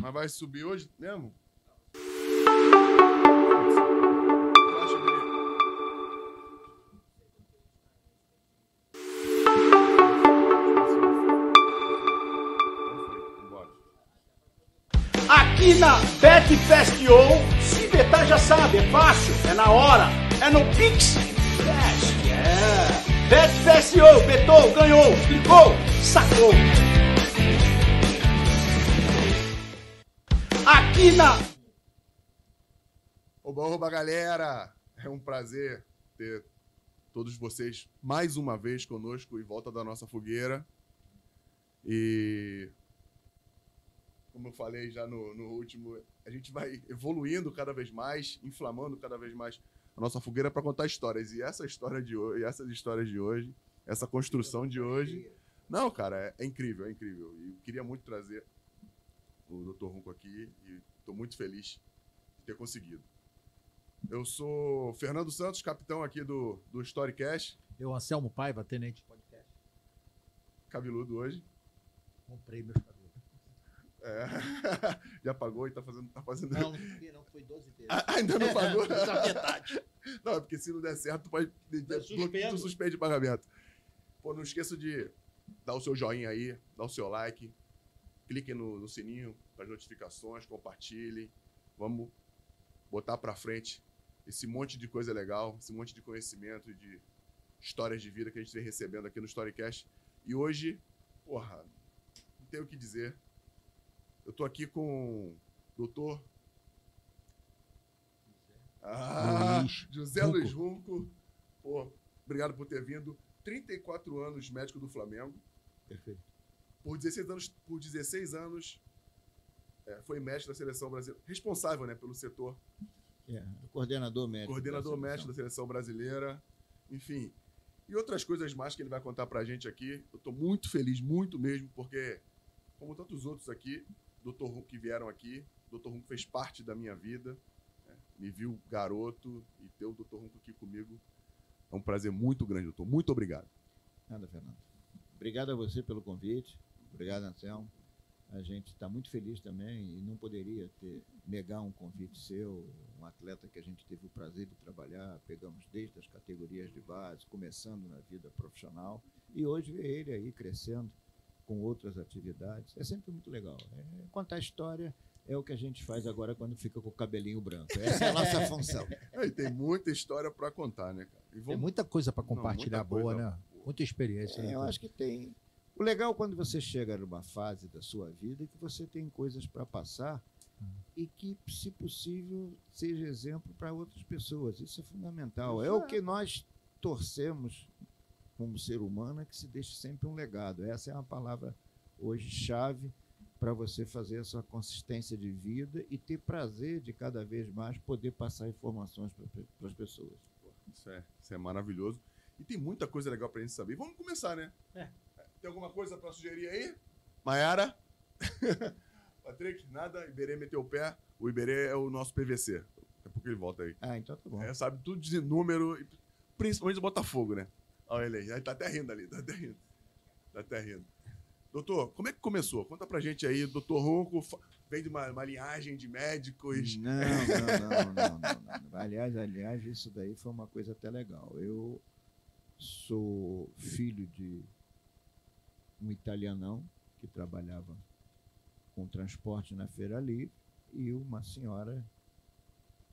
Mas vai subir hoje mesmo? Aqui na BetFestio, se betar já sabe, é fácil, é na hora, é no Pix Cash, é. Betou, ganhou, clicou, sacou. Aqui na Oba, oba, galera! É um prazer ter todos vocês mais uma vez conosco em volta da nossa fogueira. E, como eu falei já no, no último, a gente vai evoluindo cada vez mais, inflamando cada vez mais a nossa fogueira para contar histórias. E essa história de hoje, essas histórias de hoje, essa construção de hoje. Não, cara, é, é incrível, é incrível. E eu queria muito trazer o Dr. Runco aqui e estou muito feliz de ter conseguido. Eu sou Fernando Santos, capitão aqui do, do Storycast, Eu, Anselmo Paiva, tenente podcast. cabeludo hoje. Comprei meus cabelos. É. Já pagou e tá fazendo. Tá fazendo... Não, não não. Foi 12 vezes. Ah, Ainda não pagou? Só metade. Não, é porque se não der certo, tu pode. Tu suspende o pagamento. Pô, não esqueça de dar o seu joinha aí, dar o seu like. Clique no, no sininho para as notificações, compartilhe. Vamos botar para frente esse monte de coisa legal, esse monte de conhecimento de histórias de vida que a gente vem recebendo aqui no Storycast. E hoje, porra, não tenho o que dizer. Eu tô aqui com o doutor ah, Luiz José Runco. Luiz Runco. Pô, obrigado por ter vindo. 34 anos médico do Flamengo. Perfeito. Por 16 anos, por 16 anos é, foi mestre da seleção brasileira. Responsável né, pelo setor. É, coordenador médico. coordenador da mestre da seleção. brasileira. Enfim. E outras coisas mais que ele vai contar pra gente aqui. Eu tô muito feliz, muito mesmo, porque, como tantos outros aqui, Dr. Runco que vieram aqui, Dr. Runco fez parte da minha vida. né, Me viu garoto e ter o Dr. Runco aqui comigo é um prazer muito grande, doutor. Muito obrigado. Nada, Fernando. Obrigado a você pelo convite. Obrigado, Anselmo. A gente está muito feliz também e não poderia ter, negar um convite seu, um atleta que a gente teve o prazer de trabalhar, pegamos desde as categorias de base, começando na vida profissional, e hoje ver ele aí crescendo com outras atividades. É sempre muito legal. É, contar história é o que a gente faz agora quando fica com o cabelinho branco. Essa é a nossa função. É, e tem muita história pra contar, né, cara? E Tem vamos... muita coisa para Não, compartilhar muita boa, coisa né? Muita experiência. É, né? eu acho que tem. O legal é quando você chega numa fase da sua vida que você tem coisas para passar e que, se possível, seja exemplo para outras pessoas. Isso é fundamental. É o que nós torcemos como ser humano, é que se deixe sempre um legado. Essa é uma palavra hoje chave para você fazer a sua consistência de vida e ter prazer de cada vez mais poder passar informações para as pessoas. Isso é, isso é maravilhoso. E tem muita coisa legal pra gente saber. Vamos começar, né? É. Tem alguma coisa pra sugerir aí? Maiara? Patrick, nada? Iberê meteu o pé. O Iberê é o nosso PVC. É porque ele volta aí. Ah, então tá bom. É, sabe tudo de número, principalmente o Botafogo, né? Olha ele aí. Aí tá até rindo ali, tá até rindo. Tá até rindo. Doutor, como é que começou? Conta pra gente aí. Doutor Ronco vem de uma, uma linhagem de médicos. Não, não, não, não, não, não. Aliás, aliás, isso daí foi uma coisa até legal. Eu sou filho de um italianão que trabalhava com transporte na Feira Livre e uma senhora,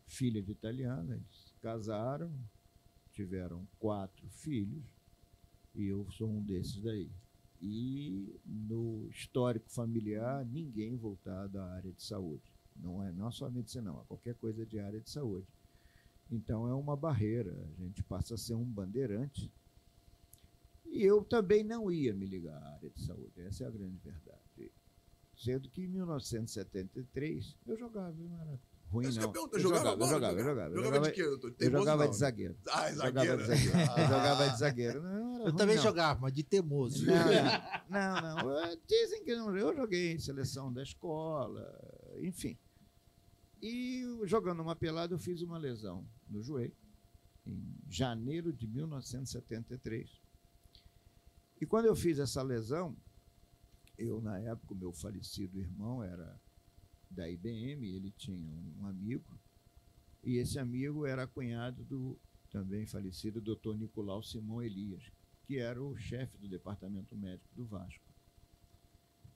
filha de italiana, eles casaram, tiveram quatro filhos e eu sou um desses daí. E no histórico familiar, ninguém voltado à área de saúde. Não é não só a medicina, não, é qualquer coisa de área de saúde. Então é uma barreira, a gente passa a ser um bandeirante. E eu também não ia me ligar à área de saúde, essa é a grande verdade. Sendo que em 1973 eu jogava, eu não era ruim não. eu pergunto, Eu jogava jogava, eu jogava, eu jogava. Eu Jogava jogava, de quê, doutor? eu jogava de zagueiro. Ah, Jogava zagueiro. de zagueiro. Eu Ah. jogava de zagueiro. Não, não era Eu ruim, também não. jogava, mas de teimoso. Não, não, não. Dizem que não. Eu joguei em seleção da escola, enfim. E jogando uma pelada, eu fiz uma lesão no joelho, em janeiro de 1973. E quando eu fiz essa lesão, eu, na época, o meu falecido irmão era da IBM, ele tinha um amigo, e esse amigo era cunhado do também falecido Dr. Nicolau Simão Elias, que era o chefe do departamento médico do Vasco.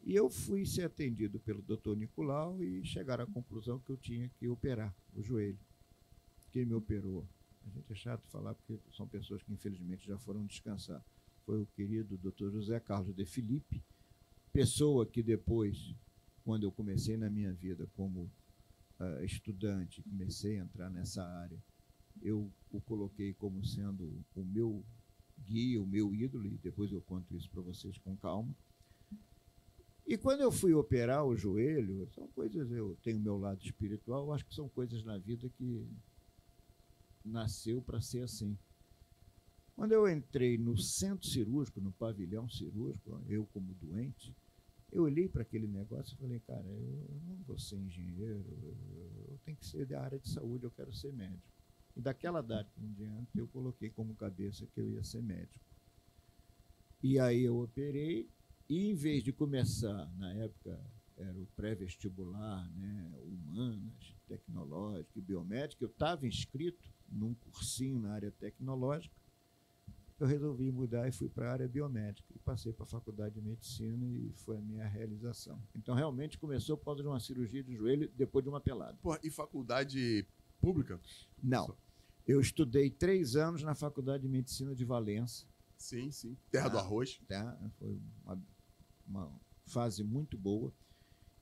E eu fui ser atendido pelo Dr. Nicolau e chegaram à conclusão que eu tinha que operar o joelho. Quem me operou? A gente é chato falar porque são pessoas que infelizmente já foram descansar. Foi o querido Dr. José Carlos de Felipe, pessoa que depois, quando eu comecei na minha vida como uh, estudante, comecei a entrar nessa área, eu o coloquei como sendo o meu guia, o meu ídolo, e depois eu conto isso para vocês com calma. E quando eu fui operar o joelho, são coisas, eu tenho meu lado espiritual, acho que são coisas na vida que nasceu para ser assim. Quando eu entrei no centro cirúrgico, no pavilhão cirúrgico, eu como doente, eu olhei para aquele negócio e falei, cara, eu não vou ser engenheiro, eu tenho que ser da área de saúde, eu quero ser médico. E daquela data em diante eu coloquei como cabeça que eu ia ser médico. E aí eu operei, e em vez de começar, na época era o pré-vestibular, né, humanas, tecnológico e biomédico, eu estava inscrito num cursinho na área tecnológica, eu resolvi mudar e fui para a área biomédica. E passei para a faculdade de medicina e foi a minha realização. Então, realmente, começou por causa de uma cirurgia de joelho depois de uma pelada. Pô, e faculdade pública? Não. Eu estudei três anos na Faculdade de Medicina de Valença. Sim, sim. Terra ah, do Arroz. Tá? Foi uma, uma fase muito boa.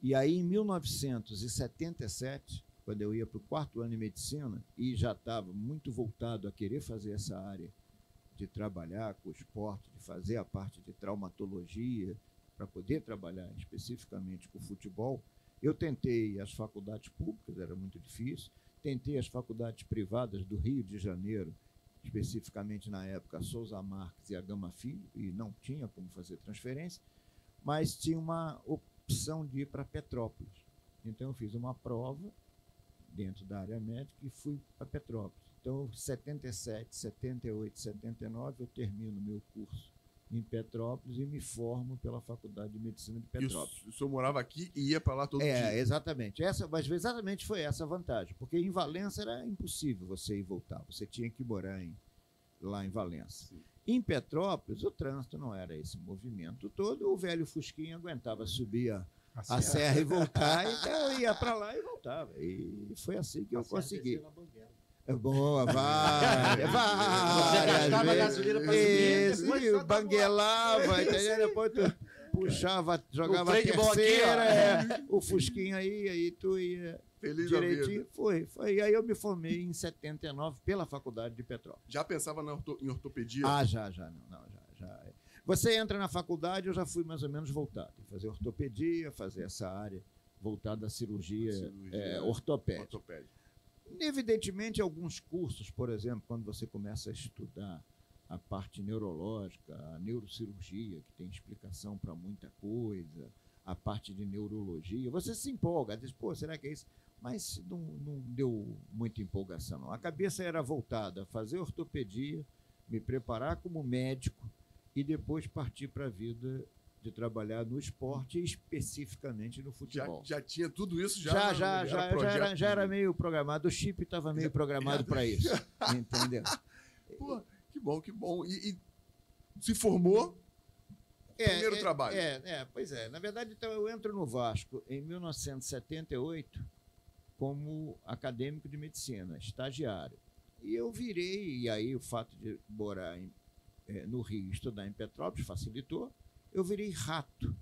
E aí, em 1977, quando eu ia para o quarto ano de medicina e já estava muito voltado a querer fazer essa área de trabalhar com o esporte, de fazer a parte de traumatologia, para poder trabalhar especificamente com o futebol, eu tentei as faculdades públicas, era muito difícil, tentei as faculdades privadas do Rio de Janeiro, especificamente na época Souza Marques e a Gama Filho, e não tinha como fazer transferência, mas tinha uma opção de ir para Petrópolis. Então eu fiz uma prova dentro da área médica e fui para Petrópolis. Então, 77, 78, 79, eu termino meu curso em Petrópolis e me formo pela Faculdade de Medicina de Petrópolis. E o senhor morava aqui e ia para lá todo é, dia? É, exatamente. Essa, mas exatamente foi essa a vantagem, porque em Valença era impossível você ir voltar, você tinha que morar em, lá em Valença. Sim. Em Petrópolis, o trânsito não era esse movimento todo, o velho Fusquinha aguentava subir a, a, serra. a serra e voltar, então eu ia para lá e voltava. E foi assim que a eu consegui. Boa, vai, vai. Você gasolina para subir, Isso, banguelava, entendeu? Depois tu puxava, jogava a terceira, aqui, é, o fusquinho aí, aí tu ia Feliz direitinho. Foi, foi. E aí eu me formei em 79 pela Faculdade de Petrópolis. Já pensava orto, em ortopedia? Ah, já, já, não, não, já, já. Você entra na faculdade, eu já fui mais ou menos voltado. Fazer ortopedia, fazer essa área voltada à cirurgia, cirurgia é, ortopédica. ortopédica. Evidentemente, alguns cursos, por exemplo, quando você começa a estudar a parte neurológica, a neurocirurgia, que tem explicação para muita coisa, a parte de neurologia, você se empolga, diz, pô, será que é isso? Mas não, não deu muita empolgação, não. A cabeça era voltada a fazer ortopedia, me preparar como médico e depois partir para a vida de trabalhar no esporte, especificamente no futebol. Já, já tinha tudo isso já? Já, já, já, já, era, já era meio programado. O chip estava meio programado para isso. entendeu? Pô, que bom, que bom. E, e se formou? É, primeiro é, trabalho. É, é, pois é. Na verdade, então, eu entro no Vasco em 1978 como acadêmico de medicina, estagiário. E eu virei, e aí o fato de morar em, é, no Rio estudar em Petrópolis facilitou eu virei rato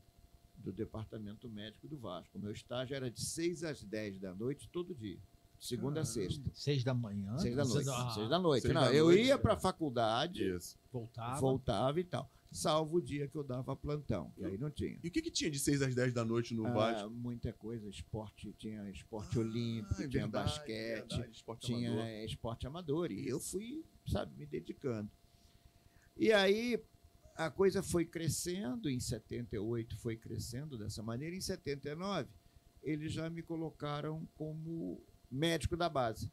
do departamento médico do Vasco. Meu estágio era de 6 às 10 da noite, todo dia. Segunda Caramba. a sexta. Seis da manhã? Seis da noite. Ah, seis da noite. Seis Não, da eu noite, ia para a faculdade, Isso. voltava. voltava e tal. Salvo o dia que eu dava plantão. E aí não tinha. E o que, que tinha de 6 às 10 da noite no ah, Vasco? Muita coisa. Esporte, tinha esporte ah, olímpico, é tinha verdade, basquete, verdade, esporte tinha amador. esporte amador. E eu fui, sabe, me dedicando. E aí, a coisa foi crescendo, em 78 foi crescendo dessa maneira, em 79 eles já me colocaram como médico da base.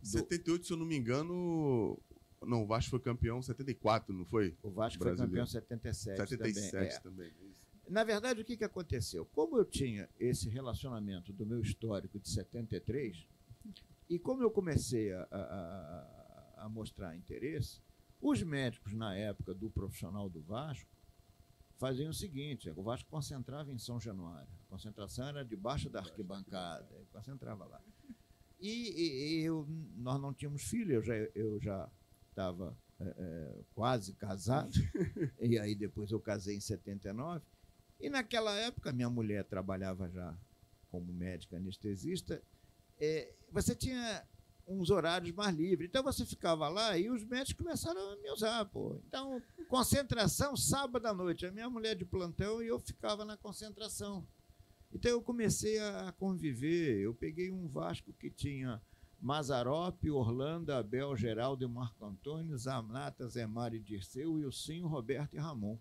Do... 78, se eu não me engano, não, o Vasco foi campeão em 74, não foi? O Vasco Brasileiro. foi campeão em 77, 77 também. É. também. na verdade, o que, que aconteceu? Como eu tinha esse relacionamento do meu histórico de 73, e como eu comecei a- a- a mostrar interesse, os médicos, na época do profissional do Vasco, faziam o seguinte: o Vasco concentrava em São Januário. A concentração era debaixo da arquibancada, concentrava lá. E, e- e eu, nós não tínhamos filho, eu já eu já estava quase casado, e aí depois eu casei em 79. E naquela época, minha mulher trabalhava já como médica anestesista, é, você tinha uns horários mais livres. Então você ficava lá e os médicos começaram a me usar, pô. Então, concentração sábado à noite. A minha mulher de plantão e eu ficava na concentração. Então eu comecei a conviver. Eu peguei um Vasco que tinha Mazarop, Orlando, Abel, Geraldo e Marco Antônio, Zanata, Mário e Dirceu, Wilson, Roberto e Ramon.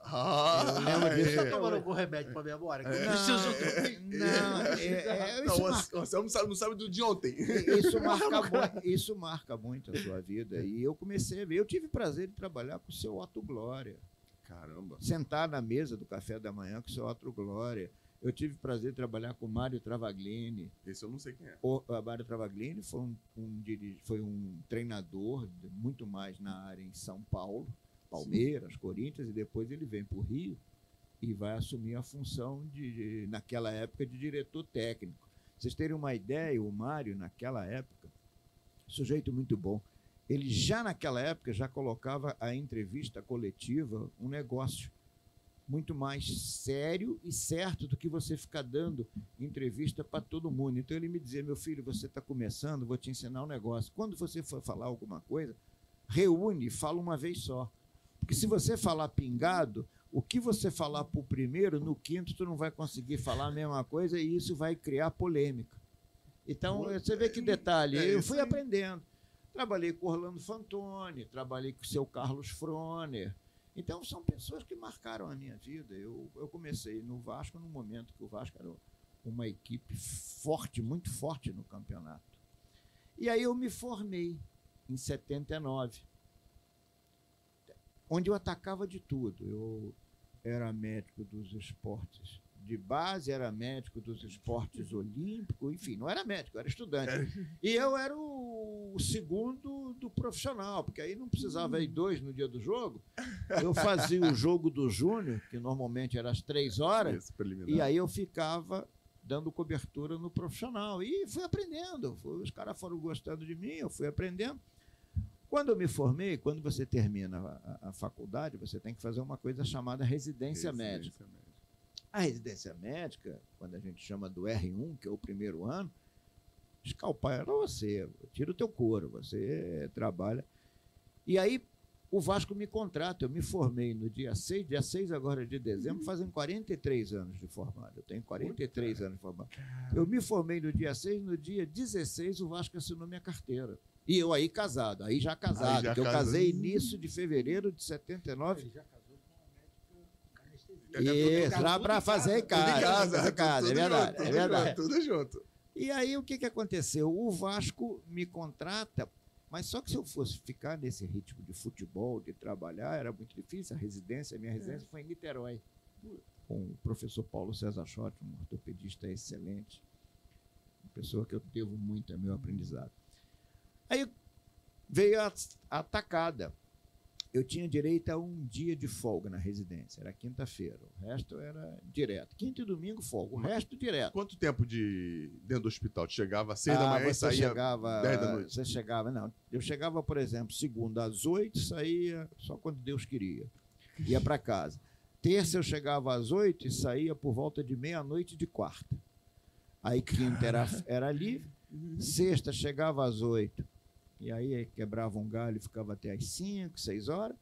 Ah, Eu lembro disso. é. Tá tomando algum remédio pra memória? Que eu É. Não, é, é, Não, isso, o marca, Anselmo não sabe, não sabe do de ontem. isso, marca muito, isso marca muito a sua vida. E eu comecei a ver. Eu tive prazer de trabalhar com o seu Otto Glória. Caramba. sentar na mesa do café da manhã com o seu Otto Glória. Eu tive o prazer de trabalhar com o Mário Travaglini. Esse eu não sei quem é. O Mário Travaglini foi um, um foi um treinador muito mais na área em São Paulo, Palmeiras, Corinthians, e depois ele vem para o Rio e vai assumir a função de, naquela época, de diretor técnico. Vocês terem uma ideia, o Mário, naquela época, sujeito muito bom, ele já naquela época já colocava a entrevista coletiva um negócio muito mais sério e certo do que você ficar dando entrevista para todo mundo. Então ele me dizia, meu filho, você está começando, vou te ensinar um negócio. Quando você for falar alguma coisa, reúne, e fala uma vez só. Porque se você falar pingado, o que você falar para o primeiro, no quinto, tu não vai conseguir falar a mesma coisa e isso vai criar polêmica. Então, você vê que detalhe, eu fui aprendendo. Trabalhei com Orlando Fantoni, trabalhei com o seu Carlos Froner. Então, são pessoas que marcaram a minha vida. Eu, eu comecei no Vasco no momento que o Vasco era uma equipe forte, muito forte no campeonato. E aí eu me formei em 79, onde eu atacava de tudo. Eu era médico dos esportes de base, era médico dos esportes olímpicos, enfim, não era médico, era estudante. E eu era o, segundo do profissional, porque aí não precisava ir dois no dia do jogo. Eu fazia o jogo do Júnior, que normalmente era às três horas, e aí eu ficava dando cobertura no profissional. E fui aprendendo. Os caras foram gostando de mim, eu fui aprendendo. Quando eu me formei, quando você termina a, a- a faculdade, você tem que fazer uma coisa chamada residência médica. médica. A residência médica, quando a gente chama do R1, que é o primeiro ano, escalpar era você, tira o teu couro, você trabalha. E aí o Vasco me contrata, eu me formei no dia 6, dia 6 agora de dezembro, fazem 43 anos de formado. Eu tenho 43 anos de formado. Eu me formei no dia 6, no dia 16 o Vasco assinou minha carteira. E eu aí casado, aí já casado, Aí já que eu casei início de fevereiro de 79. Ele já casou com uma médica. Isso, pra casa, fazer em casa. casa, em casa, é tudo verdade, junto, é verdade. Tudo junto. E aí o que, que aconteceu? O Vasco me contrata, mas só que se eu fosse ficar nesse ritmo de futebol, de trabalhar, era muito difícil. A residência, a minha residência foi em Niterói, com o professor Paulo César Schott, um ortopedista excelente, uma pessoa que eu devo muito a meu aprendizado. Aí veio a, a atacada. Eu tinha direito a um dia de folga na residência, era quinta-feira. O resto era direto. Quinta e domingo folga, o resto direto. Quanto tempo de dentro do hospital? Tu chegava às seis da Ah, manhã e você saía chegava, 10 da noite? Você chegava, não. Eu chegava, por exemplo, segunda às oito, saía só quando Deus queria. Ia para casa. Terça eu chegava às oito e saía por volta de meia-noite de quarta. Aí quinta era, era livre. Sexta chegava às oito. E aí quebrava um galho e ficava até às cinco, seis horas.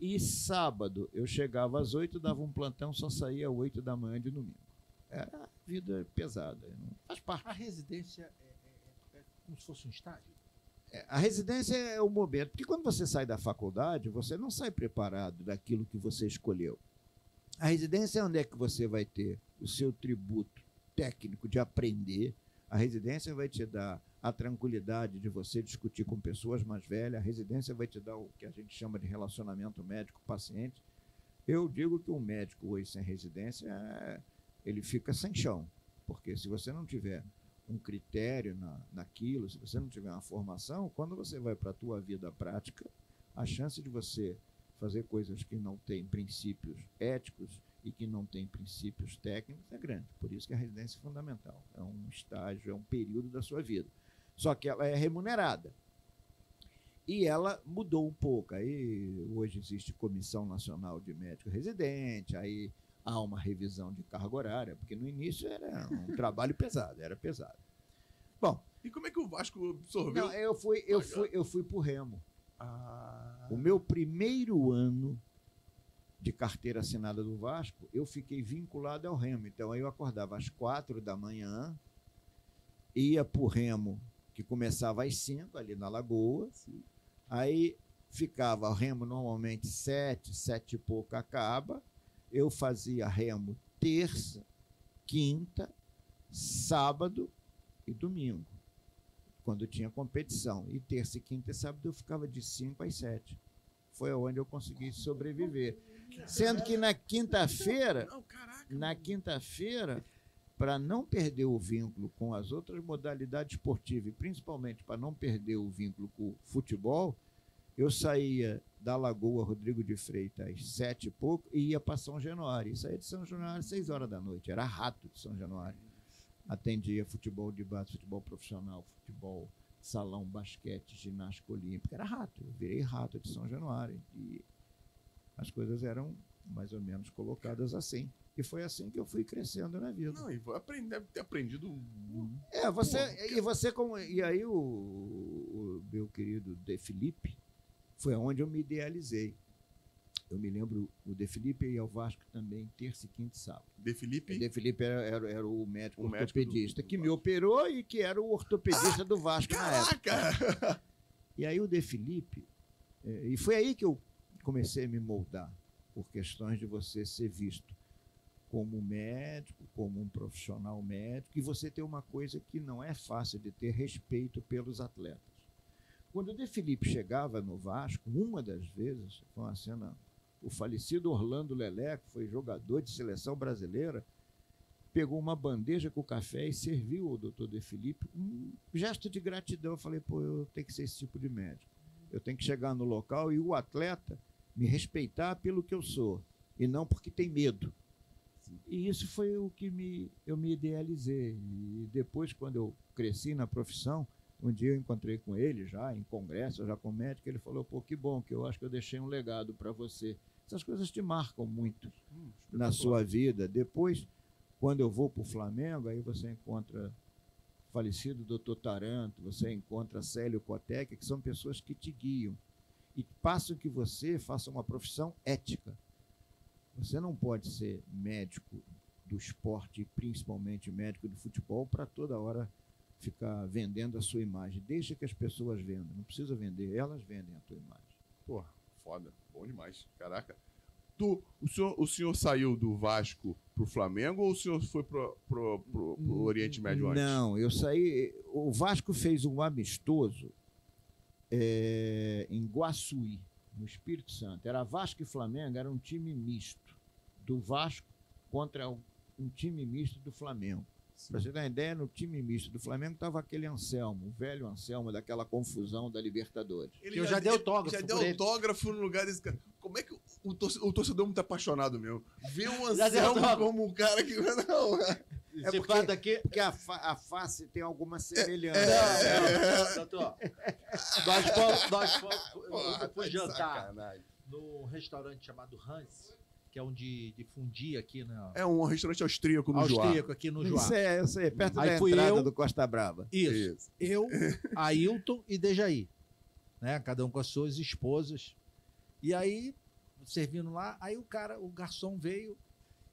E sábado eu chegava às oito, dava um plantão, só saía às oito da manhã de domingo. Era vida pesada. Faz parte. A residência é, é- é como se fosse um estágio. É, A residência é o momento, porque quando você sai da faculdade, você não sai preparado daquilo que você escolheu. A residência é onde é que você vai ter o seu tributo técnico de aprender. A residência vai te dar a tranquilidade de você discutir com pessoas mais velhas. A residência vai te dar o que a gente chama de relacionamento médico-paciente. Eu digo que um médico hoje sem residência, é- ele fica sem chão. Porque se você não tiver um critério na, naquilo, se você não tiver uma formação, quando você vai para a tua vida prática, a chance de você fazer coisas que não têm princípios éticos e que não têm princípios técnicos é grande. Por isso que a residência é fundamental. É um estágio, é um período da sua vida. Só que ela é remunerada. E ela mudou um pouco. Aí hoje existe Comissão Nacional de Médico Residente, aí há uma revisão de carga horária, porque no início era um trabalho pesado, era pesado. Bom, E como é que o Vasco absorveu? não, eu fui, eu fui, eu fui pro Remo. Ah, O meu primeiro ano de carteira assinada do Vasco, eu fiquei vinculado ao Remo. Então eu acordava às quatro da manhã, ia para o Remo, que começava às cinco, ali na Lagoa. Aí ficava o Remo normalmente sete, sete e pouco acaba. Eu fazia Remo terça, quinta, sábado e domingo, quando tinha competição. E terça, quinta e sábado eu ficava de cinco às sete. Foi onde eu consegui sobreviver. Sendo que na quinta-feira, na quinta-feira, para não perder o vínculo com as outras modalidades esportivas, e principalmente para não perder o vínculo com o futebol, eu saía da Lagoa Rodrigo de Freitas às sete e pouco e ia para São Januário. Saía de São Januário às seis horas da noite. Era rato de São Januário. Atendia futebol de base, futebol profissional, futebol salão, basquete, ginástica olímpica. Era rato. Eu virei rato de São Januário. E as coisas eram mais ou menos colocadas assim. E foi assim que eu fui crescendo na vida. Não, e vou aprender- deve ter aprendido. É, você. Pô, e você como. E aí o, o meu querido De Felipe foi onde eu me idealizei. Eu me lembro, o De Felipe ia ao Vasco também, terça e quinta e sábado. De O Felipe. De Felipe era, era, era o médico O médico ortopedista do- do que me operou e que era o ortopedista do Vasco na época. Caraca! E aí o De Felipe, eh, e foi aí que eu comecei a me moldar, por questões de você ser visto como médico, como um profissional médico, e você ter uma coisa que não é fácil de ter respeito pelos atletas. Quando o De Felipe chegava no Vasco, uma das vezes, foi uma cena, o falecido Orlando Lelé, que foi jogador de seleção brasileira, pegou uma bandeja com café e serviu ao doutor De Felipe um gesto de gratidão. Eu falei, pô, eu tenho que ser esse tipo de médico. Eu tenho que chegar no local e o atleta me respeitar pelo que eu sou e não porque tem medo. E isso foi o que me, eu me idealizei. E depois, quando eu cresci na profissão, um dia eu encontrei com ele já em congresso, já com médico, ele falou, pô, que bom, que eu acho que eu deixei um legado para você. Essas coisas te marcam muito Hum, na sua vida. Depois, quando eu vou para o Flamengo, aí você encontra o falecido doutor Taranto, você encontra Célio Cotec, que são pessoas que te guiam e passam que você faça uma profissão ética. Você não pode ser médico do esporte, principalmente médico do futebol, para toda hora ficar vendendo a sua imagem. Deixa que as pessoas vendam. Não precisa vender, elas vendem a tua imagem. Porra, foda. Bom demais. Caraca. Tu, o, senhor, o senhor saiu do Vasco pro Flamengo ou o senhor foi pro, pro, pro, pro Oriente Médio antes? Não, eu saí. O Vasco fez um amistoso é, em Guaçuí, no Espírito Santo. Era Vasco e Flamengo, era um time misto. Do Vasco contra um, um time misto do Flamengo. Para você ter uma ideia, no time misto do Flamengo estava aquele Anselmo, o velho Anselmo, daquela confusão da Libertadores. Ele Que eu já dei autógrafo Já deu autógrafo no lugar desse cara. Como é que o, torce- o torcedor é muito apaixonado mesmo? Vê o Já Anselmo como um cara que. Não, é. É Você porque- daqui. Porque a, fa- a face tem alguma semelhança. Não, não, doutor. Nós fomos, nós fomos, eu- Porra, eu fui tá jantar num restaurante chamado Hans, que é um de, de fundir aqui na É um restaurante austríaco no Joá. austríaco aqui no Joá. Isso é, isso é perto Aí da entrada eu- do Costa Brava. Isso. Isso. Eu, Ailton e Dejaí. Né? Cada um com as suas esposas. E aí, servindo lá, aí o cara, o garçom veio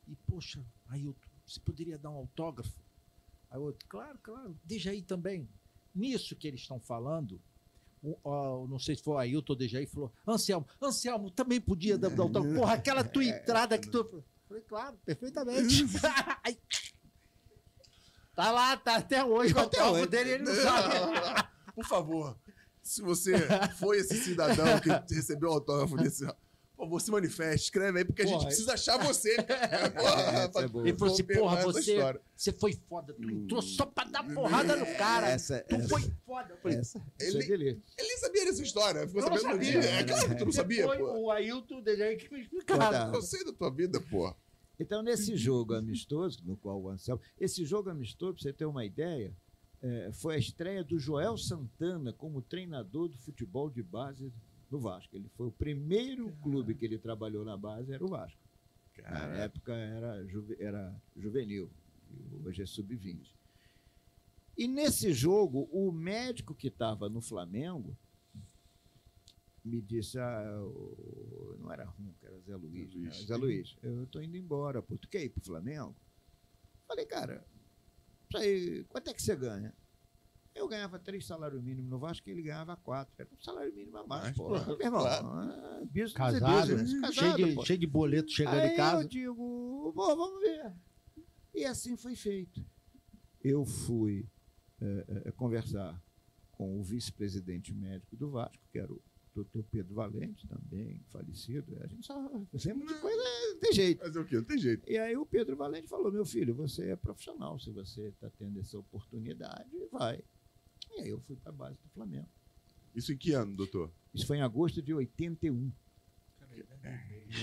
e, poxa, Ailton, você poderia dar um autógrafo? Aí o outro, claro, claro, Dejaí também. Nisso que eles estão falando, o- ó, não sei se foi o Ailton o Dejaí, falou, Anselmo, Anselmo, também podia dar dar autógrafo. Porra, aquela tua entrada que tu... Falei, claro, perfeitamente. Tá lá, tá até hoje o Até autógrafo hoje. dele, ele não sabe. Por favor, se você foi esse cidadão que recebeu o autógrafo desse. Por favor, se manifeste, escreve aí, porque a gente Porra, precisa achar você. Porra, pra é boa. Ele falou assim, porra, você, você foi foda, tu entrou só pra dar porrada no cara. Essa, tu essa, foi foda. Eu falei, essa, Ele- é. Ele nem sabia dessa história. Ficou sabendo no sabia. dia. É claro que tu não sabia, pô. o Ailton Dejaí que me Conta. explicaram. Eu sei da tua vida, pô. Então, nesse jogo amistoso, no qual o Anselmo. Esse jogo amistoso, pra você ter uma ideia, é, foi a estreia do Joel Santana como treinador do futebol de base do Vasco. Ele foi o primeiro clube que ele trabalhou na base, era o Vasco. Na época era, juve- era juvenil, e hoje é sub-20. E nesse jogo, o médico que estava no Flamengo me disse: ah, o- não era Ronca, era Zé Luiz. Zé né? Luiz. Zé Luiz, eu estou indo embora, pô. Tu quer ir pro Flamengo? Falei, cara, isso aí, quanto é que você ganha? Eu ganhava três salários mínimos no Vasco e ele ganhava quatro. Era um salário mínimo a mais, pô. pô, Meu irmão, claro. ah, business é Casado, business. cheio, Casado, de, pô. cheio de boleto chegando Aí em casa. eu digo, bom, vamos ver. E assim foi feito. Eu fui eh, eh, conversar com o vice-presidente médico do Vasco, que era o doutor Pedro Valente, também falecido. A gente só fazemos de coisa, tem jeito. fazer o quê? Não tem jeito. E aí o Pedro Valente falou, meu filho, você é profissional, se você está tendo essa oportunidade, vai. E aí eu fui para a base do Flamengo. Isso em que ano, doutor? Isso foi em agosto de 81.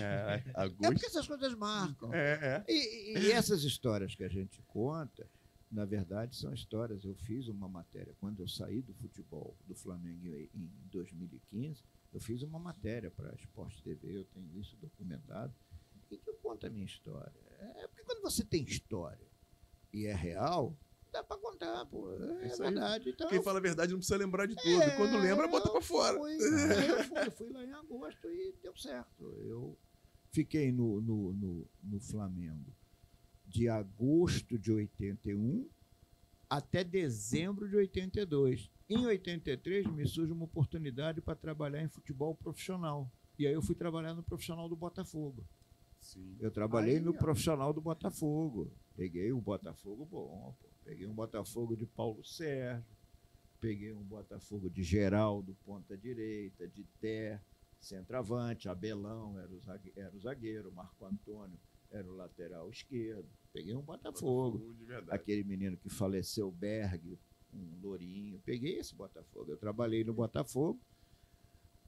É, É porque essas coisas marcam. É, é. E, e- essas histórias que a gente conta, na verdade, são histórias. Eu fiz uma matéria, quando eu saí do futebol do Flamengo em em 2015, eu fiz uma matéria para a Sport TV, eu tenho isso documentado, e que eu conto a minha história. É porque quando você tem história e é real, dá para contar, pô. É verdade. Então, Quem fala a verdade não precisa lembrar de tudo. é, Quando lembra, bota pra fora. fui, eu fui, eu fui lá em agosto e deu certo. Eu fiquei no, no, no, no Flamengo de agosto de 81 até dezembro de 82. Em 83 me surge uma oportunidade para trabalhar em futebol profissional. E aí eu fui trabalhar no profissional do Botafogo. Sim. Eu trabalhei Aí, no profissional do Botafogo. Peguei um Botafogo bom, pô. Peguei um Botafogo de Paulo Sérgio, peguei um Botafogo de Geraldo, ponta direita, de Té, centroavante, Abelão era o zague- era o zagueiro, Marco Antônio era o lateral esquerdo. Peguei um Botafogo. verdade. Aquele menino que faleceu, Berg, um lourinho. Peguei esse Botafogo. Eu trabalhei no Botafogo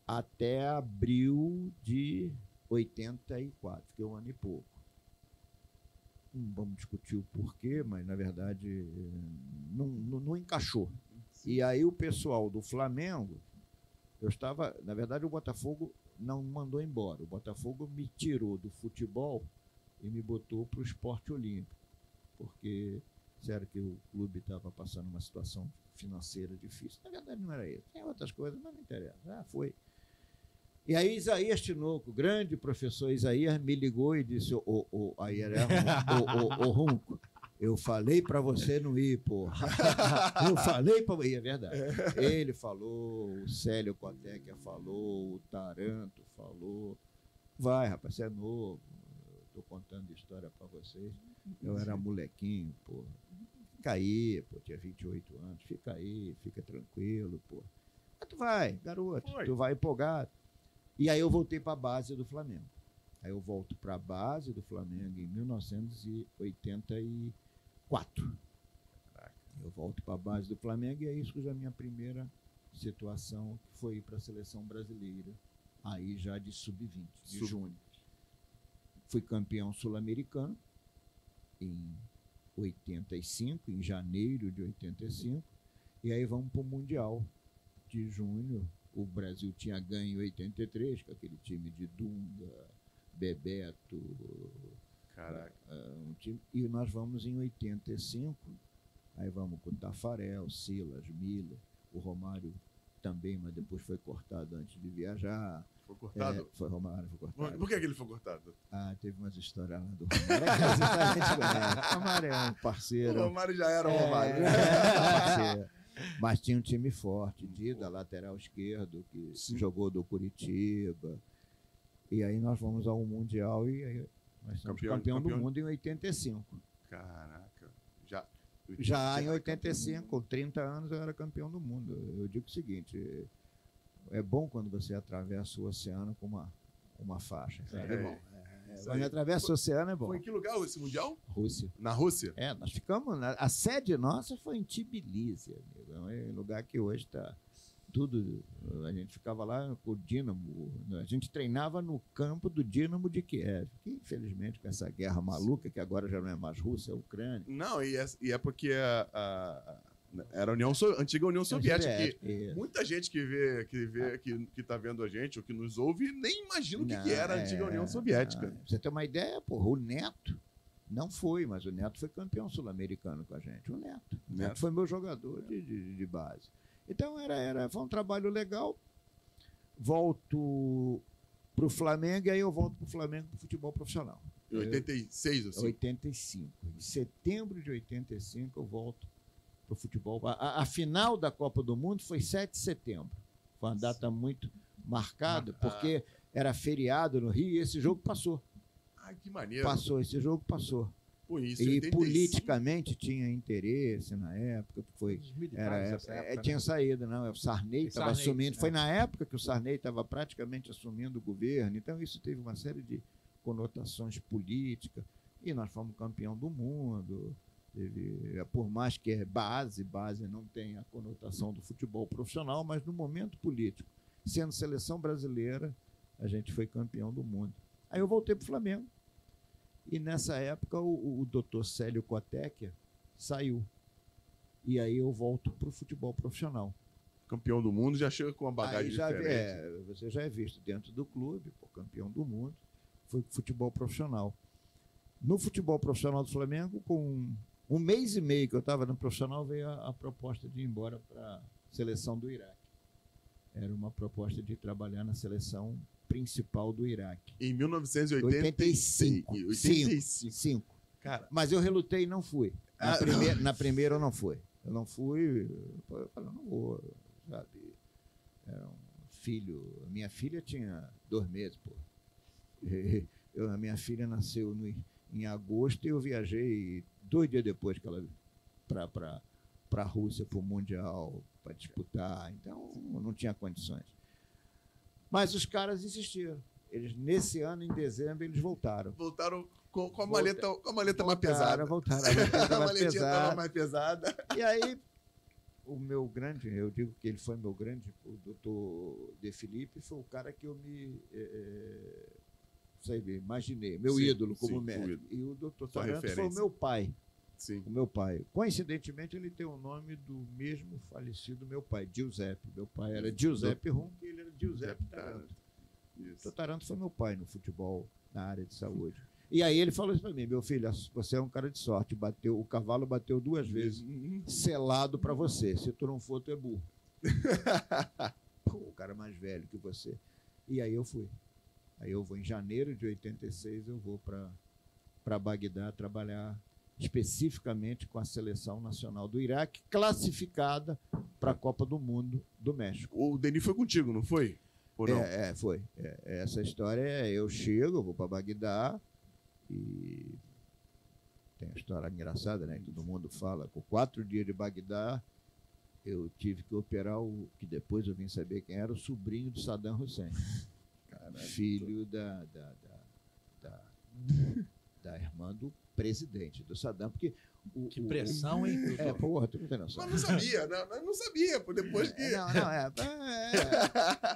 até abril de 84, fiquei um ano e pouco. Não vamos discutir o porquê, mas na verdade não, não, não encaixou. E aí o pessoal do Flamengo, eu estava, na verdade o Botafogo não me mandou embora. O Botafogo me tirou do futebol e me botou para o esporte olímpico, porque disseram que o clube estava passando uma situação financeira difícil. Na verdade não era isso. Tem outras coisas, mas não interessa. Ah, foi. E aí Isaías Tinoco, grande professor Isaías, me ligou e disse, ô, ô, aí era ô, Runco, eu falei para você não ir, porra. Eu falei para ir, é verdade. Ele falou, o Célio Coteca falou, o Taranto falou. Vai, rapaz, você é novo. Estou contando história para vocês. Eu era molequinho, porra. Fica aí, pô, tinha 28 anos. Fica aí, fica tranquilo, pô. Mas tu vai, garoto, Foi. tu vai empolgado. E aí eu voltei para a base do Flamengo. Aí eu volto para a base do Flamengo em 1984. Eu volto para a base do Flamengo e aí surge a minha primeira situação, que foi ir para a seleção brasileira, aí já de sub-20, de Sub- júnior. Fui campeão sul-americano em 85, em janeiro de 85, e aí vamos para o Mundial de junho. O Brasil tinha ganho em 83, com aquele time de Dunga, Bebeto, Caraca. ah, um time, e nós vamos em 85, aí vamos com Tafarel, Silas, Miller, o Romário também, mas depois foi cortado antes de viajar. Foi cortado? É, foi Romário, foi cortado. Por que, que ele foi cortado? Ah, teve umas histórias lá do Romário. A gente conhece. Romário é um O parceiro. Romário já era o Romário. É, parceiro. Mas tinha um time forte, Dida, lateral esquerdo, que Sim. jogou do Curitiba. E aí nós vamos ao Mundial e aí nós somos Campeão- campeão, campeão- do mundo em 85. Caraca. Já. Já em 85, com 30 anos, eu era campeão do mundo. Eu digo o seguinte: é bom quando você atravessa o oceano com uma uma faixa. É, É, bom. É, aí. atravessa o oceano é bom. Foi em que lugar esse Mundial? Rússia. Na Rússia? É, nós ficamos. Na, a sede nossa foi em Tbilisi, amigo. É um lugar que hoje está tudo. A gente ficava lá com o Dínamo. A gente treinava no campo do Dínamo de Kiev, que infelizmente com essa guerra maluca, que agora já não é mais Rússia, é Ucrânia. Não, e é, e é porque a, a- era a União, So- antiga União Soviética. que muita gente que vê, que vê, que, que tá vendo a gente, ou que nos ouve, nem imagina o que, que era a antiga é, União Soviética. não, você ter uma ideia, porra, o Neto não foi, mas o Neto foi campeão sul-americano com a gente. O Neto. O Neto Neto. foi meu jogador de, de, de base. Então era, era, foi um trabalho legal. Volto para o Flamengo e aí eu volto para o Flamengo para o futebol profissional. Em 86, assim. 85. Em setembro de 85 eu volto para o futebol. A, a- final da Copa do Mundo foi 7 de setembro. Foi uma data muito marcada, Mar- porque era feriado no Rio e esse jogo passou. Que maneiro. Passou, esse jogo passou. Pô, isso, E 85. politicamente tinha interesse na época, que foi. Era, é, época, né? tinha saído, não. O Sarney estava assumindo. é. Foi na época que o Sarney estava praticamente assumindo o governo. Então, isso teve uma série de conotações políticas. E nós fomos campeão do mundo. Teve, é, por mais que é base, base não tem a conotação do futebol profissional, mas no momento político, sendo seleção brasileira, a gente foi campeão do mundo. Aí eu voltei para o Flamengo. E nessa época o, o doutor Célio Cotecchia saiu. E aí eu volto para o futebol profissional. Campeão do mundo já chega com uma bagagem já, diferente. é, você já é visto dentro do clube, pô, campeão do mundo, foi futebol profissional. No futebol profissional do Flamengo, com um mês e meio que eu estava no profissional, veio a, a proposta de ir embora para a seleção do Iraque. Era uma proposta de trabalhar na seleção principal do Iraque. Em 1985. 85. 85. Cinco. Cara, Mas eu relutei e não fui. Na, Ah, primeira, na primeira eu não fui. Eu não fui, eu falei, não vou, sabe? Era um filho. Minha filha tinha dois meses, pô. Eu, a minha filha nasceu no, em agosto e eu viajei dois dias depois que ela para para a Rússia para o Mundial para disputar. Então não tinha condições. Mas os caras insistiram. Eles, nesse ano, em dezembro, eles voltaram. voltaram com, com a maleta, com a maleta mais Voltaram, pesada. Voltaram, a maleta mais maletinha pesada. mais pesada. E aí, o meu grande, eu digo que ele foi meu grande, o doutor De Felipe foi o cara que eu me, eh, sei bem, imaginei, meu Sim, ídolo como sim, médico. ídolo. E o doutor Sua Taranto foi o meu pai, Sim. o meu pai. Coincidentemente, ele tem o nome do mesmo falecido meu pai, Giuseppe. Meu pai era Giuseppe Rum, e ele era Giuseppe Taranto. O Isso. doutor Taranto foi meu pai no futebol, na área de saúde. E aí ele falou isso para mim, meu filho, você é um cara de sorte, bateu, o cavalo bateu duas vezes Uhum. selado para você. Se tu não for, tu é burro. Pô, o cara mais velho que você. E aí eu fui. Aí eu vou em janeiro de 86, eu vou para para Bagdá trabalhar especificamente com a seleção nacional do Iraque, classificada para a Copa do Mundo do México. O Denis foi contigo, não foi? Ou não? É, é, foi. É, essa história é eu chego, vou para Bagdá e tem uma história engraçada, né? Todo mundo fala. Com quatro dias de Bagdá, eu tive que operar o que depois eu vim saber quem era, o sobrinho do Saddam Hussein, Caralho. filho da, da, da, da, da irmã do presidente, do Saddam, porque o, Que o- pressão, hein? É, porra, tu não tem noção. Mas não sabia, não, não- não sabia, depois que. É, Não, não, é,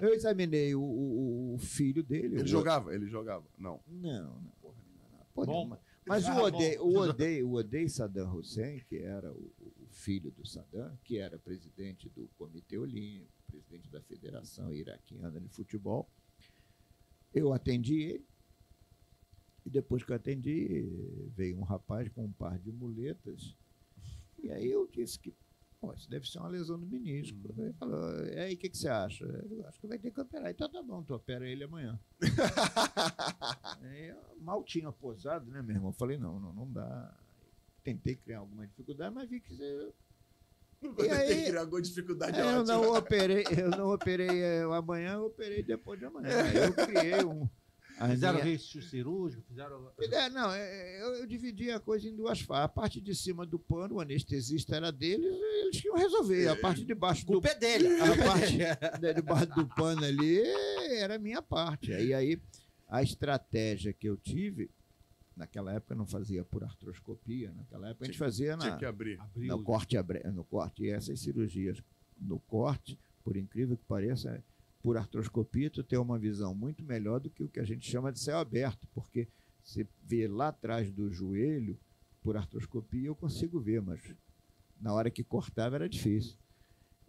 é. Eu examinei o, o- o filho dele. Ele o- jogava, ele jogava. Não. Não, não, porra nenhuma, não. Pô, Bom. não, mas Ah, o. Odei, o, Odei, o Odei Saddam Hussein, que era o, o filho do Saddam, que era presidente do Comitê Olímpico, presidente da Federação Iraquiana de Futebol, eu atendi ele. E depois que eu atendi, veio um rapaz com um par de muletas. E aí eu disse que Pô, isso deve ser uma lesão no menisco. Ele falou, e aí, o que, que você acha? Eu acho que vai ter que operar. Então tá bom, tu opera ele amanhã. Mal tinha posado, né, meu irmão? Eu falei, não, não, não dá. Tentei criar alguma dificuldade, mas vi que você... Aí- tem que criar alguma dificuldade É, eu não operei, eu não operei é, amanhã, eu operei depois de amanhã. Aí eu criei um. A Fizeram minha- registro cirúrgico, fizeram. É, não, é, eu, eu dividi a coisa em duas fases. A parte de cima do pano, o anestesista era deles, eles tinham resolver. A parte de baixo do Culpa é dele. a parte de debaixo do pano ali era a minha parte. Aí, aí A estratégia que eu tive, naquela época não fazia por artroscopia, naquela época a gente fazia na, Tinha que abrir. No corte, abre- no corte. E essas cirurgias no corte, por incrível que pareça, por artroscopia, tu tem uma visão muito melhor do que o que a gente chama de céu aberto, porque você vê lá atrás do joelho, por artroscopia eu consigo ver, mas na hora que cortava era difícil.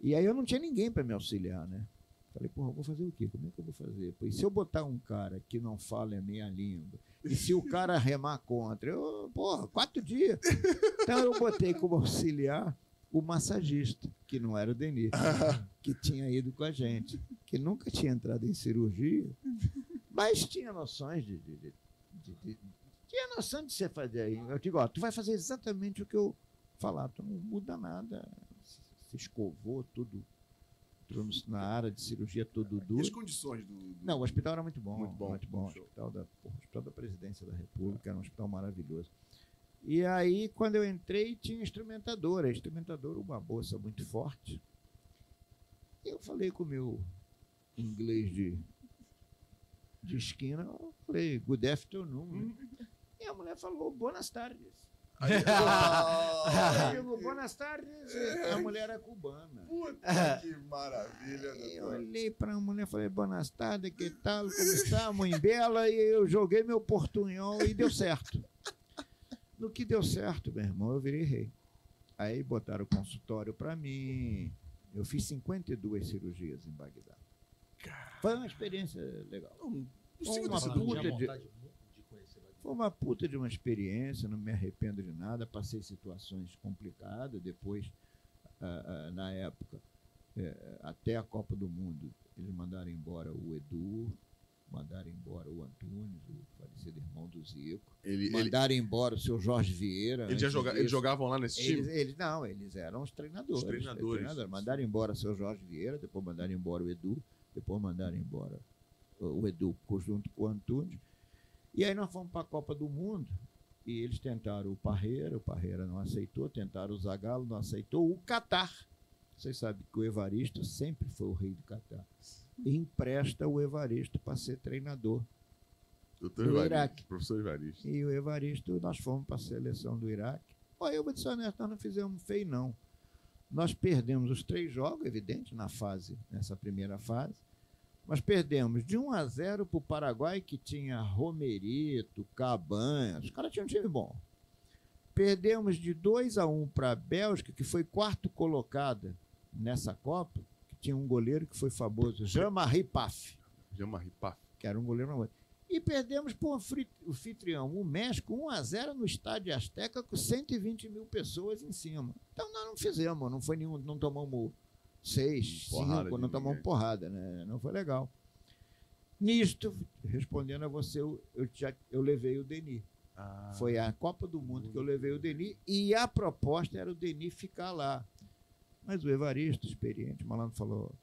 E aí eu não tinha ninguém para me auxiliar, né? Falei, porra, vou fazer o quê? Como é que eu vou fazer? Pô, E se eu botar um cara que não fala a minha língua? E se o cara remar contra? Eu, porra, quatro dias. Então eu botei como auxiliar o massagista, que não era o Denis, que tinha ido com a gente, que nunca tinha entrado em cirurgia, mas tinha noções de. de- de- de- tinha noção de você fazer aí. Eu digo, ó, tu vai fazer exatamente o que eu falar, tu não muda nada. Se, escovou tudo, entrou na área de cirurgia todo E as duro. condições do. do- Não, o hospital era muito bom. Muito bom, Muito bom. show. Hospital da, porra, hospital da Presidência da República, era um hospital maravilhoso. E aí, quando eu entrei, tinha instrumentadora. A instrumentadora, uma moça muito forte. E eu falei com o meu inglês de, de esquina, eu falei, good afternoon. E a mulher falou, boas tardes. Aí- Eu digo, boas tardes. A mulher era cubana. Puta que maravilha, Aí Eu doutor. olhei para a mulher e falei, boas tardes, que tal, como está, mãe bela? E eu joguei meu portunhol e deu certo. No que deu certo, meu irmão, eu virei rei. Aí botaram o consultório para mim. Eu fiz 52 cirurgias em Bagdá. Foi uma experiência legal. Não, Uma puta ruim. de- Foi uma puta de uma experiência, não me arrependo de nada. Passei situações complicadas. Depois, ah, ah, na época, eh, até a Copa do Mundo, eles mandaram embora o Edu, mandaram embora o Antunes, o falecido irmão do Zico, Ele, ele, mandaram embora o seu Jorge Vieira. ele joga, eles jogavam lá nesse Eles, time? eles- não, eles eram os treinadores. Os treinadores. Mandaram embora o seu Jorge Vieira, depois mandaram embora o Edu, depois mandaram embora o o Edu junto com o Antunes. E aí nós fomos para a Copa do Mundo e eles tentaram o Parreira, o Parreira não aceitou, tentaram o Zagallo, não aceitou, o Catar. Vocês sabem que o Evaristo sempre foi o rei do Catar. Empresta o Evaristo para ser treinador. Doutor do Evaristo, Iraque. professor Evaristo. E o Evaristo, nós fomos para a seleção do Iraque. Olha, eu vou honesto, nós não fizemos feio, não. Nós perdemos os três jogos, evidente, na fase, nessa primeira fase. Mas perdemos de 1 a 0 para o Paraguai, que tinha Romerito, Cabanhas. Os caras tinham um time bom. Perdemos de 2 a 1 para a Bélgica, que foi quarto colocada nessa Copa, tinha um goleiro que foi famoso, Jean-Marie Paf Jean-Marie Paf. que era um goleiro não E perdemos para o anfitrião, o México, 1 a 0 no estádio Azteca com 120 mil pessoas em cima. Então nós não fizemos, não foi nenhum, não tomamos seis, Porrada cinco, não tomamos porrada, né? Não foi legal. Nisto, respondendo a você, eu, eu, já, eu levei o Denis. Ah, Foi a Copa do Mundo que eu levei o Denis e a proposta era o Denis ficar lá. Mas o Evaristo, experiente, o malandro falou: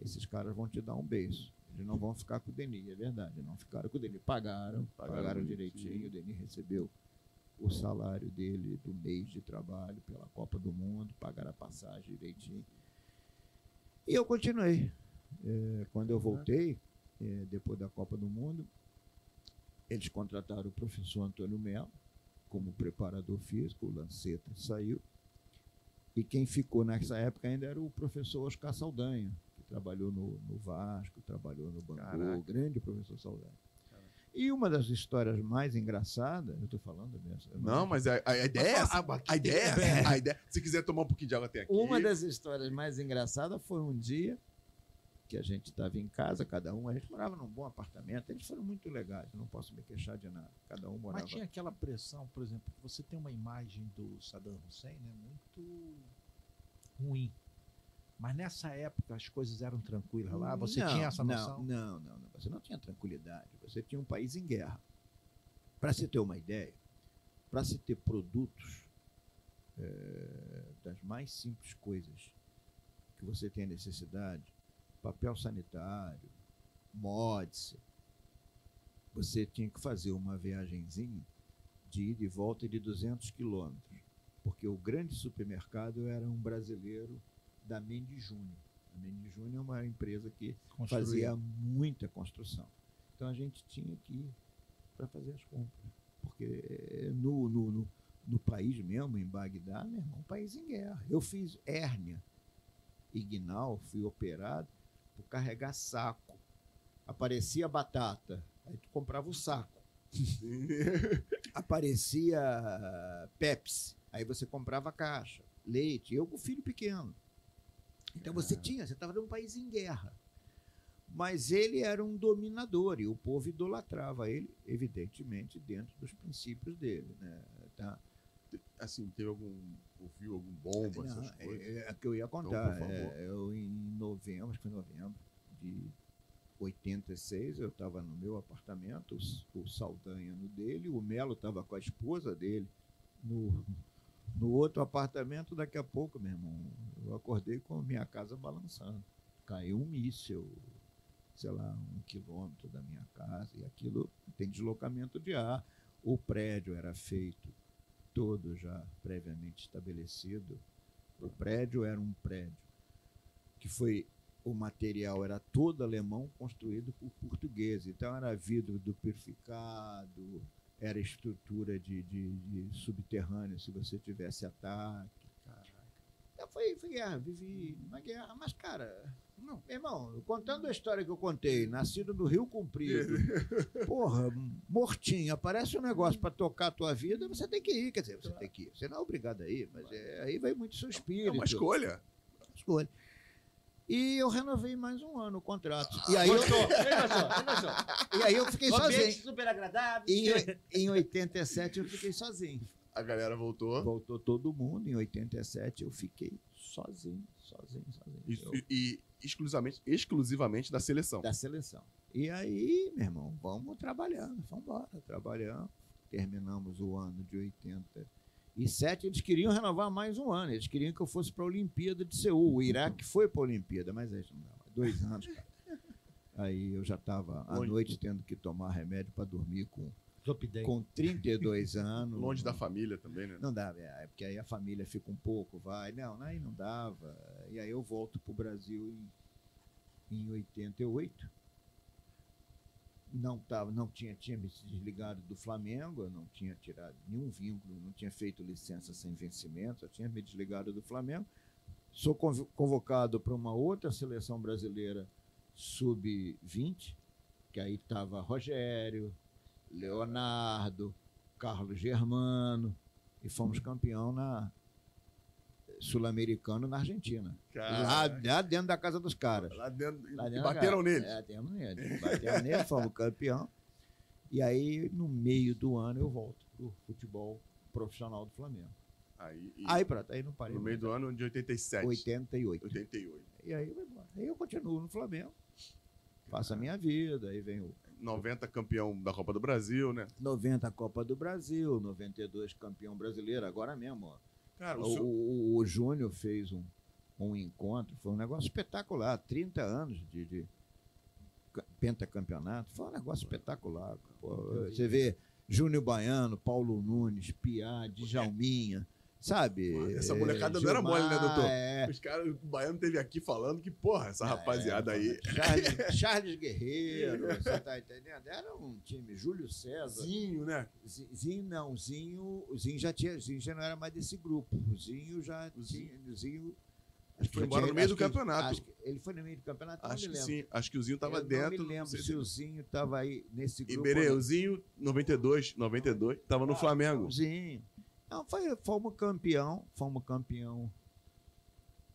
esses caras vão te dar um beijo. Eles não vão ficar com o Denis, é verdade. Não ficaram com o Denis. Pagaram, Pagaram pagaram, direitinho. O Denis recebeu o salário dele do mês de trabalho pela Copa do Mundo, pagaram a passagem direitinho. E eu continuei. Eh, quando eu voltei, eh, depois da Copa do Mundo, eles contrataram o professor Antônio Melo como preparador físico, o Lanceta saiu. E quem ficou nessa época ainda era o professor Oscar Saldanha, que trabalhou no, no Vasco, trabalhou no Bangu, Caraca. o grande professor Saldanha. E uma das histórias mais engraçadas, eu estou falando mesmo. eu Não, mas a, a ideia é essa. A ideia é essa. A ideia, se quiser tomar um pouquinho de água, tem aqui. Uma das histórias mais engraçadas foi um dia que a gente estava em casa, cada um, a gente morava num bom apartamento, eles foram muito legais, não posso me queixar de nada. Cada um morava. Mas tinha aquela pressão, por exemplo, que você tem uma imagem do Saddam Hussein, né, muito ruim. Mas nessa época as coisas eram tranquilas lá, você Não, tinha essa noção? Não, não, não. Você não tinha tranquilidade. Você tinha um país em guerra. Para se ter uma ideia, para se ter produtos eh, das mais simples coisas que você tem necessidade, papel sanitário, mods, você tinha que fazer uma viagenzinha de ida e volta de 200 quilômetros, porque o grande supermercado era um brasileiro da Mendes Júnior. A Mendes Júnior é uma empresa que Construir. fazia muita construção. Então a gente tinha que ir para fazer as compras. Porque eh, no, no, no, no país mesmo, em Bagdá, meu irmão, um país em guerra. Eu fiz hérnia ignal, fui operado por carregar saco. Aparecia batata, aí tu comprava o saco. Aparecia Pepsi, aí você comprava a caixa. Leite, eu com filho pequeno. Então você tinha, você estava num país em guerra. Mas ele era um dominador e o povo idolatrava ele, evidentemente, dentro dos princípios dele. Né? Tá? Assim, teve algum. Ouviu algum bomba, Não, essas coisas? é, é que eu ia contar. por favor. É, eu, em novembro, acho que foi novembro de 86, eu estava no meu apartamento, o o Saldanha no dele, o Melo estava com a esposa dele no, no outro apartamento. Daqui a pouco, meu irmão, eu acordei com a minha casa balançando. Caiu um míssil, sei lá, um quilômetro da minha casa, e aquilo tem deslocamento de ar. O prédio era feito todo já previamente estabelecido. O prédio era um prédio que foi o material era todo alemão construído por portugueses. Então era vidro duplificado, era estrutura de, de, de subterrâneo se você tivesse ataque. Então, foi, foi guerra, vivi uma guerra, mas cara, não, meu irmão, contando a história que eu contei, nascido no Rio Comprido, porra, mortinho, aparece um negócio para tocar a tua vida, você tem que ir, quer dizer, você tem que ir, você não é obrigado a ir, mas é, aí vai muito seu É espírito uma escolha. escolha. E eu renovei mais um ano o contrato. E aí eu, Gostou? Ele gostou, e aí eu fiquei ambiente sozinho. super agradável. Oi- em 87 eu fiquei sozinho. A galera voltou. Voltou todo mundo. Em 87 eu fiquei sozinho, sozinho, sozinho. E, Eu- e- exclusivamente, exclusivamente da seleção. da seleção. E aí, meu irmão, vamos trabalhando, vamos embora, trabalhando. Terminamos o ano de 87. Eles queriam renovar mais um ano. Eles queriam que eu fosse para a Olimpíada de Seul. O Iraque foi para a Olimpíada, mas aí não dava. Dois anos, cara. Aí eu já estava à noite tendo que tomar remédio para dormir com, Zopidem. com 32 anos. Longe da família também, né? Não dava, é, porque aí a família fica um pouco, vai. Não, aí não dava. E aí eu volto para o Brasil em, em 88. Não, tava, não tinha, tinha me desligado do Flamengo, eu não tinha tirado nenhum vínculo, não tinha feito licença sem vencimento, eu tinha me desligado do Flamengo. Sou conv- convocado para uma outra seleção brasileira sub-20, que aí estava Rogério, Leonardo, Carlos Germano, e fomos campeão na sul-americano na Argentina. Lá, lá dentro da casa dos caras. Lá dentro. Lá dentro bateram neles. É, batemos nele. Batemos nele, fomos campeão. E aí, no meio do ano, eu volto pro futebol profissional do Flamengo. Aí, e Aí, pronto, aí não parei. no meio do ano de 87. 88. 88. E aí, eu aí eu continuo no Flamengo. Faço a minha vida, aí vem o 90 campeão da Copa do Brasil, né? 90 Copa do Brasil, 92 campeão brasileiro, agora mesmo. Cara, O, o, seu- o- o Júnior fez um, um encontro, foi um negócio espetacular. 30 anos de, de ca- pentacampeonato, foi um negócio espetacular. Pô, você vê Júnior Baiano, Paulo Nunes, Piá, Djalminha, sabe? Essa É, molecada não era mole, né, doutor? É, os caras, o Baiano teve aqui falando que, porra, essa rapaziada aí. Charles, Charles Guerreiro, você tá entendendo? Era um time, Júlio César. Zinho, né? Zi- Zinho não, Zinho, Zinho já tinha, Zinho já não era mais desse grupo. O Zinho já O tinha, Zinho Acho que foi embora tinha- no meio do que- campeonato. que ele foi no meio do campeonato, Acho não que me lembro. sim. Acho que o Zinho tava Eu dentro. Não me lembro se o Zinho estava aí nesse grupo. Iberê, o Zinho, 92, 92, tava no não. Flamengo. Zinho. Não, foi, fomos campeão, fomos campeão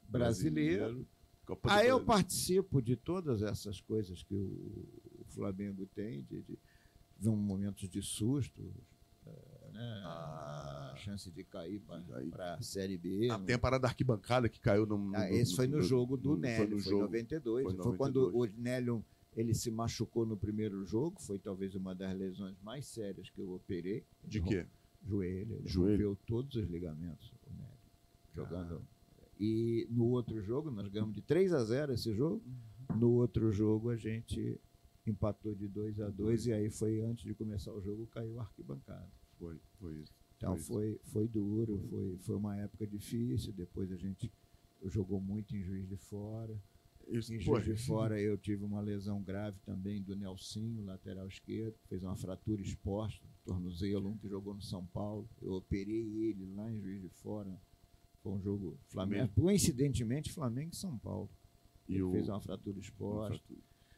brasileiro. Do Aí eu participo de todas essas coisas que o, o Flamengo tem, de, de, de um momentos de susto, eh, né? Ah. a chance de cair para a Série B. Ah, não- tem a parada da arquibancada que caiu no. no- Ah, esse foi no jogo do no- Nélio, Foi no foi, jogo. 92. foi Foi, 92. quando o Nélio ele se machucou no primeiro jogo, foi talvez uma das lesões mais sérias que eu operei. De quê? Joelho, ele Joelho. rompeu todos os ligamentos, o Nélio, jogando. E no outro jogo, nós ganhamos de 3 a 0 esse jogo. No outro jogo, a gente empatou de 2 a 2 e aí foi antes de começar o jogo, caiu a arquibancada. Foi, foi isso. Então foi, foi duro, foi, foi uma época difícil. Depois a gente jogou muito em Juiz de Fora. Isso, Em Juiz de Fora eu tive uma lesão grave também do Nelsinho, lateral esquerdo, fez uma fratura exposta, tornozelo, um que jogou no São Paulo. Eu operei ele lá em Juiz de Fora. Foi um jogo Flamengo, coincidentemente Flamengo e São Paulo. e ele o, fez uma fratura exposta.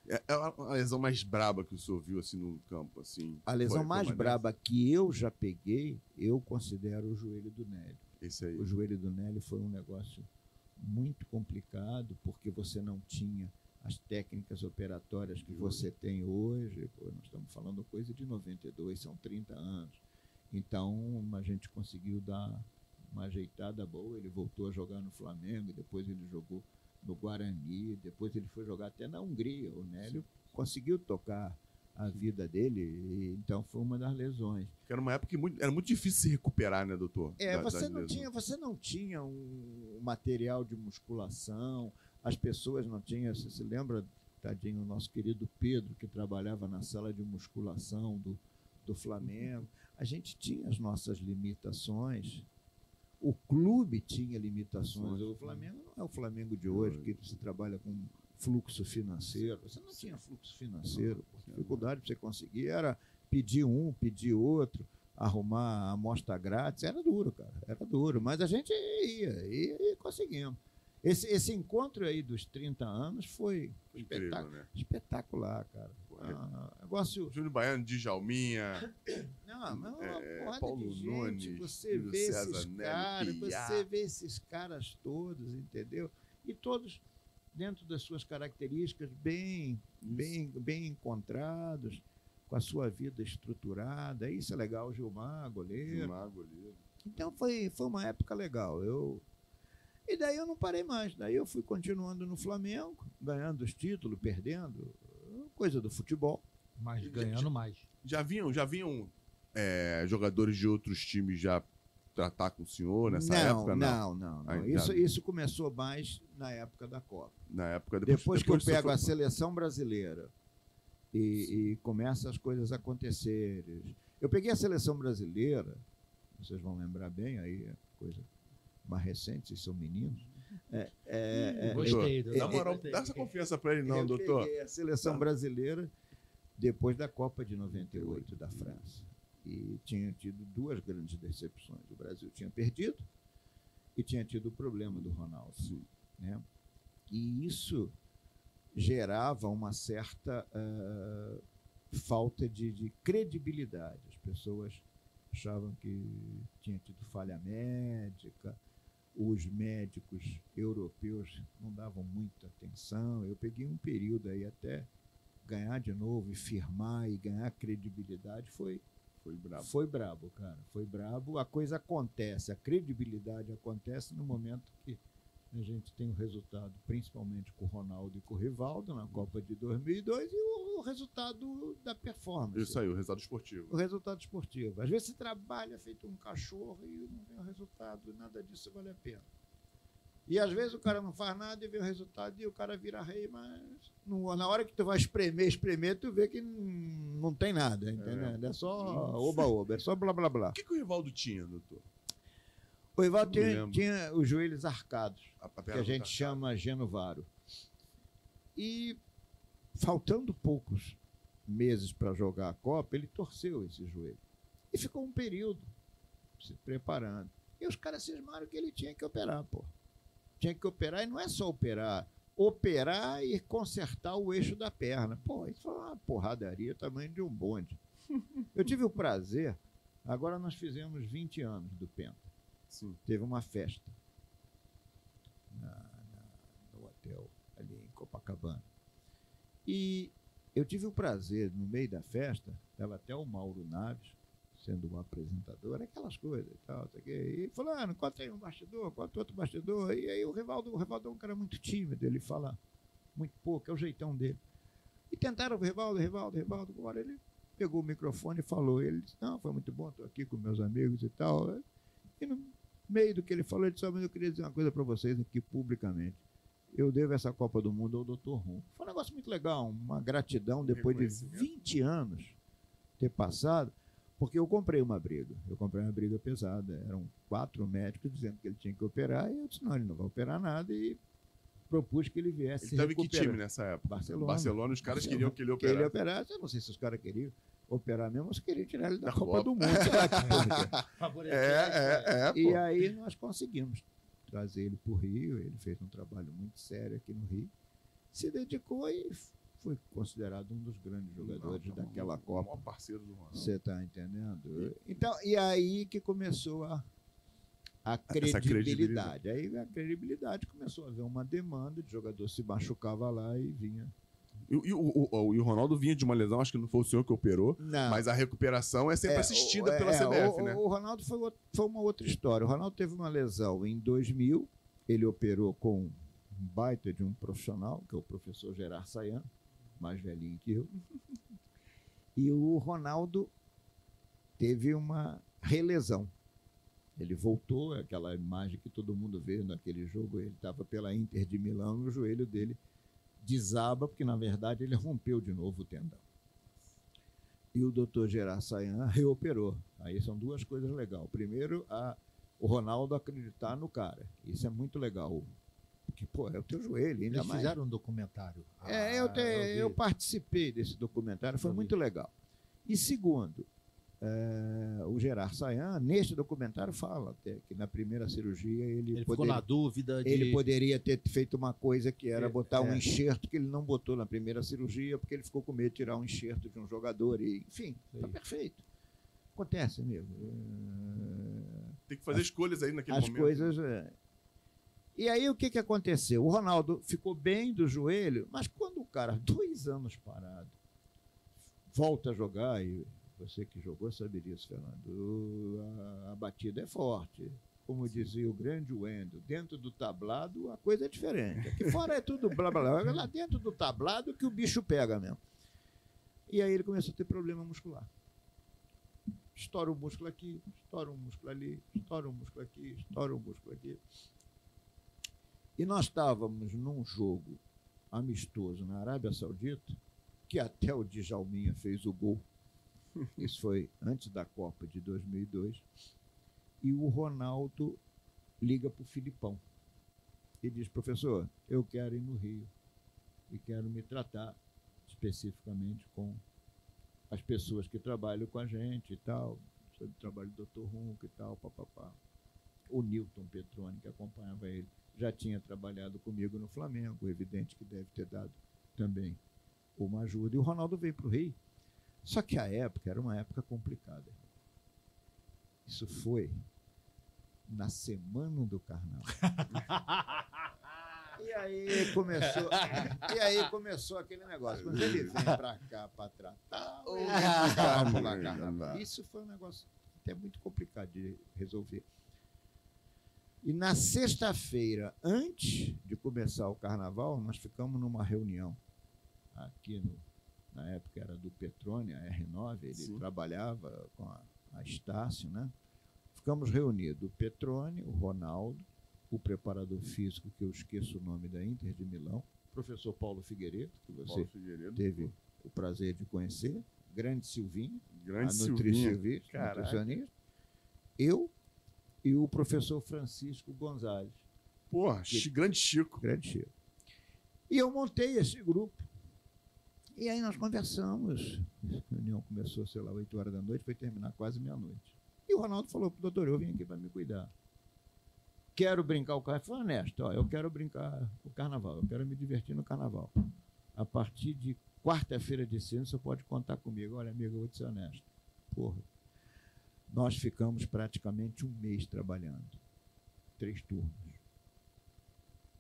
É, é a lesão mais braba que o senhor viu assim no campo, assim. A lesão mais braba que eu já peguei, eu considero o joelho do Nélio. Esse aí. O joelho do Nélio foi um negócio muito complicado, porque você não tinha as técnicas operatórias que você tem hoje. Pô, nós estamos falando coisa de 92, são 30 anos. Então, a gente conseguiu dar uma ajeitada boa. Ele voltou a jogar no Flamengo, depois ele jogou no Guarani, depois ele foi jogar até na Hungria. O Nélio conseguiu tocar a vida dele, e, então foi uma das lesões. Era uma época que muito- era muito difícil se recuperar, né, doutor? É, Da- você não, lesões. tinha, você não tinha um material de musculação, as pessoas não tinham. Você se lembra, tadinho, o nosso querido Pedro, que trabalhava na sala de musculação do, do Flamengo. A gente tinha as nossas limitações. O clube tinha limitações. O Flamengo não é o Flamengo de hoje, que se trabalha com fluxo financeiro. Você não tinha fluxo financeiro. A dificuldade para você conseguir era pedir um, pedir outro arrumar a amostra grátis, era duro, cara, era duro, mas a gente ia, ia e conseguimos. Esse, esse encontro aí dos 30 anos foi incrível, espetac- né? espetacular, cara. Ah, negócio. Júnior Baiano, Djalminha, Não, É, porrada Paulo de gente, Nunes, você Júlio vê César esses caras, você vê esses caras todos, entendeu? E todos dentro das suas características bem, bem, bem encontrados, com a sua vida estruturada. Isso é legal, Gilmar, goleiro. Gilmar, goleiro. Então foi, foi uma época legal. Eu, e daí eu não parei mais. Daí eu fui continuando no Flamengo, ganhando os títulos, perdendo, coisa do futebol. Mas ganhando mais. Já vinham, já vinham é, jogadores de outros times já tratar com o senhor nessa não, época? Não. não, não, não. Isso, isso começou mais na época da Copa. Na época depois, Depois, que depois eu pego foi- a seleção brasileira e, e começa as coisas a acontecerem. Eu peguei a seleção brasileira, vocês vão lembrar bem, aí é coisa mais recente, vocês são meninos. É, é, é, Gostei. Dá do- moral, dá essa confiança pra ele, não, eu doutor. peguei a seleção brasileira depois da Copa de 98 da França. E tinha tido duas grandes decepções. O Brasil tinha perdido e tinha tido o problema do Ronaldo. Né? E isso gerava uma certa ah, falta de, de credibilidade. As pessoas achavam que tinha tido falha médica, os médicos europeus não davam muita atenção. Eu peguei um período aí até ganhar de novo e firmar e ganhar credibilidade foi Foi brabo. foi brabo, cara. Foi brabo. A coisa acontece, a credibilidade acontece no momento que a gente tem o resultado, principalmente com o Ronaldo e com o Rivaldo na Copa de 2002 e o, o resultado da performance. Isso aí, o resultado esportivo. O resultado esportivo. Às vezes você trabalha feito um cachorro e não vê o resultado, nada disso vale a pena. E às vezes o cara não faz nada e vê o resultado e o cara vira rei, mas no- na hora que tu vai espremer, espremer, tu vê que não, tem nada, entendeu? É, só oba-oba, é só blá blá blá. O que, que o Rivaldo tinha, doutor? O Ivaldo tinha, tinha os joelhos arcados. A, a que a gente Kaká. chama Genovaro. E faltando poucos meses para jogar a Copa, ele torceu esse joelho. E ficou um período se preparando. E os caras cismaram que ele tinha que operar, pô. Tinha que operar, e não é só operar, operar e consertar o eixo da perna. Pô, isso foi uma porradaria tamanho de um bonde. Eu tive o prazer, agora nós fizemos 20 anos do Penta Sim. teve uma festa na- na- no hotel ali em Copacabana. E eu tive o prazer, no meio da festa, estava até o Mauro Naves, sendo o apresentador, aquelas coisas e tal, sei quê. e fulano, conta aí um bastidor, conta outro bastidor, e aí o Rivaldo, o Rivaldo é um cara muito tímido, ele fala muito pouco, é o jeitão dele. E tentaram o Rivaldo, Rivaldo, Rivaldo, agora ele pegou o microfone e falou, ele disse, não, foi muito bom, estou aqui com meus amigos e tal, e no meio do que ele falou, ele disse, "Ah, mas eu queria dizer uma coisa para vocês aqui publicamente. Eu devo essa Copa do Mundo ao Dr. Rum. Foi um negócio muito legal, uma gratidão depois de Reconhecimento. 20 anos ter passado, porque eu comprei uma briga. Eu comprei uma briga pesada. Eram quatro médicos dizendo que ele tinha que operar, e eu disse, não, ele não vai operar nada, e propus que ele viesse Ele se tava em que time nessa época? Barcelona. Barcelona, os caras Barcelona. queriam que ele Que ele operasse. operasse, eu não sei se os caras queriam operar mesmo, ou se queriam tirar ele da, Da Copa, Copa. do Mundo. é. É, é, é, pô. E aí nós conseguimos trazer ele para o Rio, ele fez um trabalho muito sério aqui no Rio, se dedicou e foi considerado um dos grandes jogadores Não, tá daquela o Copa. maior parceiro do Ronaldo. Você está entendendo? Então, e aí que começou a, a credibilidade. Aí a credibilidade começou a haver uma demanda de jogador se machucava lá e vinha. E, e o, o- o- e o Ronaldo vinha de uma lesão, acho que não foi o senhor que operou, Não. mas a recuperação é sempre É, assistida o- pela é, CBF, o, né? O Ronaldo foi, foi uma outra história. O Ronaldo teve uma lesão em 2000. Ele operou com um baita de um profissional, que é o professor Gerard Sayan, mais velhinho que eu. E o Ronaldo teve uma relesão. Ele voltou, aquela imagem que todo mundo vê naquele jogo, ele estava pela Inter de Milão e o joelho dele desaba, porque na verdade ele rompeu de novo o tendão. E o doutor Gerard Sayan reoperou. Aí são duas coisas legais. Primeiro, a, o Ronaldo acreditar no cara. Isso é muito legal. Porque, pô, é o teu joelho, ainda Eles mais. fizeram um documentário. É, eu, te- Ah, vi. eu participei desse documentário, foi Eu muito legal. E segundo, é, o Gerard Sayan, neste documentário, fala até que na primeira cirurgia ele, Ele ficou poderia, na dúvida de. ele poderia ter feito uma coisa que era É, botar um é. enxerto que ele não botou na primeira cirurgia, porque ele ficou com medo de tirar um enxerto de um jogador. E, enfim, tá Sim. perfeito. Acontece mesmo. É, Tem que fazer escolhas aí naquele as momento. coisas. E aí o que, que aconteceu? O Ronaldo ficou bem do joelho, mas quando o cara, dois anos parado, volta a jogar, e você que jogou sabe disso, Fernando, a, a batida é forte. Como dizia o grande Wendel, dentro do tablado a coisa é diferente. Aqui fora é tudo blá blá blá. Lá dentro do tablado que o bicho pega mesmo. E aí ele começou a ter problema muscular. Estoura o músculo aqui, estoura um músculo ali, estoura um músculo aqui, estoura um músculo aqui. E nós estávamos num jogo amistoso na Arábia Saudita, que até o Djalminha fez o gol. Isso foi antes da Copa de 2002. E o Ronaldo liga para o Filipão e diz: professor, eu quero ir no Rio e quero me tratar especificamente com as pessoas que trabalham com a gente e tal, sobre o trabalho do Dr. Runco e tal, papapá. O Newton Petroni, que acompanhava ele, já tinha trabalhado comigo no Flamengo, evidente que deve ter dado também uma ajuda. E o Ronaldo veio para o Rio. Só que a época era uma época complicada. Isso foi na semana do carnaval. E aí começou, e aí começou aquele negócio. Quando ele vem para cá para tratar, ou pular carnaval. Isso foi um negócio até muito complicado de resolver. E na sexta-feira, antes de começar o carnaval, nós ficamos numa reunião aqui no, na época era do Petrone, a R9, ele Sim. trabalhava com a, a Estácio, né? Ficamos reunidos, o Petrone, o Ronaldo, o preparador físico, que eu esqueço o nome da Inter de Milão, o professor Paulo Figueiredo, que você Figueiredo. teve o prazer de conhecer, grande Silvinho, Grande a nutricionista, nutricionista, eu e o professor Francisco Gonzalez, Porra, Chi- grande Chico. grande Chico. E eu montei esse grupo. E aí nós conversamos. A reunião começou, sei lá, 8 horas da noite, foi terminar quase meia-noite. E o Ronaldo falou pro doutor, eu vim aqui para me cuidar. Quero brincar o carnaval. Falei, honesto, ó, eu quero brincar o carnaval, eu quero me divertir no carnaval. A partir de quarta-feira de cinza, você pode contar comigo. Olha, amigo, eu vou te ser honesto. Porra. Nós ficamos praticamente um mês trabalhando. Três turnos.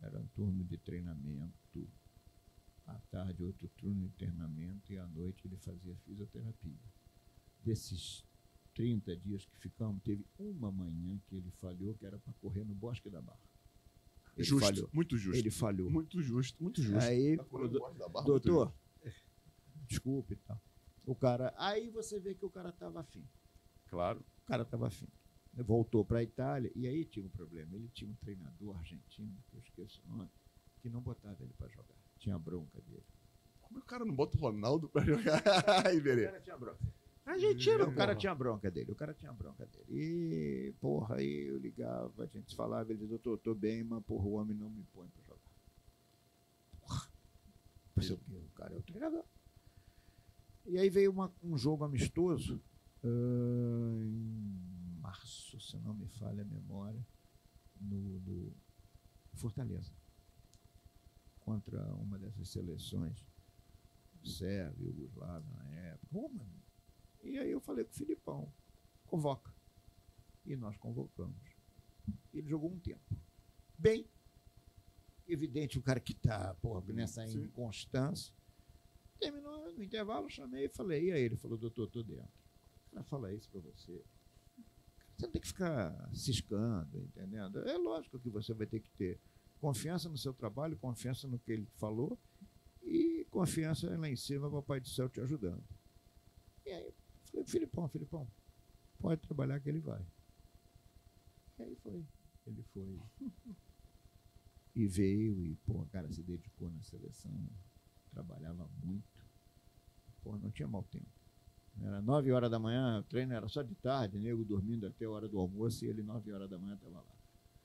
Era um turno de treinamento, à tarde outro turno de treinamento e à noite ele fazia fisioterapia. Desses 30 dias que ficamos, teve uma manhã que ele falhou, que era para correr no Bosque da Barra. Ele justo, falhou. muito justo. Ele falhou. Muito justo, muito justo. Aí, Tá barra, doutor, desculpe e tal. O cara, aí você vê que o cara estava afim. Claro. O cara estava afim. Voltou para a Itália e aí tinha um problema. Ele tinha um treinador argentino, que eu esqueço o nome, que não botava ele para jogar. Tinha bronca dele. Como é que o cara não bota o Ronaldo pra jogar? Aí, O cara tinha bronca. Argentina, O cara porra. tinha bronca dele, o cara tinha bronca dele. E, porra, aí eu ligava, a gente falava, ele dizia, doutor, tô bem, mas porra, o homem não me põe para jogar. o quê. O cara é o treinador. E aí veio uma- um jogo amistoso em março, se não me falha a memória, no, no Fortaleza. Contra uma dessas seleções, Sérvia, Yugoslávia na época. Uma. E aí eu falei com o Filipão, convoca. E nós convocamos. Ele jogou um tempo. Bem, evidente o cara que está nessa inconstância. Terminou no intervalo, chamei e falei, e aí? Ele falou, doutor, tô dentro. Cara fala isso para você. Você não tem que ficar ciscando, entendendo? É lógico que você vai ter que ter confiança no seu trabalho, confiança no que ele falou e confiança lá em cima, Papai do Céu te ajudando. E aí, falei, Filipão, Filipão, pode trabalhar que ele vai. E aí foi. Ele foi. E veio e, pô, cara, se dedicou na seleção, trabalhava muito. Pô, não tinha mau tempo. Era nove horas da manhã, o treino era só de tarde, nego dormindo até a hora do almoço, e ele nove horas da manhã estava lá.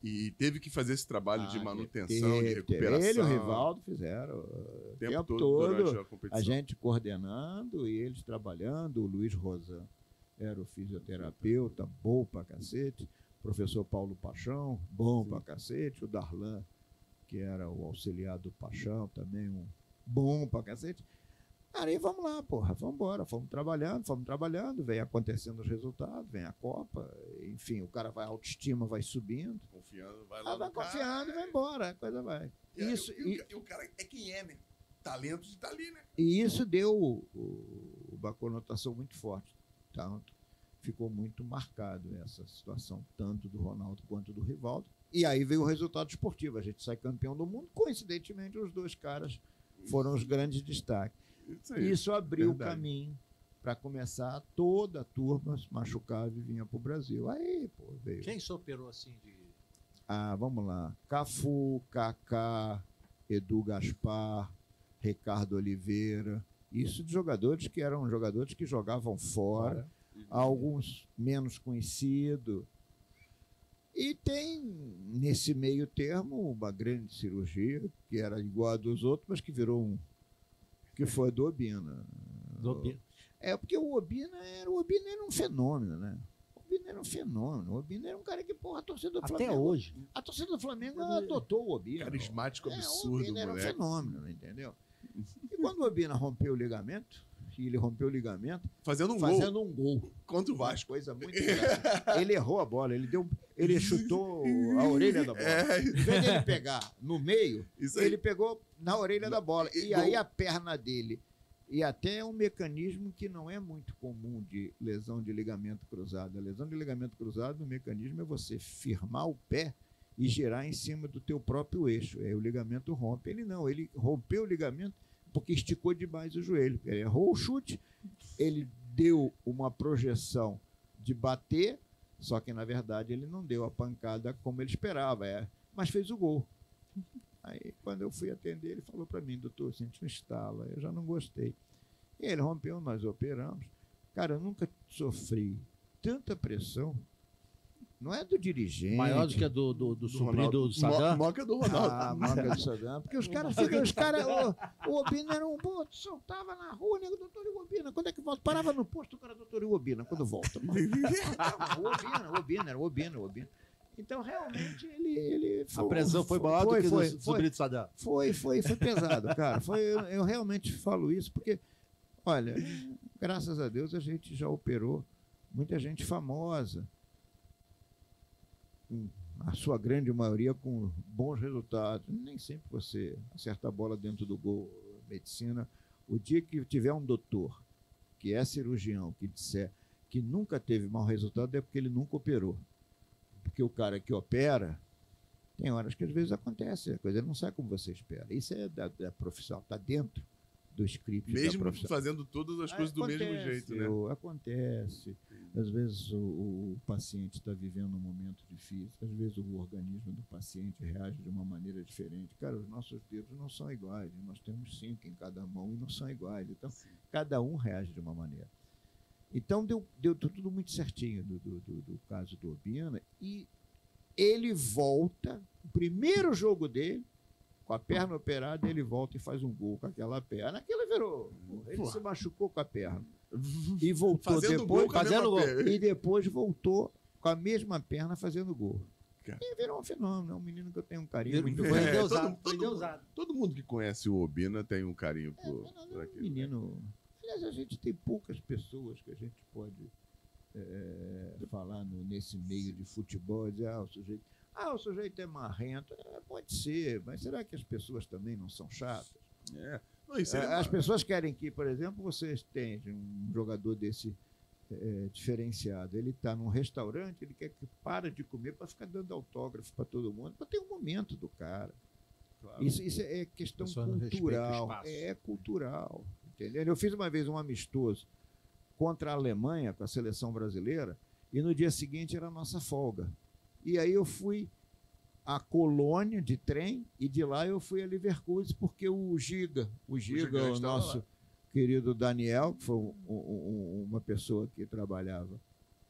E teve que fazer esse trabalho de Ah, manutenção, teve, de recuperação. Ele e o Rivaldo fizeram uh, o tempo, todo, durante a competição. a gente coordenando e eles trabalhando. O Luiz Rosan era o fisioterapeuta, bom pra cacete. O professor Paulo Paixão, bom Sim. pra cacete. O Darlan, que era o auxiliar do Paixão, também um bom pra cacete. Cara, e vamos lá, porra, vamos embora. Fomos trabalhando, fomos trabalhando, vem acontecendo os resultados, vem a Copa, enfim, o cara vai, a autoestima vai subindo. Confiando, vai lá Ah, vai no cara. confiando e vai embora, a coisa vai. E Isso, e, o e, e o cara é quem é, né? Talento de tá ali, né? e isso deu o- uma conotação muito forte. Tanto ficou muito marcado essa situação, tanto do Ronaldo quanto do Rivaldo. E aí veio o resultado esportivo. A gente sai campeão do mundo. Coincidentemente, os dois caras foram os grandes destaques. Isso aí. Isso abriu o caminho para começar toda a turma se machucava e vinha para o Brasil. Aí, pô, veio. Quem superou assim de. Ah, vamos lá. Cafu, Kaká, Edu Gaspar, Ricardo Oliveira. Isso de jogadores que eram jogadores que jogavam fora, alguns menos conhecidos. E tem, nesse meio termo, uma grande cirurgia, que era igual a dos outros, mas que virou um. Que foi do Obina. do- É porque o Obina era, o Obina era um fenômeno, né? O Obina era um fenômeno. O Obina era um cara que, porra, a torcida do Até Flamengo. hoje. A torcida do Flamengo adotou o Obina. Carismático É, o absurdo, Obina era um moleque. fenômeno, entendeu? E quando o Obina rompeu o ligamento, ele rompeu o ligamento, Fazendo um gol fazendo um gol. contra o Vasco. Coisa muito engraçada. Ele errou a bola, ele deu, ele chutou a orelha da bola. É, Em vez dele pegar no meio, ele pegou na orelha da bola. E E aí a perna dele. E até é um mecanismo que não é muito comum de lesão de ligamento cruzado. A lesão de ligamento cruzado, o mecanismo é você firmar o pé e girar em cima do teu próprio eixo. Aí o ligamento rompe. Ele não, ele rompeu o ligamento porque esticou demais o joelho. Ele errou o chute, ele deu uma projeção de bater, só que na verdade ele não deu a pancada como ele esperava, é, mas fez o gol. Aí, quando eu fui atender, ele falou para mim, doutor, senti um estalo. Eu já não gostei. E ele rompeu, nós operamos. Cara, eu nunca sofri tanta pressão. Não é do dirigente. Maior do que a do, do, do Do sobrinho do Saddam. Mo- Moca do Ronaldo. Ah, manga do Saddam. Porque os caras ficam, os caras, o, o Obina era um, pô, soltava na rua, nego, doutor Obina, quando é que volta? Parava no posto, o cara, doutor Obina, quando volta. Obina, o Obina, era o Obina, o Obina. Então, realmente, ele... ele A pressão foi maior do que foi, do foi, sobrinho do Saddam. foi, foi, foi pesado, cara. Foi, eu, eu realmente falo isso porque, olha, graças a Deus a gente já operou muita gente famosa, a sua grande maioria com bons resultados. Nem sempre você acerta a bola dentro do gol. Medicina, o dia que tiver um doutor que é cirurgião que disser que nunca teve mau resultado é porque ele nunca operou. Porque o cara que opera tem horas que às vezes acontece, a coisa não sai como você espera. Isso é da, da profissão, está dentro do script Mesmo fazendo todas as coisas do mesmo Acontece, jeito, né? Acontece. Às vezes o, o paciente está vivendo um momento difícil, às vezes o organismo do paciente reage de uma maneira diferente. Cara, os nossos dedos não são iguais, né? nós temos cinco em cada mão e não são iguais. Então, cada um reage de uma maneira. Então, deu, deu tudo muito certinho do, do, do- do caso do Obina e ele volta, o primeiro jogo dele, Com a perna operada, ele volta e faz um gol com aquela perna. Aquilo virou. Ele Porra. se machucou com a perna. E voltou Fazendo depois. gol fazendo gol. perna. E depois voltou com a mesma perna fazendo gol. Cara. E virou um fenômeno. É um menino que eu tenho um carinho Foi muito foi. É, todo- foi todo- endeusado. Todo mundo que conhece o Obina tem um carinho É, por, por é um aquilo. menino. Aliás, a gente tem poucas pessoas que a gente pode é, falar no- nesse meio de futebol, dizer, ah, o sujeito, ah, o sujeito é marrento. É, pode ser, mas será que as pessoas também não são chatas? É. Não, isso É, é As pessoas querem que, por exemplo, vocês tenham um jogador desse é, diferenciado. Ele está num restaurante, ele quer que para de comer para ficar dando autógrafo para todo mundo, para ter um momento do cara. claro. Isso, isso é questão cultural. espaço. É cultural. Entendeu? Eu fiz uma vez um amistoso contra a Alemanha, com a seleção brasileira, e no dia seguinte era a nossa folga. E aí eu fui à Colônia de trem, e de lá eu fui a Leverkusen, porque o Giga, o Giga, o estava nosso lá. querido Daniel, que foi um- um- um- uma pessoa que trabalhava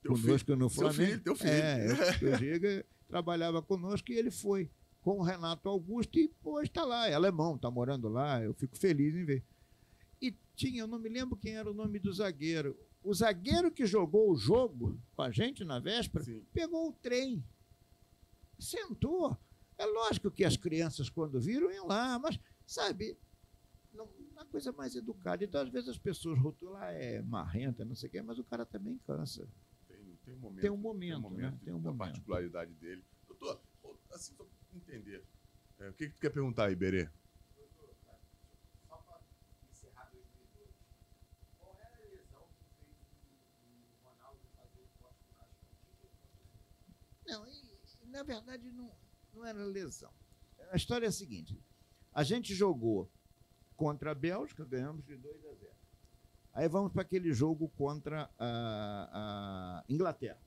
Teu conosco no Teu Flamengo. filho, teu filho. É, o Giga trabalhava conosco e ele foi com o Renato Augusto e hoje está lá, é alemão, está morando lá, eu fico feliz em ver. E tinha, eu não me lembro quem era o nome do zagueiro. O zagueiro que jogou o jogo com a gente na véspera Sim. pegou o trem, sentou. É lógico que as crianças, quando viram, iam lá, mas, sabe, não, uma coisa mais educada. Então, às vezes, as pessoas rotulam, é marrenta, não sei o quê, mas o cara também cansa. Tem, tem um momento. Tem um momento, né? Tem um momento. particularidade dele. Doutor, assim, só entender. é, o que, que tu quer perguntar aí, Berê? Só para encerrar 2002, qual era a lesão que fez o Ronaldo fazer o pós-plástico? O que que aconteceu? Não, e, e, na verdade não, não era lesão. A história é a seguinte: a gente jogou contra a Bélgica, ganhamos de 2 a 0. Aí vamos para aquele jogo contra a, a Inglaterra,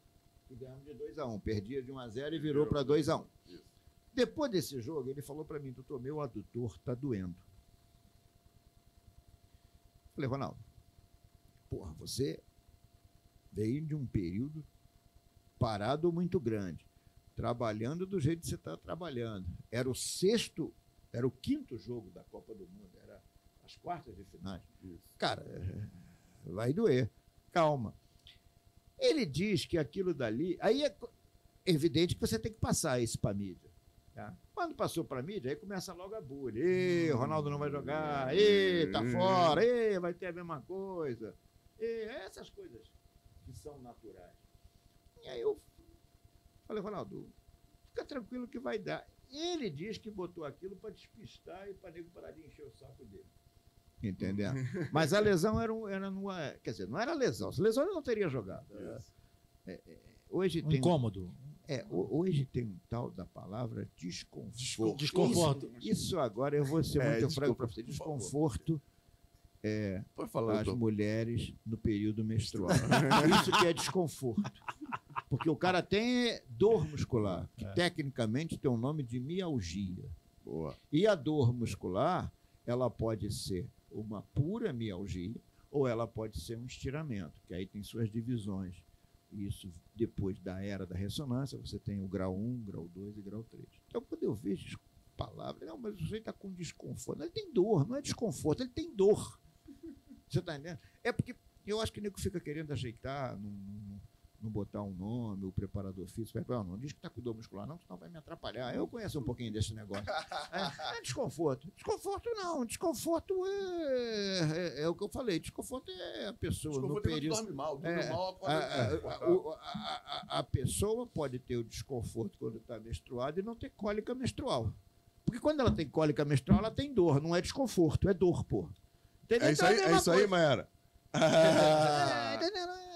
que ganhamos de 2 a 1. Perdia de 1 a 0 e virou para 2 a 1. Isso. Depois desse jogo, ele falou para mim, doutor, meu adutor está doendo. Falei, Ronaldo, porra, você veio de um período parado muito grande, trabalhando do jeito que você está trabalhando. Era o sexto, era o quinto jogo da Copa do Mundo, era as quartas de finais. Cara, é, vai doer. Calma. Ele diz que aquilo dali. Aí é evidente que você tem que passar isso para a mídia. tá? Quando passou para a mídia, aí começa logo a bulha. Ê, o Ronaldo não vai jogar. Ê, tá fora. Ê, vai ter a mesma coisa. Ê, essas coisas que são naturais. E aí eu falei, Ronaldo, fica tranquilo que vai dar. Ele diz que botou aquilo para despistar e para nego parar de encher o saco dele. Entendeu? Mas a lesão era, era numa. Quer dizer, não era lesão. Se lesão ele não teria jogado. Isso. Hoje Um tem, incômodo. é, ho- hoje tem um tal da palavra desconforto. Desconforto. Isso, isso agora eu vou ser É, muito franco para você. Desconforto Pode falar, das doutor. mulheres no período menstrual. Isso que é desconforto. Porque o cara tem dor muscular, que tecnicamente tem o nome de mialgia. Boa. E a dor muscular, ela pode ser uma pura mialgia ou ela pode ser um estiramento, que aí tem suas divisões. Isso depois da era da ressonância, você tem o grau 1, grau 2 e grau 3. Então, quando eu vejo palavras, não, mas o sujeito está com desconforto. Ele tem dor, não é desconforto, ele tem dor. Você está entendendo? É porque eu acho que o nego fica querendo ajeitar, não, não, não botar um nome, o preparador físico, vai falar, não, diz que está com dor muscular, não, senão vai me atrapalhar. Eu conheço um pouquinho desse negócio. É, é desconforto. Desconforto não, desconforto é, é, é o que eu falei, desconforto é a pessoa no Desconforto é quando período. dorme mal. Dorme É, mal, A, acorda. a- a- a- pessoa pode ter o desconforto quando está menstruada e não ter cólica menstrual. Porque quando ela tem cólica menstrual, ela tem dor, não é desconforto, é dor, pô. Entendeu? É isso Então aí, é isso aí. Maera. É, entendeu? Então é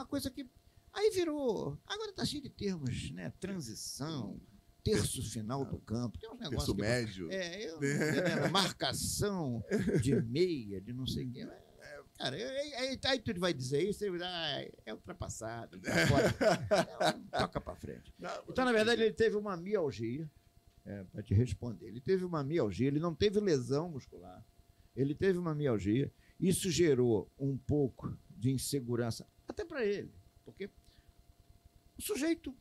uma coisa que. Aí virou. Agora está cheio de termos, né? Transição, terço final do campo, tem uns negócios. Terço que- médio. É, eu, entendeu? marcação de meia, de não sei o quê. É, Cara, aí, aí tu vai dizer isso, você ah, é ultrapassado, tá fora. Não, toca pra frente. Então, na verdade, ele teve uma mialgia, é, para te responder. Ele teve uma mialgia, ele não teve lesão muscular, ele teve uma mialgia. Isso gerou um pouco de insegurança, até para ele, porque o sujeito,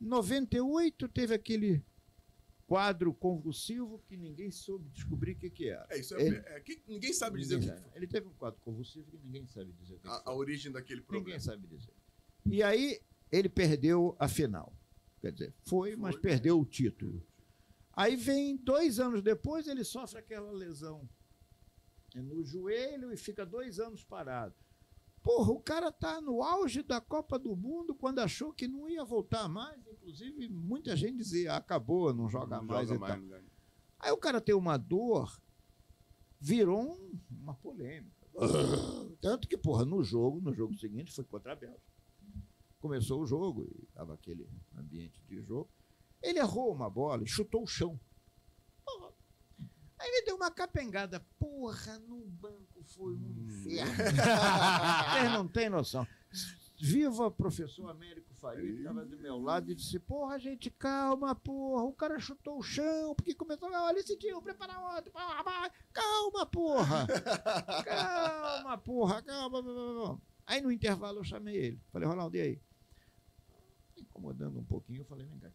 98, teve aquele quadro convulsivo que ninguém soube descobrir o que, que era. É, isso é, Ele- é, que ninguém sabe dizer Ninguém o que sabe. Ele teve um quadro convulsivo que ninguém sabe dizer o que, a, que foi. a origem daquele problema. Ninguém sabe dizer. E aí ele perdeu a final. Quer dizer, foi, mas Foi. perdeu o título. Aí vem dois anos depois, ele sofre aquela lesão no joelho e fica dois anos parado. Porra, o cara tá no auge da Copa do Mundo quando achou que não ia voltar mais. Inclusive, muita gente dizia, acabou, não joga Não mais joga e mais, ganha. Aí o cara tem uma dor, virou um- uma polêmica. Tanto que, porra, no jogo, no jogo seguinte, foi contra a Bélgica. Começou o jogo, e estava aquele ambiente de jogo. Ele errou uma bola e chutou o chão. Porra. Aí ele deu uma capengada. Porra, no banco foi um inferno. Vocês não têm noção. Viva professor Américo Faria, que estava do meu lado, e disse: Porra, gente, calma, porra. O cara chutou o chão, porque começou. Olha esse tio, prepara outro. Calma, porra. Calma, porra, calma. Aí no intervalo eu chamei ele. Falei, Ronaldo, e aí? Incomodando um pouquinho, eu falei, vem cá.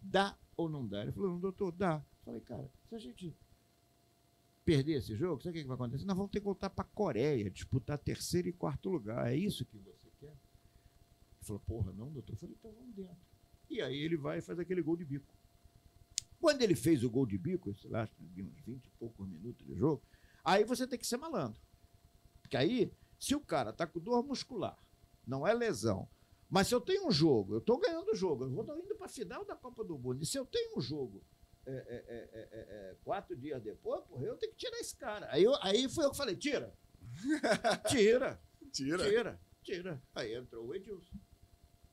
Dá ou não dá? Ele falou, não, doutor, dá. Falei, cara, se a gente perder esse jogo, sabe o que vai acontecer? Nós vamos ter que voltar para a Coreia, disputar terceiro e quarto lugar. É isso que você quer? Ele falou, porra, não, doutor. Eu falei, então vamos dentro. E aí ele vai e faz aquele gol de bico. Quando ele fez o gol de bico, sei lá, uns 20 e poucos minutos de jogo, aí você tem que ser malandro. Porque aí, se o cara tá com dor muscular, não é lesão, mas se eu tenho um jogo, eu estou ganhando o jogo, eu vou indo para a final da Copa do Mundo, e se eu tenho um jogo é, é, é, é, é, quatro dias depois, porra, eu tenho que tirar esse cara. Aí, eu, aí foi eu que falei, tira. Tira, Tira. tira, tira. Aí entrou o Edilson.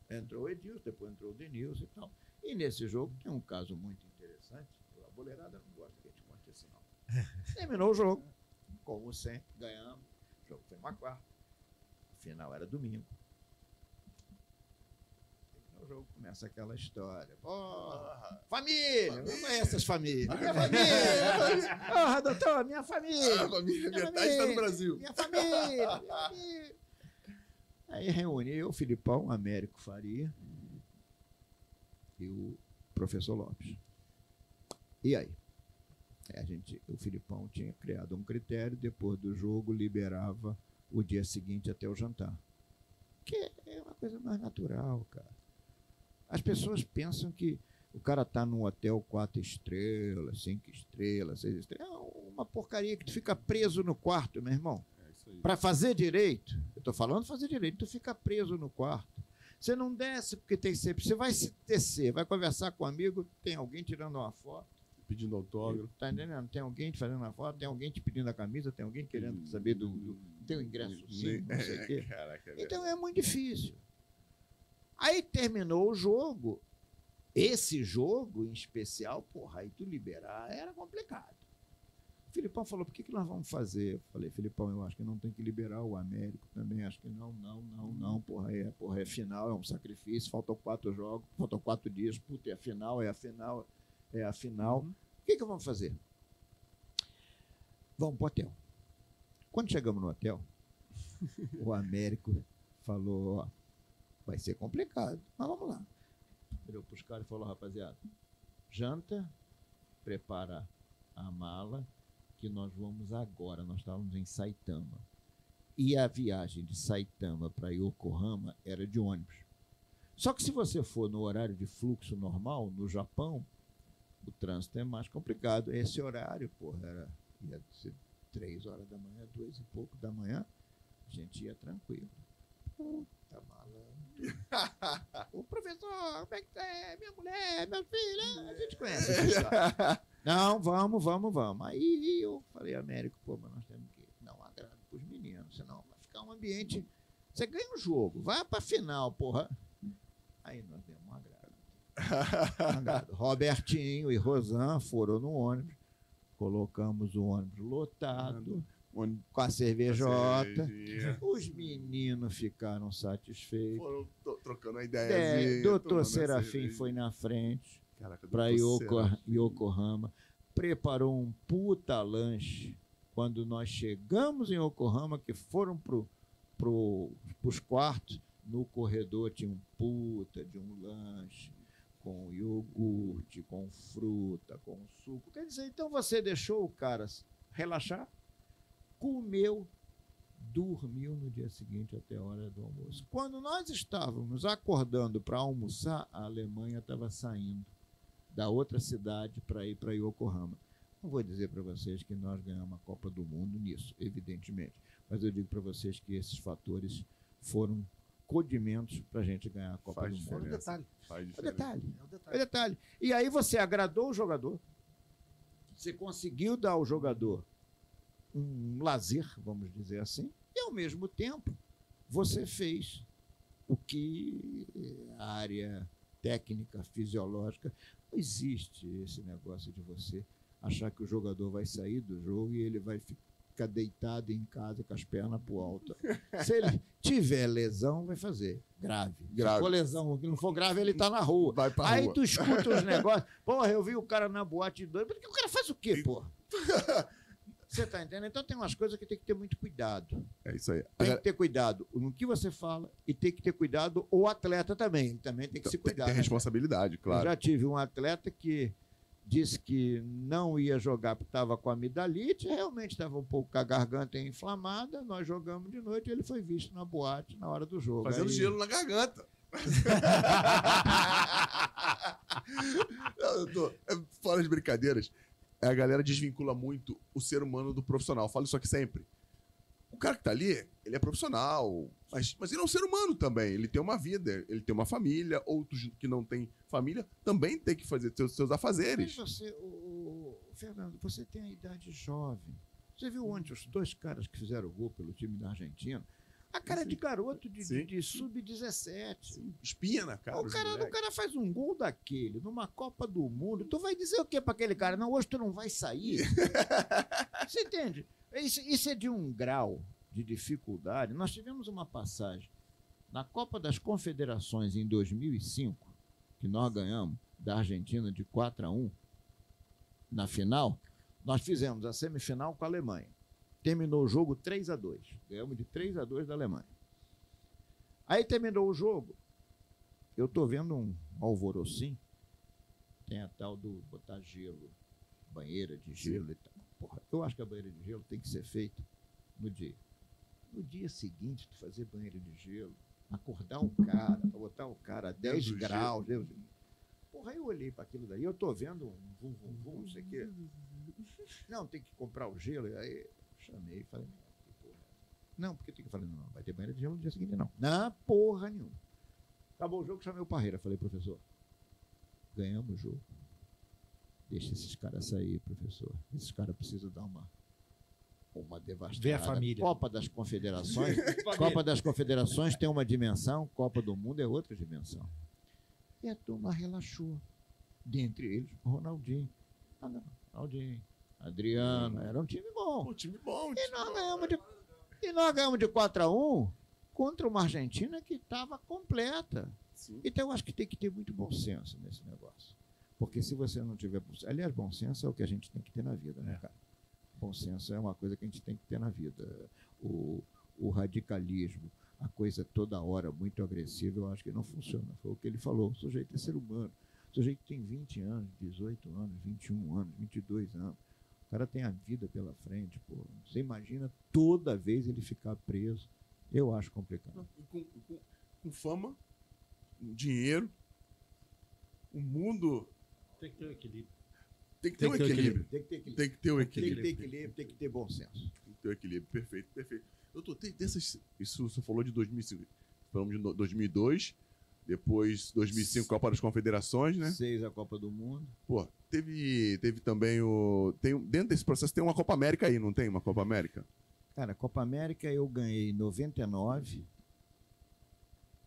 Entrou o Edilson, depois entrou o Denilson e tal. E nesse jogo tem um caso muito interessante. A boleirada não gosta que a gente conte assim, não. Terminou o jogo. Como sempre, ganhamos. O jogo foi uma quarta. O final era domingo. O jogo, começa aquela história. Porra, família! Eu conheço essas famílias. Minha família! Porra, doutor, minha família! A família, Minha metade está no família. Brasil. Minha família! Minha família! Aí reuni eu, o Filipão, Américo Faria e o professor Lopes. E aí? Aí a gente, o Filipão tinha criado um critério, depois do jogo liberava o dia seguinte até o jantar. Que é uma coisa mais natural, cara. As pessoas pensam que o cara tá num hotel quatro estrelas, cinco estrelas, seis estrelas. É uma porcaria que tu fica preso no quarto, meu irmão. É. Para fazer direito, eu estou falando fazer direito, tu fica preso no quarto. Você não desce porque tem sempre. Você vai se descer, vai conversar com um amigo, tem alguém tirando uma foto. Pedindo autógrafo. Tá entendendo? Tem alguém te fazendo uma foto, tem alguém te pedindo a camisa, tem alguém querendo saber do, do teu ingresso sim, não sei o quê. Então é muito difícil. Aí terminou o jogo. Esse jogo em especial, porra, aí tu liberar era complicado. O Filipão falou: por que, que nós vamos fazer? Eu falei: Filipão, eu acho que não tem que liberar o Américo também. Acho que não, não, não, não. Porra, é, porra, é final, é um sacrifício. Faltam quatro jogos, faltam quatro dias. Puta, é a final, é a final, é a final. Uhum. O que, que vamos fazer? Vamos pro hotel. Quando chegamos no hotel, o Américo falou, ó, vai ser complicado, mas vamos lá. Virou pros caras e falou, rapaziada, janta, prepara a mala, que nós vamos agora, nós estávamos em Saitama. E a viagem de Saitama para Yokohama era de ônibus. Só que se você for no horário de fluxo normal, no Japão, o trânsito é mais complicado. Esse horário, porra, era, ia ser três horas da manhã, duas e pouco da manhã, a gente ia tranquilo. Puta malandro. o professor, como é que é? Minha mulher, meu filho, a gente conhece essa história. Não, vamos, vamos, vamos. Aí eu falei, Américo, pô, mas nós temos que dar um agrado pros meninos, senão vai ficar um ambiente. Você ganha um jogo, vai pra final, porra. Aí nós demos um agrado. Um agrado. Robertinho e Rosan foram no ônibus, colocamos o ônibus lotado, com a cervejota. Os meninos ficaram satisfeitos. Foram trocando a É, ideia. doutor Serafim foi na frente para Yoko, Yokohama, preparou um puta lanche. Quando nós chegamos em Yokohama, que foram pro, pro, os quartos, no corredor tinha um puta de um lanche, com iogurte, com fruta, com suco. Quer dizer, então você deixou o cara relaxar, comeu, dormiu no dia seguinte até a hora do almoço. Quando nós estávamos acordando para almoçar, a Alemanha estava saindo da outra cidade para ir para Yokohama. Não vou dizer para vocês que nós ganhamos a Copa do Mundo nisso, evidentemente, mas eu digo para vocês que esses fatores foram condimentos para a gente ganhar a Copa Faz do Mundo. É diferença. detalhe. Faz É o diferença. detalhe. É o É detalhe. detalhe. E aí você agradou o jogador, você conseguiu dar ao jogador um lazer, vamos dizer assim, e ao mesmo tempo você fez o que a área técnica, fisiológica, não existe esse negócio de você achar que o jogador vai sair do jogo e ele vai ficar deitado em casa com as pernas pro alto. Se ele tiver lesão, vai fazer grave. Grave. Se for lesão, que não for grave, ele tá na rua. Aí rua. tu escuta os negócios. Porra, eu vi o cara na boate doido. O cara faz o quê, porra? Você tá entendendo? Então tem umas coisas que tem que ter muito cuidado. É isso aí. Tem que ter cuidado no que você fala e tem que ter cuidado o atleta também. Ele também tem que se Tem que cuidar. ter né? responsabilidade, Eu claro. já tive um atleta que disse que não ia jogar porque estava com amidalite, realmente estava um pouco com a garganta inflamada. Nós jogamos de noite e ele foi visto na boate na hora do jogo. Fazendo Aí- gelo na garganta. Não, eu tô- é, fora de brincadeiras, a galera desvincula muito o ser humano do profissional. Eu falo isso aqui sempre. O cara que tá ali, ele é profissional, mas, mas ele é um ser humano também. Ele tem uma vida, ele tem uma família. Outros que não têm família também tem que fazer seus, seus Mas afazeres. você, o, o- Fernando, você tem a idade jovem. Você viu ontem os dois caras que fizeram gol pelo time da Argentina? A cara de garoto de, de- de sub-17. Espinha na cara. O cara, o cara faz um gol daquele numa Copa do Mundo. Tu vai dizer o que para aquele cara? Não, hoje tu não vai sair. Você entende? Isso, isso é de um grau de dificuldade. Nós tivemos uma passagem na Copa das Confederações em 2005, que nós ganhamos da Argentina de 4 a 1 na final. Nós fizemos a semifinal com a Alemanha. Terminou o jogo 3 a 2 Ganhamos de 3 a 2 da Alemanha. Aí terminou o jogo. Eu tô vendo um alvorocinho. Tem a tal do botar gelo, banheira de gelo e tal. Porra, eu acho que a banheira de gelo tem que ser feita no dia. No dia seguinte, tu fazer banheira de gelo, acordar o cara, botar o cara a 10 do graus. Deus. Porra, aí eu olhei para aquilo daí, eu tô vendo um vum, vum, vum, não sei o quê. Não, tem que comprar o gelo. E aí chamei e falei, não, que porra é essa? Não, porque tem que falar, não, não, vai ter banheira de gelo no dia seguinte, não. Não, porra nenhuma. Acabou o jogo, chamei o Parreira. Falei, professor, ganhamos o jogo. Deixa esses caras sair, professor. Esses caras precisam dar uma, uma devastada. Vê a família. Copa das Confederações. Copa das Confederações tem uma dimensão, Copa do Mundo é outra dimensão. E a turma relaxou. Dentre eles, o Ronaldinho. Ah, não, Ronaldinho, Adriano, era um time bom. Pô, time bom. E time nós bom. ganhamos de, e nós ganhamos de 4 a 1 contra uma Argentina que estava completa. Sim. Então eu acho que tem que ter muito bom senso nesse negócio. Porque se você não tiver bom senso. Aliás, bom senso é o que a gente tem que ter na vida, né, É. cara? Bom senso é uma coisa que a gente tem que ter na vida. O, o radicalismo, a coisa toda hora muito agressiva, eu acho que não funciona. Foi o que ele falou. O sujeito é ser humano. O sujeito tem 20 anos, 18 anos, 21 anos, 22 anos. O cara tem a vida pela frente, pô. Você imagina toda vez ele ficar preso. Eu acho complicado. E Com, com- com fama, dinheiro, o mundo Tem que ter um equilíbrio. tem que ter um equilíbrio. Tem que ter equilíbrio. Tem que ter um Tem que equilíbrio. ter equilíbrio, tem que ter bom senso. Tem que ter um equilíbrio. Perfeito, perfeito. Doutor, tem dessas. Isso você falou de 2005. Falamos de no- 2002, depois 2005 Copa das Confederações, né? Seis a Copa do Mundo. Pô, teve, teve também o. Tem, dentro desse processo tem uma Copa América aí, não tem uma Copa América? Cara, Copa América eu ganhei em 99,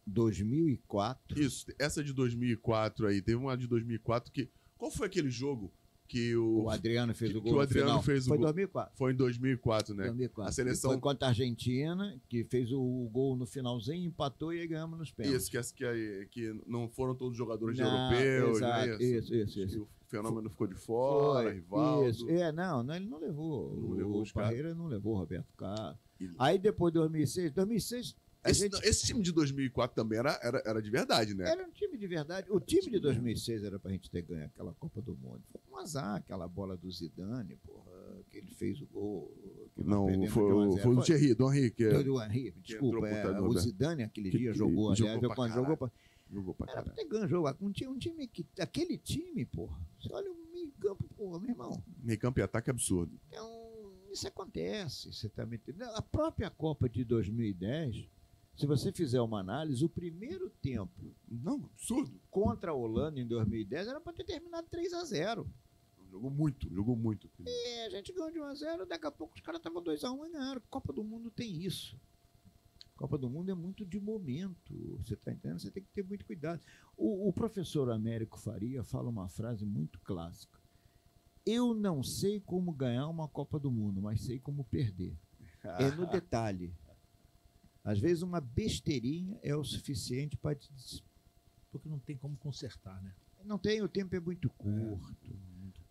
2004. Isso, essa de 2004 aí. Teve uma de 2004 que. Qual foi aquele jogo que o. O Adriano fez que- o que gol o no Adriano final. fez o Foi gol. 2004. Foi em 2004, né? 2004. A seleção- Foi contra a Argentina, que fez o gol no finalzinho, empatou e aí ganhamos nos pênaltis. Isso, que, as- que, aí- que não foram todos jogadores Não, europeus, exato, né? isso, isso, isso. Que O fenômeno ficou de fora, Rivaldo. Isso. É, não, não, ele não levou. Não o levou. Parreira não levou o Roberto Carlos. E- Aí depois de 2006, 2006 A Esse, gente- esse time de 2004 também era, era, era de verdade, né? Era um time de verdade. O time de 2006 era pra gente ter ganho aquela Copa do Mundo. Foi um azar, aquela bola do Zidane, porra, que ele fez o gol. Não, foi, de 1 a o- 0. foi o Thierry, do Henry, que Foi do Henry, entrou desculpa. é, o Roberto. Zidane aquele Que- dia jogou, jogou aliás, pra jogou pra, jogou pra Era pra caralho. ter ganho jogo. Um time, um time que. Aquele time, porra. Você olha o meio campo, porra, meu irmão. Meio campo e ataque absurdo. Então, isso acontece. Você tá me entendendo? A própria Copa de 2010, se você fizer uma análise, o primeiro tempo Não, absurdo. contra a Holanda em 2010 era para ter terminado 3 a 0 Jogou muito, jogou muito. E a gente ganhou de 1 a 0 daqui a pouco os caras estavam 2 a 1 e ganharam. Copa do Mundo tem isso. Copa do Mundo é muito de momento. Você está entendendo? Você tem que ter muito cuidado. O, o professor Américo Faria fala uma frase muito clássica. Eu não sei como ganhar uma Copa do Mundo, mas sei como perder. É no detalhe. Às vezes uma besteirinha é o suficiente para te Porque não tem como consertar, né? não tem, o tempo é muito curto.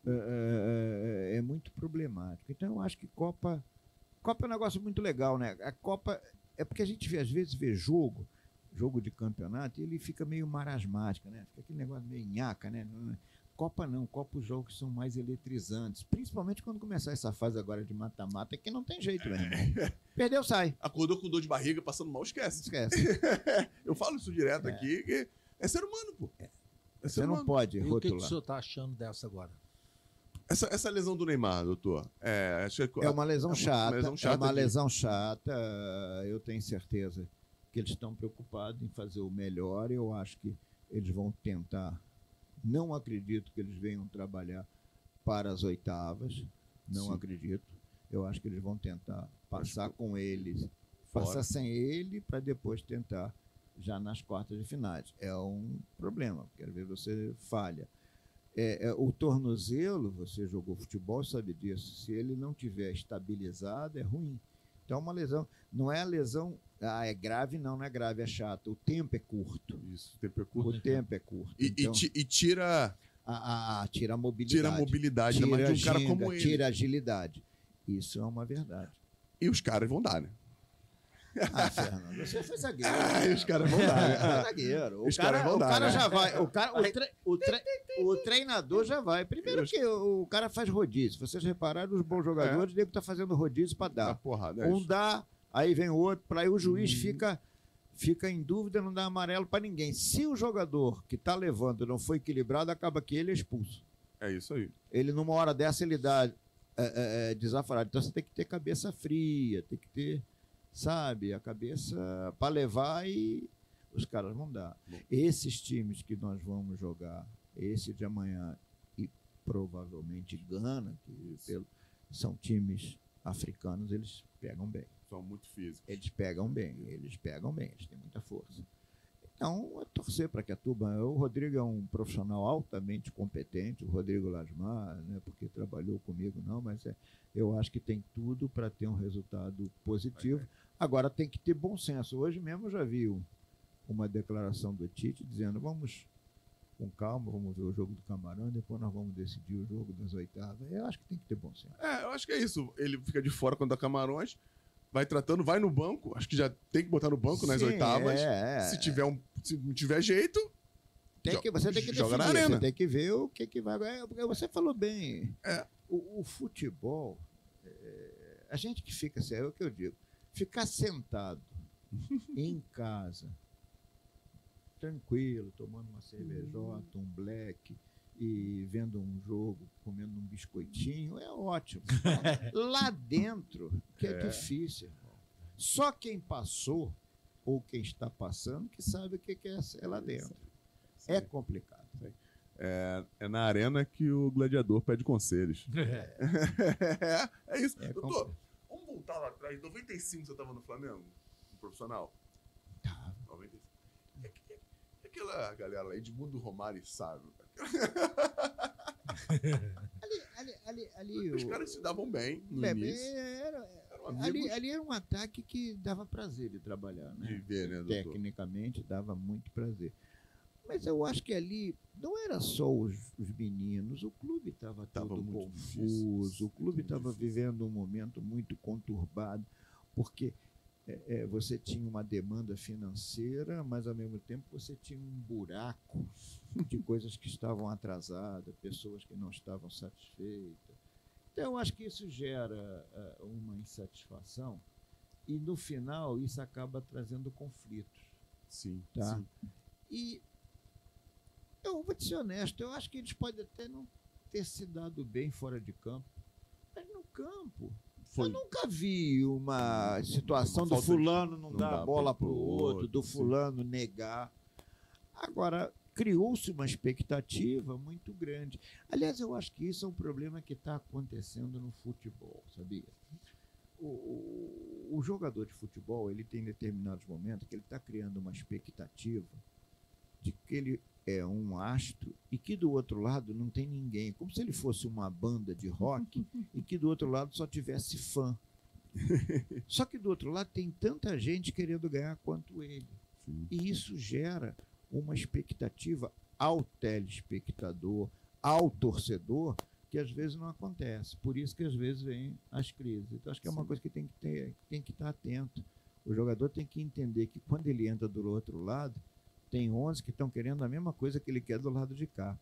É, é, é, é muito problemático. Então eu acho que Copa. Copa é um negócio muito legal, né? A Copa. É porque a gente vê, às vezes vê jogo, jogo de campeonato, e ele fica meio marasmático, né? Fica aquele negócio meio nhaca, né? Não é- Copa não, Copa os jogos são mais eletrizantes. Principalmente quando começar essa fase agora de mata-mata, que não tem jeito, meu irmão. Perdeu, sai. Acordou com dor de barriga, passando mal, esquece. Esquece. Eu falo isso direto É. aqui, que é ser humano, pô. É ser Você não humano. pode E o que, que o rotular. senhor está achando dessa agora? Essa, essa lesão do Neymar, doutor, é, acho que É uma lesão é uma chata. lesão é chata uma de- lesão chata. Eu tenho certeza que eles estão preocupados em fazer o melhor. Eu acho que eles vão tentar. Não acredito que eles venham trabalhar para as oitavas. Não Sim. acredito. Eu acho que eles vão tentar passar com eles, Fora. passar sem ele, para depois tentar já nas quartas de finais. É um problema, porque às vezes você falha. É, é, o tornozelo, você jogou futebol, sabe disso. Se ele não tiver estabilizado, é ruim. Então, é uma lesão. Não é a lesão. Ah, é grave? Não, não é grave, é chato. O tempo é curto. Isso, o tempo é curto. O tempo é curto. E, Então, e tira, a, a- a- tira a mobilidade. tira a mobilidade, ainda mais de um cara ginga, como ele. Tira a agilidade. Isso é uma verdade. E os caras vão dar, né? Ah, Fernando, você foi zagueiro. Ah, os caras vão dar, né? zagueiro. O Os cara, caras vão o dar, cara né? já vai. O, cara, o, tre- o tre- o treinador já vai. Primeiro Os- que o, o cara faz rodízio. Vocês repararam, os bons jogadores, o nego tá fazendo rodízio para dar. porrada. é Um isso. dá, aí vem o outro, para aí o juiz Uhum. fica, fica em dúvida, não dá amarelo para ninguém. Se o jogador que está levando não foi equilibrado, acaba que ele é expulso. É isso aí. Ele, numa hora dessa, ele dá é, é, é, desaforado. Então você tem que ter cabeça fria, tem que ter, sabe, a cabeça para levar e os caras vão dar. Bom. Esses times que nós vamos jogar, esse de amanhã e provavelmente Gana, que pelo- são times africanos, eles pegam bem. São muito físicos. Eles pegam bem, eles pegam bem, eles têm muita força. Então, é torcer para que a Tuba. O Rodrigo é um profissional altamente competente, o Rodrigo Lasmar, né, porque trabalhou comigo, não, mas é, eu acho que tem tudo para ter um resultado positivo. Agora, tem que ter bom senso. Hoje mesmo eu já vi um- uma declaração do Tite dizendo: vamos com calma, vamos ver o jogo do Camarão, depois nós vamos decidir o jogo das oitavas. Eu acho que tem que ter bom senso. É, eu acho que é isso. Ele fica de fora quando dá Camarões, vai tratando, vai no banco. Acho que já tem que botar no banco nas Sim, oitavas. é, é. Se tiver um, se não tiver jeito, Tem que, você tem que joga na definir, arena. Você tem que ver o que, que vai. é, Você falou bem. É. O, o futebol, é, a gente que fica assim, é o que eu digo, ficar sentado em casa, tranquilo, tomando uma cervejota, um black e vendo um jogo, comendo um biscoitinho, é ótimo. Lá dentro, que é, difícil, irmão. Só quem passou ou quem está passando que sabe o que é ser lá dentro. É complicado. é, é na arena que o gladiador pede conselhos. é, é isso. É Doutor, voltar lá atrás. Em 95 você estava no Flamengo? No profissional? Tava. 95. E aqu- e aquela galera lá, Edmundo Romário e Sábio. Ali, ali, ali, ali Os o- caras se davam bem no é, início. era- ali, ali era um ataque que dava prazer de trabalhar, né? de ver, né, doutor? Tecnicamente dava muito prazer. Mas eu acho que ali não era só os, os meninos, o clube estava Tava todo muito confuso, difícil, o clube estava vivendo um momento muito conturbado, porque é, é, você tinha uma demanda financeira, mas ao mesmo tempo você tinha um buraco de coisas que estavam atrasadas, pessoas que não estavam satisfeitas. Então, eu acho que isso gera ah, uma insatisfação e, no final, isso acaba trazendo conflitos. Sim, Tá. sim. E eu vou te ser honesto, eu acho que eles podem até não ter se dado bem fora de campo, mas no campo. Foi. Eu nunca vi uma situação Uma do falta de- fulano não, não dar a bola para o outro, outro, do sim. fulano negar. Agora, criou-se uma expectativa muito grande. Aliás, eu acho que isso é um problema que está acontecendo no futebol, sabia? O, o- o jogador de futebol, ele tem determinados momentos que ele está criando uma expectativa de que ele é um astro e que do outro lado não tem ninguém, como se ele fosse uma banda de rock e que do outro lado só tivesse fã. Só que do outro lado tem tanta gente querendo ganhar quanto ele. Sim. E isso gera uma expectativa ao telespectador, ao torcedor, que às vezes não acontece. Por isso que às vezes vem as crises. Então acho que é uma Sim. coisa que tem que ter, tem que estar atento. O jogador tem que entender que quando ele entra do outro lado, tem 11 que estão querendo a mesma coisa que ele quer do lado de cá.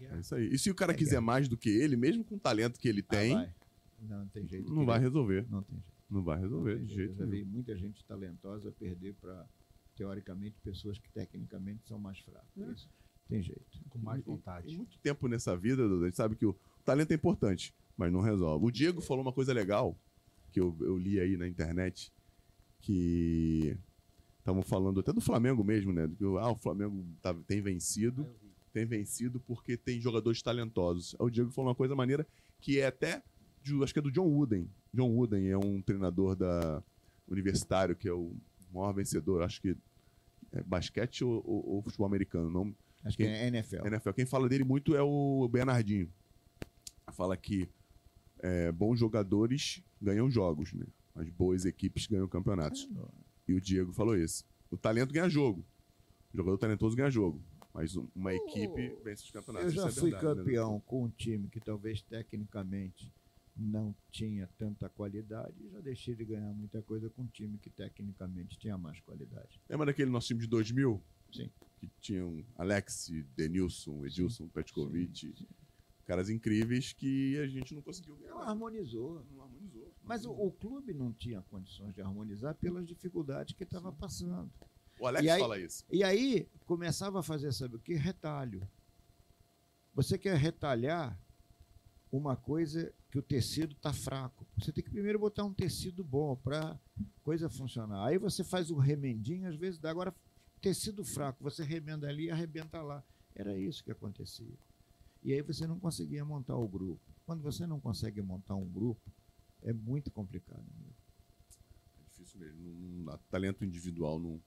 É isso aí. E se o cara É quiser guerra. mais do que ele, mesmo com o talento que ele tem, Ah, vai. não, não tem jeito. não vai resolver. Não tem jeito. Não vai Não resolver tem de jeito. jeito Eu já vi nenhum. muita gente talentosa perder para, teoricamente, pessoas que tecnicamente são mais fracas. É. Isso tem jeito. Com mais vontade. E muito tempo nessa vida, Dudu, a gente sabe que o talento é importante, mas não resolve. O Diego falou uma coisa legal, que eu, eu li aí na internet, que estavam falando até do Flamengo mesmo, né? Que ah, o Flamengo tá- tem vencido, tem vencido porque tem jogadores talentosos. O Diego falou uma coisa maneira que é até, de- acho que é do John Wooden. John Wooden é um treinador da universitário que é o maior vencedor, acho que é basquete ou, ou- ou futebol americano, não, Acho Quem- que é NFL. NFL. Quem fala dele muito é o Bernardinho. Fala que é, bons jogadores ganham jogos, né? As boas equipes ganham campeonatos. E o Diego falou isso. O talento ganha jogo. O jogador talentoso ganha jogo. Mas um- uma equipe vence os campeonatos. Eu já é fui verdade, né, campeão com um time que talvez tecnicamente não tinha tanta qualidade e já deixei de ganhar muita coisa com um time que tecnicamente tinha mais qualidade. Lembra daquele nosso time de 2000? Sim. Que tinham Alex, Denilson, Edilson, Petkovic. Sim, sim. Caras incríveis que a gente não conseguiu ganhar. Não harmonizou. Não harmonizou. Mas o, o clube não tinha condições de harmonizar pelas dificuldades que estava passando. O Alex aí- fala isso. E aí começava a fazer, sabe o que? Retalho. Você quer retalhar uma coisa que o tecido está fraco. Você tem que primeiro botar um tecido bom para coisa funcionar. Aí você faz o remendinho, às vezes dá. Agora, tecido fraco, você remenda ali e arrebenta lá. Era isso que acontecia. E aí você não conseguia montar o grupo. Quando você não consegue montar um grupo, é muito complicado. amigo. É difícil mesmo. Não, dá. Talento individual não,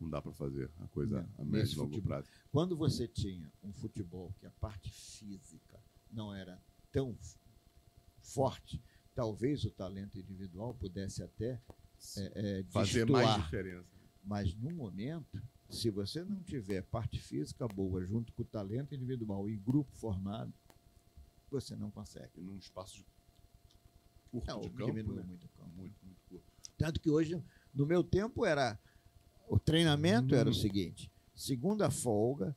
não dá pra fazer a coisa Não, a médio e longo prazo. Quando você tinha um futebol que a parte física não era tão forte, talvez o talento individual pudesse até é, é, Fazer destoar. mais diferença. Mas no momento, se você não tiver parte física boa junto com o talento individual e grupo formado, você não consegue. Num espaço de- curto Não, de campo, diminui né? muito o campo. Muito, muito curto. Tanto que hoje, no meu tempo, era. O treinamento era o Hum. seguinte: segunda folga,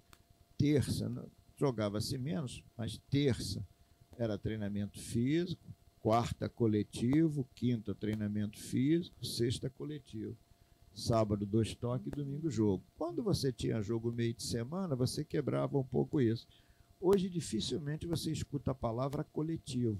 terça não- jogava-se menos, mas terça era treinamento físico, quarta coletivo, quinta treinamento físico, sexta coletivo. Sábado, dois toques, domingo, jogo. Quando você tinha jogo meio de semana, você quebrava um pouco isso. Hoje, dificilmente você escuta a palavra coletivo.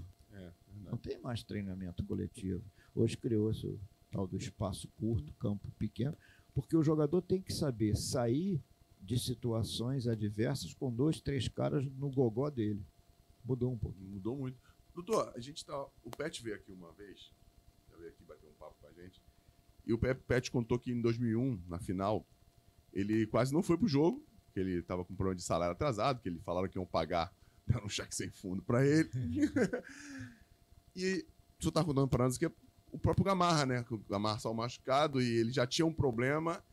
Não tem mais treinamento coletivo. Hoje criou-se o tal do espaço curto, campo pequeno, porque o jogador tem que saber sair de situações adversas com dois, três caras no gogó dele. Mudou um pouco. Mudou muito. Doutor, a gente tá. O Pet veio aqui uma vez. Já veio aqui bater um papo com a gente. E o Pe- Pet contou que em 2001, na final, ele quase não foi pro jogo, que ele tava com problema de salário atrasado, que ele falaram que iam pagar, deram um cheque sem fundo pra ele. e senhor tá contando pra nós que é o próprio Gamarra, né? O Gamarra saiu machucado e ele já tinha um problema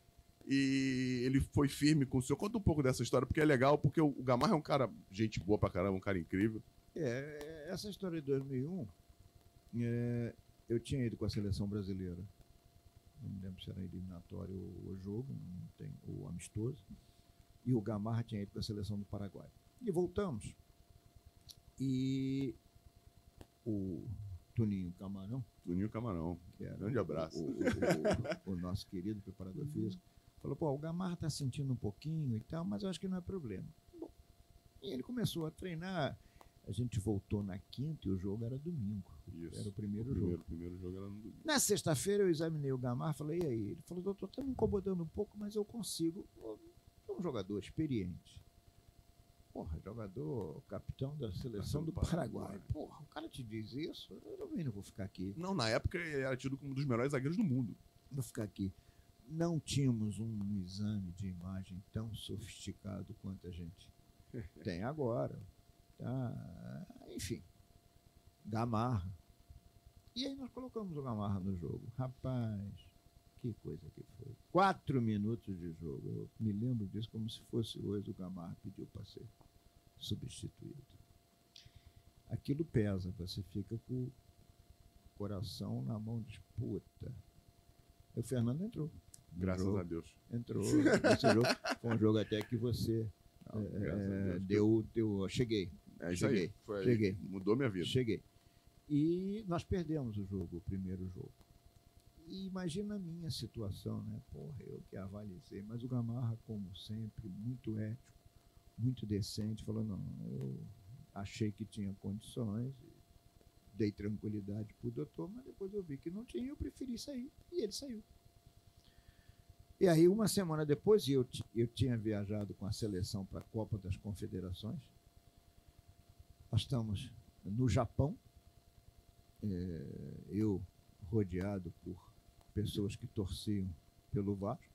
e ele foi firme com o senhor. Conta um pouco dessa história, porque é legal, porque o Gamarra é um cara, gente boa pra caramba, um cara incrível. É, essa história de 2001, é, eu tinha ido com a seleção brasileira não me lembro se era eliminatório ou, jogo, não tem, ou amistoso, e o Gamarra tinha ido para a seleção do Paraguai. E voltamos. E o Toninho Camarão, Toninho Camarão. que era Grande abraço. O, o- o- o nosso querido preparador físico, falou, pô, o Gamarra está sentindo um pouquinho e tal, mas eu acho que não é problema. Bom, e ele começou a treinar. A gente voltou na quinta e o jogo era domingo. Isso. Era o primeiro, O jogo. primeiro, primeiro jogo era no domingo. Na sexta-feira eu examinei o Gamarra falei, e aí? Ele falou, doutor, tá me incomodando um pouco, mas eu consigo. É um jogador experiente. Porra, jogador, capitão da seleção do Paraguai. Porra, o cara te diz isso, eu também não vou ficar aqui. Não, na época ele era tido como um dos melhores zagueiros do mundo. Vou ficar aqui. Não tínhamos um exame de imagem tão sofisticado quanto a gente tem agora. Tá? Enfim, Gamarra. E aí nós colocamos o Gamarra no jogo. Rapaz, que coisa que foi. Quatro minutos de jogo. Eu me lembro disso como se fosse hoje. O Gamarra pediu para ser substituído. Aquilo pesa. Você fica com o coração na mão de puta. E o Fernando entrou. Graças a Deus. entrou jogo. Foi um jogo até que você Não, é, deu, deu. Cheguei, É cheguei. Foi cheguei. Mudou minha vida. cheguei. E nós perdemos o jogo, o primeiro jogo. E imagina a minha situação, né? Porra, eu que avalizei. Mas o Gamarra, como sempre, muito ético, muito decente, falou: não, eu achei que tinha condições, dei tranquilidade pro doutor, mas depois eu vi que não tinha, eu preferi sair. E ele saiu. E aí, uma semana depois, eu, eu tinha viajado com a seleção para a Copa das Confederações. Nós estamos no Japão, é, eu rodeado por pessoas que torciam pelo Vasco.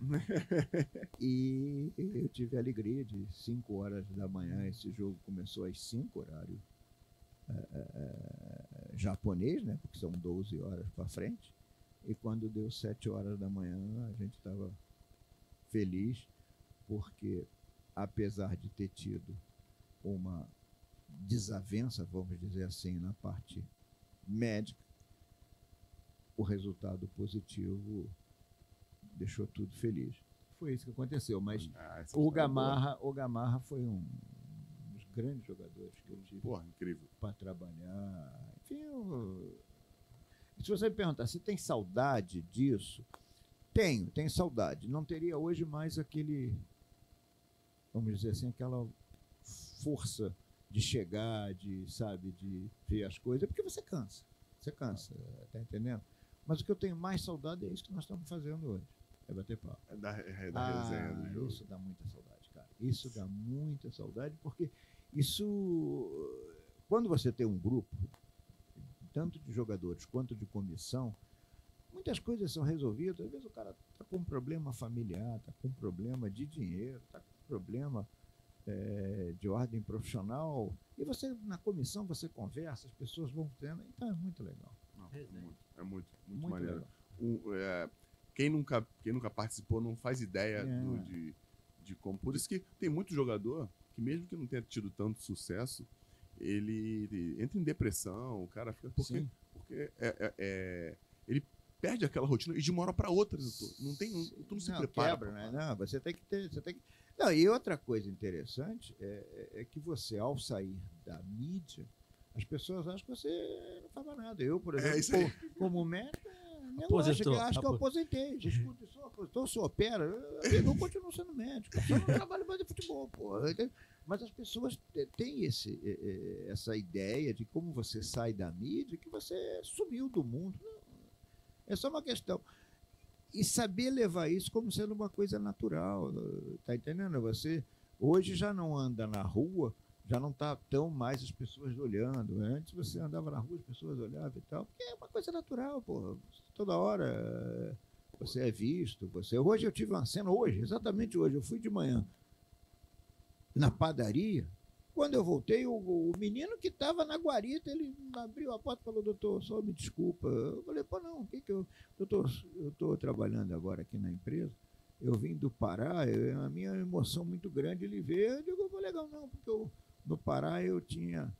e eu tive a alegria de 5 horas da manhã, esse jogo começou às 5, horário é, é, japonês, né? Porque são 12 horas para frente. E quando deu 7 horas da manhã, a gente estava feliz, porque apesar de ter tido uma desavença, vamos dizer assim, na parte médica, o resultado positivo deixou tudo feliz. Foi isso que aconteceu, mas Ah, o é boa. Gamarra, o Gamarra foi um dos grandes jogadores que eu tive para trabalhar. Enfim, eu... se você me perguntar se tem saudade disso, tenho, tenho saudade. Não teria hoje mais aquele, vamos dizer assim, aquela força de chegar, de, sabe, de ver as coisas, porque você cansa. Você cansa, tá entendendo? Mas o que eu tenho mais saudade é isso que nós estamos fazendo hoje. É bater papo. É da, é da resenha do jogo. Ah, Isso dá muita saudade, cara. Isso dá muita saudade, porque isso. Quando você tem um grupo, tanto de jogadores quanto de comissão, muitas coisas são resolvidas. Às vezes o cara está com um problema familiar, está com um problema de dinheiro, está com um problema eh, de ordem profissional. E você, na comissão, você conversa, as pessoas vão tendo. Então é muito legal. Não, é muito, é muito, muito, Muito maneiro. legal. Um, é, quem, nunca, quem nunca participou não faz ideia É. do- de, de como. Por isso que tem muito jogador que, mesmo que não tenha tido tanto sucesso, ele, ele entra em depressão, o cara fica. Porque, Sim. porque é- é- é- ele perde aquela rotina e de uma hora para outra. Não tem, não, tu não se prepara. Quebra, né? Não, você tem que ter. Você tem que... Não, e outra coisa interessante é, é- é que você, ao sair da mídia, as pessoas acham que você não mais nada. Eu, por É exemplo, isso aí. co- como médico, é, minha Aposentou, lógica, acho que eu apo- aposentei. Já escuto isso, aposentou, se opera. Eu, eu continuo sendo médico. Eu não trabalho mais de futebol, pô. Mas as pessoas têm esse, essa ideia de como você sai da mídia, que você sumiu do mundo. É só uma questão e saber levar isso como sendo uma coisa natural, tá entendendo? Você hoje já não anda na rua, já não tá tão mais as pessoas olhando. Antes você andava na rua, as pessoas olhavam e tal, porque é uma coisa natural, pô. Toda hora eh, você é visto, você. Hoje eu tive uma cena hoje, exatamente hoje, eu fui de manhã na padaria. Quando eu voltei, o, o menino que estava na guarita, ele abriu a porta e falou, doutor, só me desculpa. Eu falei, pô, não, o que que eu... Doutor, eu estou trabalhando agora aqui na empresa, eu vim do Pará, eu- a minha emoção muito grande ele ver, eu digo, "Pô, legal não, porque eu, no Pará eu tinha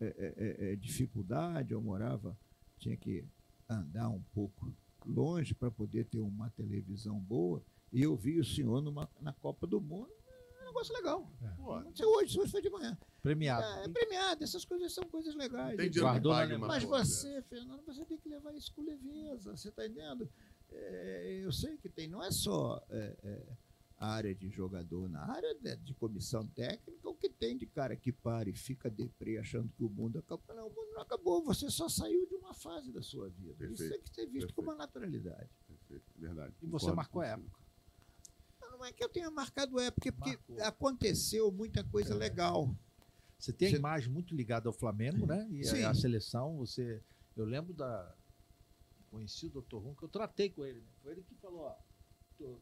é, é, é, é, dificuldade, eu morava, tinha que andar um pouco longe para poder ter uma televisão boa. E eu vi o senhor numa, na Copa do Mundo. É um negócio legal. Pô, Não sei hoje, hoje foi de manhã. Premiado. É, é premiado, essas coisas são coisas legais. tem Guardou na mas você, Fernando, você tem que levar isso com leveza. Você está entendendo? É, eu sei que tem, não é só é, é, área de jogador, na área de, de comissão técnica, o que tem de cara que para e fica deprê achando que o mundo acabou. Não, o mundo não acabou, você só saiu de uma fase da sua vida. Isso Perfeito, tem que ser visto com uma naturalidade. Perfeito, Verdade. E você Concordo marcou a época. Não é que eu tenha marcado época, porque Marcou. aconteceu muita coisa legal. Você tem a Você- imagem muito ligada ao Flamengo, né? E Sim. a, a seleção, você. Eu lembro da. Conheci o Dr. Rum, que eu tratei com ele, né? Foi ele que falou, ó, tô-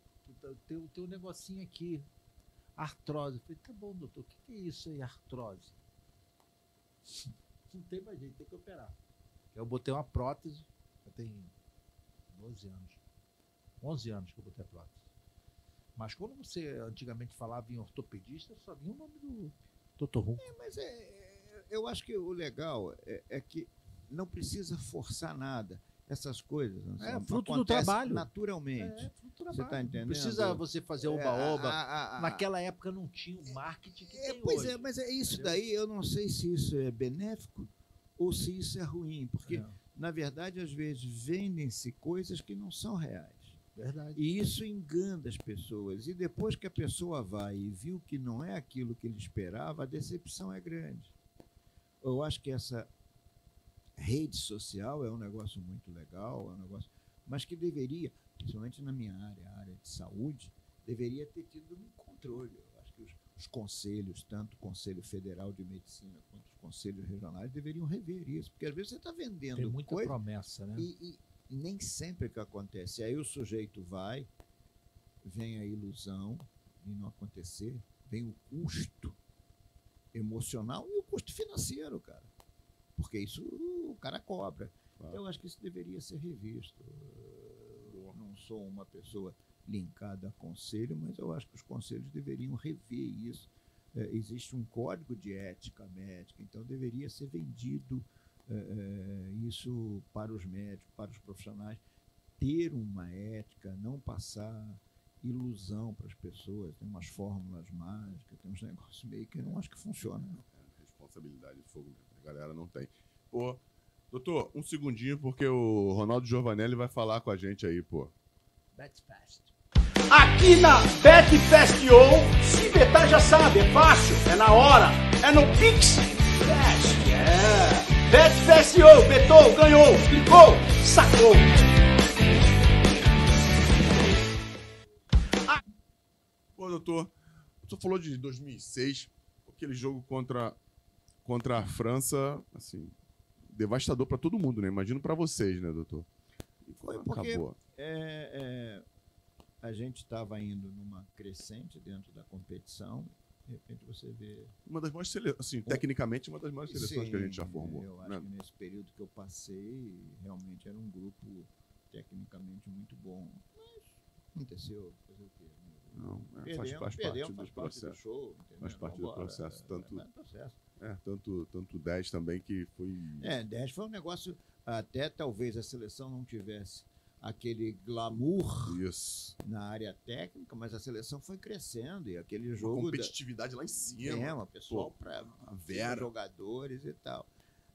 tem, tem um negocinho aqui, artrose. Eu falei, tá bom, doutor, o que, que é isso aí, artrose? Não tem mais jeito, tem que operar. Eu botei uma prótese, já tem 12 anos. 11 anos que eu botei a prótese. Mas quando você antigamente falava em ortopedista, só vinha o nome do Dr. Rum. Mas é, é, eu acho que o legal é, é que não precisa forçar nada. Essas coisas É, Anselmo, fruto do trabalho. naturalmente. É, fruto do Você trabalho. tá Não entendendo? precisa você fazer É, oba-oba. a- Naquela época não tinha o marketing que É, tem pois hoje. é, mas é isso entendeu? daí, eu não sei se isso é benéfico ou se isso é ruim, porque, É, na verdade, às vezes vendem-se coisas que não são reais. verdade. E isso engana as pessoas. E depois que a pessoa vai e viu que não é aquilo que ele esperava, a decepção é grande. Eu acho que essa rede social é um negócio muito legal, é um negócio, mas que deveria, principalmente na minha área, a área de saúde, deveria ter tido um controle. Eu acho que os, os conselhos, tanto o Conselho Federal de Medicina quanto os conselhos regionais, deveriam rever isso, porque às vezes você está vendendo Tem muita coisa promessa, né? e, e nem sempre que acontece. Aí o sujeito vai, vem a ilusão de não acontecer, vem o custo emocional e o custo financeiro, cara. Porque isso o cara cobra. Claro. Eu acho que isso deveria ser revisto. Eu não sou uma pessoa linkada a conselho, mas eu acho que os conselhos deveriam rever isso. É, existe um código de ética médica, então deveria ser vendido é, é, isso para os médicos, para os profissionais, ter uma ética, não passar ilusão para as pessoas. Tem umas fórmulas mágicas, tem uns negócios meio que não acho que funciona. Responsabilidade de fogo mesmo. Galera não tem. Pô, doutor, um segundinho, porque o Ronaldo Giovanelli vai falar com a gente aí, pô. That's fast. Aqui na BetFestio, se betar já sabe, é fácil, é na hora, é no Pix Cash, é. BetFestio, betou, ganhou, clicou, sacou. Pô, doutor, o senhor falou de 2006, aquele jogo contra, contra a França, assim, devastador para todo mundo, né? Imagino para vocês, né, doutor? E Foi porque- Acabou. É, é, a gente estava indo numa crescente dentro da competição, de repente você vê Uma das maiores seleções, assim, tecnicamente, uma das maiores seleções que a gente já Sim, formou. Eu acho né? que nesse período que eu passei, realmente era um grupo tecnicamente muito bom. Mas aconteceu, fazer o quê? Não, é, faz, Perdemos, faz perdemos, parte do faz parte do processo. show. entendeu? Faz parte do Vambora, processo, é, tanto- é processo. É, tanto, tanto 10 também que foi. É, 10 foi um negócio, até talvez a seleção não tivesse aquele glamour Isso. na área técnica, mas a seleção foi crescendo e aquele Uma jogo da, competitividade lá em cima. é, uma pessoal para a jogadores e tal.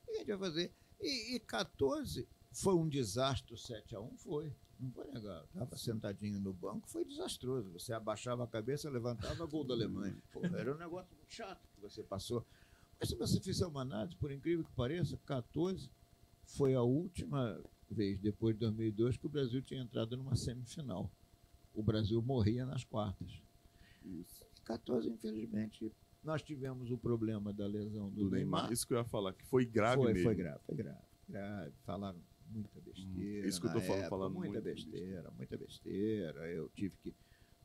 E a gente vai fazer. E, e 14 foi um desastre, o 7x1 foi. Não foi legal. Estava sentadinho no banco, foi desastroso. Você abaixava a cabeça, levantava gol da Alemanha. Pô, era um negócio muito chato que você passou. Mas se você fizer uma análise, por incrível que pareça, 14 foi a última vez, depois de 2002, que o Brasil tinha entrado numa semifinal. O Brasil morria nas quartas. Isso. 14, infelizmente, nós tivemos o problema da lesão do, Do Neymar. Neymar. Isso que eu ia falar, que foi grave foi, mesmo. foi grave, foi grave, grave. Falaram muita besteira. Hum, isso que eu tô falando- época, falando muita muito besteira, muita besteira. Eu tive que.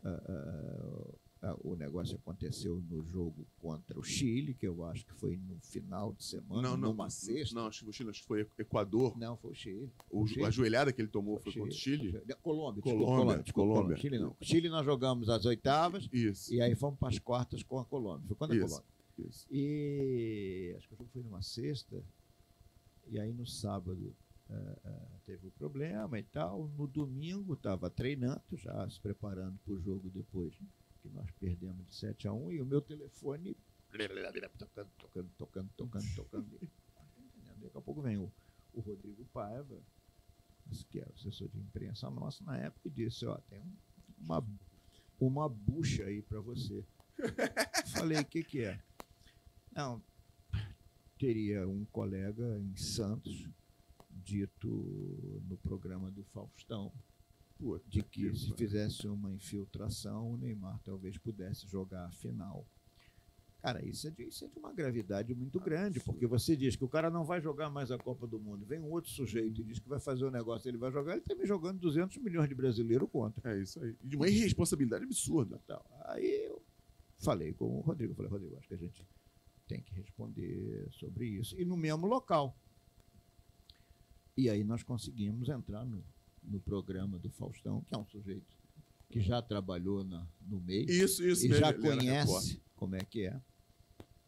ah, ah, o negócio aconteceu no jogo contra o Chile, que eu acho que foi no final de semana, Não, não. numa sexta. Não, acho que o Chile acho que foi Equador. Não, foi o Chile. O, Chile. a joelhada que ele tomou foi contra o Chile? Colômbia, desculpa, Colômbia, Colômbia, desculpa, Colômbia. Chile não. Chile nós jogamos as oitavas Isso. e aí fomos para as quartas com a Colômbia. Foi quando a. Colômbia. Isso. E acho que o jogo foi numa sexta. E aí no sábado eh, eh, teve o problema e tal. No domingo estava treinando, já se preparando para o jogo depois que nós perdemos de 7 a 1 e o meu telefone tocando, tocando, tocando, tocando, tocando. Daqui a pouco vem o, o Rodrigo Paiva, que era o assessor de imprensa nosso na época, e disse, ó, tem um- uma, uma bucha aí para você. Falei, o que que é? Não, teria um colega em Santos dito no programa do Faustão Pô, de que se pariu. fizesse uma infiltração, o Neymar talvez pudesse jogar a final. Cara, isso é, de, isso é de uma gravidade muito grande, porque você diz que o cara não vai jogar mais a Copa do Mundo, vem um outro sujeito e diz que vai fazer o negócio, ele vai jogar, ele está me jogando 200 milhões de brasileiros contra. É isso aí. E de uma irresponsabilidade absurda. Tal. Aí eu falei com o Rodrigo, falei, Rodrigo, acho que a gente tem que responder sobre isso. E no mesmo local. E aí nós conseguimos entrar no, no programa do Faustão, que é um sujeito que já trabalhou na, no meio Isso, isso e já conhece como é que é.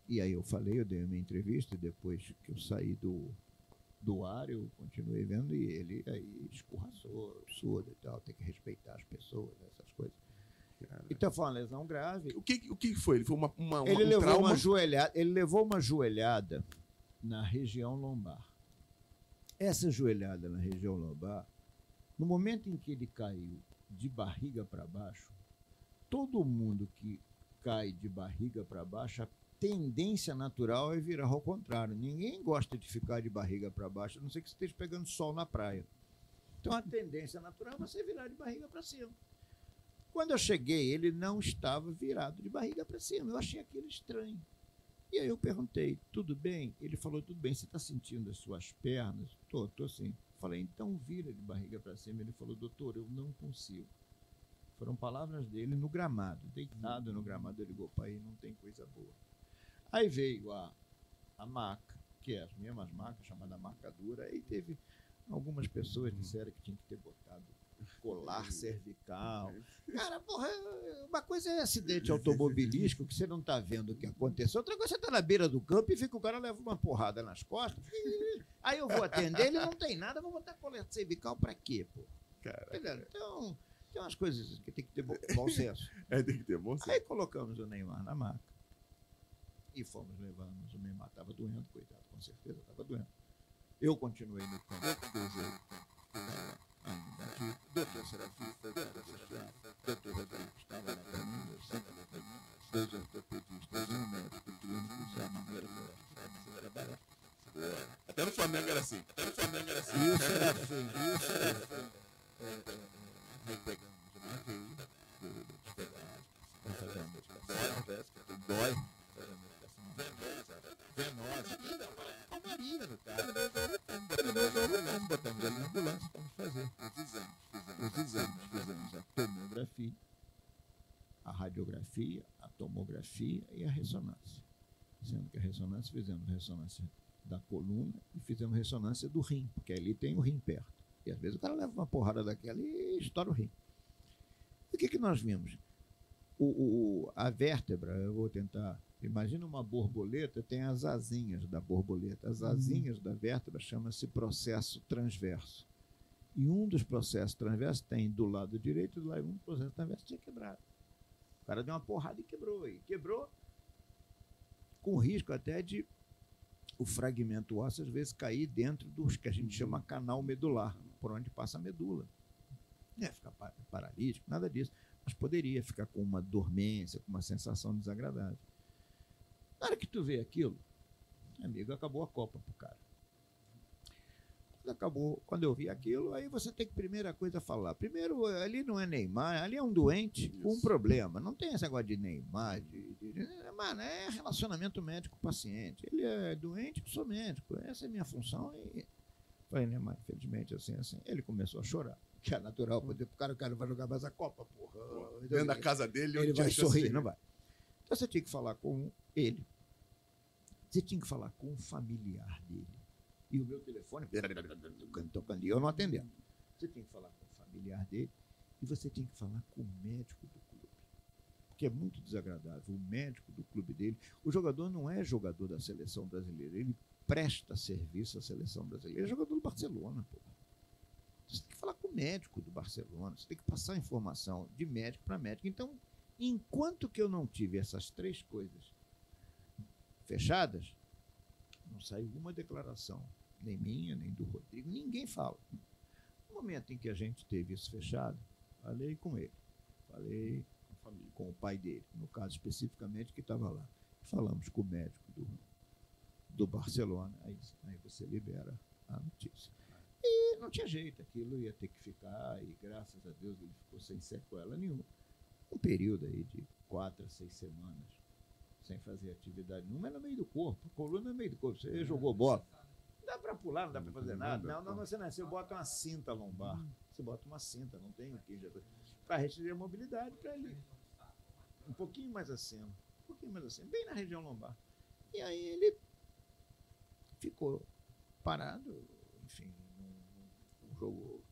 E aí eu falei, eu dei a minha entrevista, e depois que eu saí do, do ar, eu continuei vendo, e ele aí escorraçou, absurdo e tal, tem que respeitar as pessoas, essas coisas. Cara. Então foi uma lesão grave. O que, o que foi? Ele foi uma, uma, uma- Ele um levou trauma? uma joelhada, ele levou uma joelhada na região lombar. Essa joelhada na região lombar, no momento em que ele caiu de barriga para baixo, todo mundo que cai de barriga para baixo, a tendência natural é virar ao contrário. Ninguém gosta de ficar de barriga para baixo, a não ser que você esteja pegando sol na praia. Então a tendência natural é você virar de barriga para cima. Quando eu cheguei, ele não estava virado de barriga para cima. Eu achei aquilo estranho. E aí eu perguntei, tudo bem? Ele falou, tudo bem, você está sentindo as suas pernas? Tô, tô sim. Falei, então vira de barriga para cima. Ele falou, doutor, eu não consigo. Foram palavras dele no gramado, deitado no gramado. Ele ligou, pai, não tem coisa boa. Aí veio a, a maca, que é as mesmas macas, chamada maca dura. Aí teve algumas pessoas disseram que tinha que ter botado colar cervical. Cara, porra, uma coisa é acidente automobilístico que você não tá vendo o que aconteceu. Outra coisa você tá na beira do campo e fica o cara leva uma porrada nas costas. e- Aí eu vou atender, ele não tem nada, vou botar colar cervical pra quê, pô? Cara, Entendeu? Então, tem umas coisas que tem que ter bom, bom senso. é, tem que ter bom senso. Aí colocamos o Neymar na maca. E fomos levamos. O Neymar estava doendo, coitado, com certeza estava doendo. Eu continuei no campo. Um era. Até no Flamengo era assim. Até no Flamengo era assim. E o Serafim, e o Serafim, é, é, aí pegamos uma veia, fazendo medicação véspera, dói, venosa, venosa, os exames, a tomografia, a radiografia, a tomografia e a ressonância. Sendo que a ressonância, fizemos ressonância da coluna e fizemos ressonância do rim, porque ali tem o rim perto. E às vezes o cara leva uma porrada daquela e estoura o rim. E o que, que nós vimos? O, o- a vértebra, eu vou tentar. Imagina uma borboleta, tem as asinhas da borboleta. As asinhas da vértebra chama-se processo transverso. E um dos processos transversos tem do lado direito e do lado um processo transverso tinha quebrado. O cara deu uma porrada e quebrou. E quebrou com risco até de o fragmento ósseo às vezes cair dentro dos que a gente chama canal medular, por onde passa a medula. Não é ficar pa- paralítico, nada disso. Mas poderia ficar com uma dormência, com uma sensação desagradável. Na hora que tu vê aquilo, amigo, acabou a Copa pro cara. Quando acabou, quando eu vi aquilo, aí você tem que, primeira coisa, falar. Primeiro, ali não é Neymar, ali é um doente com um Isso. problema. Não tem esse negócio de Neymar, de, de- de- mano, é relacionamento médico-paciente. Ele é doente, eu sou médico. Essa é a minha função. E falei, Neymar, infelizmente, assim, assim. Ele começou a chorar. Que é natural, poder pro cara, o cara vai jogar mais a Copa, porra. Dentro da casa dele, Ele vai sorrir, de- não vai. Então você tinha que falar com ele. Você tinha que falar com o familiar dele. E o meu telefone, tocando, eu não atendendo. Você tinha que falar com o familiar dele e você tinha que falar com o médico do clube. Porque é muito desagradável. O médico do clube dele. O jogador não é jogador da seleção brasileira. Ele presta serviço à seleção brasileira. Ele é jogador do Barcelona, pô. Você tem que falar com o médico do Barcelona, você tem que passar informação de médico para médico. Então, enquanto que eu não tive essas três coisas fechadas, não saiu uma declaração, nem minha, nem do Rodrigo, ninguém fala. No momento em que a gente teve isso fechado, falei com ele, falei com o pai dele, no caso especificamente que estava lá. Falamos com o médico do, do Barcelona, aí, aí você libera a notícia. E não tinha jeito, aquilo ia ter que ficar, e graças a Deus ele ficou sem sequela nenhuma. Um período aí de quatro a seis semanas sem fazer atividade nenhuma, é no meio do corpo, a coluna é no meio do corpo. Você jogou bola. Não dá para pular, não dá para fazer nada. Não, não, você nasceu, bota uma cinta lombar. Você bota uma cinta, não tem o que já. Para restringir a mobilidade, para ele. Um pouquinho mais acima. Um pouquinho mais acima, bem na região lombar. E aí ele ficou parado, enfim, não, não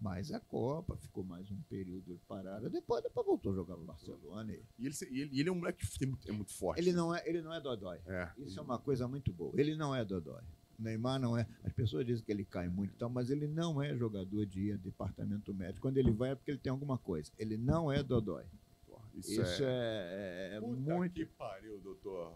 mais a Copa, ficou mais um período parado. Depois, depois voltou a jogar no Barcelona. E E ele, e ele, ele é um moleque que é muito forte. ele não é, ele não é dodói. É. Isso é uma coisa muito boa. Ele não é dodói. O Neymar não é. As pessoas dizem que ele cai muito e tal, mas ele não é jogador de departamento médico. Quando ele vai é porque ele tem alguma coisa. Ele não é dodói. Porra, Isso, Isso, é... é, é muito. que pariu, doutor.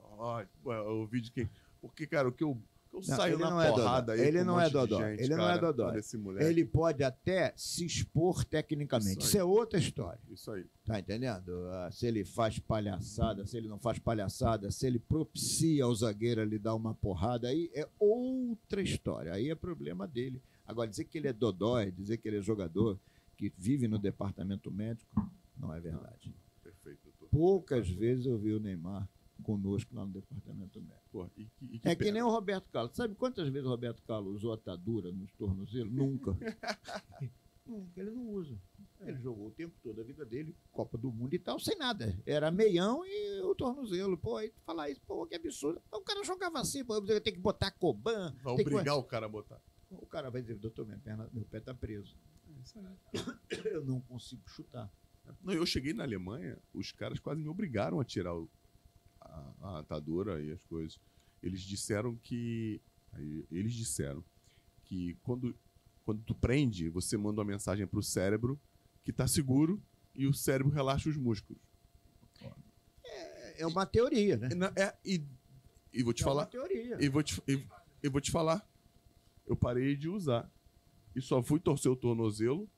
Eu ouvi de quem... Porque, cara, o que eu, eu Não, saio ele na não é porrada dodói. aí Ele com um não é dodói. gente, Ele não é cara, dodói. Desse moleque. Ele pode até se expor tecnicamente. Isso Isso, é outra história. Isso aí. Tá entendendo? Ah, Se ele faz palhaçada, se ele não faz palhaçada, se ele propicia ao zagueiro a lhe dar uma porrada, aí é outra história. Aí é problema dele. Agora, dizer que ele é dodói, dizer que ele é jogador que vive no departamento médico, não é verdade. Perfeito, doutor. Poucas vezes eu vi o Neymar conosco lá no departamento médico. Porra, e, que- e que É que pena. nem o Roberto Carlos. Sabe quantas vezes o Roberto Carlos usou atadura nos tornozelos? Nunca. Nunca, ele não usa. Ele jogou o tempo todo a vida dele, Copa do Mundo e tal, sem nada. Era meião e o tornozelo. Pô, aí tu falar isso, pô, que absurdo. O cara jogava assim, pô, eu tenho que botar coban. Vai tem que- obrigar o cara a botar. O cara vai dizer, doutor, minha perna, meu pé tá preso. É. Eu não consigo chutar. Não, eu cheguei na Alemanha, os caras quase me obrigaram a tirar o- a, a atadura e as coisas. Eles disseram que. Eles disseram que quando, quando tu prende, você manda uma mensagem pro cérebro que tá seguro e o cérebro relaxa os músculos. É, é uma teoria, né? É, é, e, e vou te é falar. uma teoria. E vou, te, e, e vou te falar. Eu parei de usar. E só fui torcer o tornozelo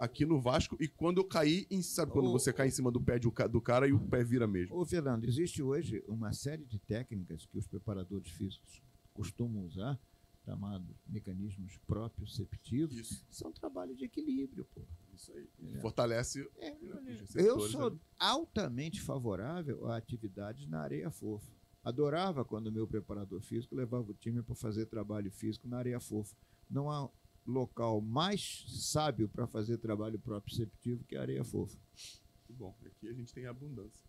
aqui no Vasco. E quando eu caí, em, sabe quando Ô, você cai em cima do pé de- do cara e o pé vira mesmo? Ô, Fernando, existe hoje uma série de técnicas que os preparadores físicos costumam usar, chamados mecanismos proprioceptivos, Isso, são trabalho de equilíbrio, pô. isso aí. É. Fortalece. É, os eu sou ali. altamente favorável a atividades na areia fofa. Adorava quando o meu preparador físico levava o time para fazer trabalho físico na areia fofa. Não há local mais sábio para fazer trabalho proprioceptivo que a areia fofa. Muito bom. Aqui a gente tem abundância.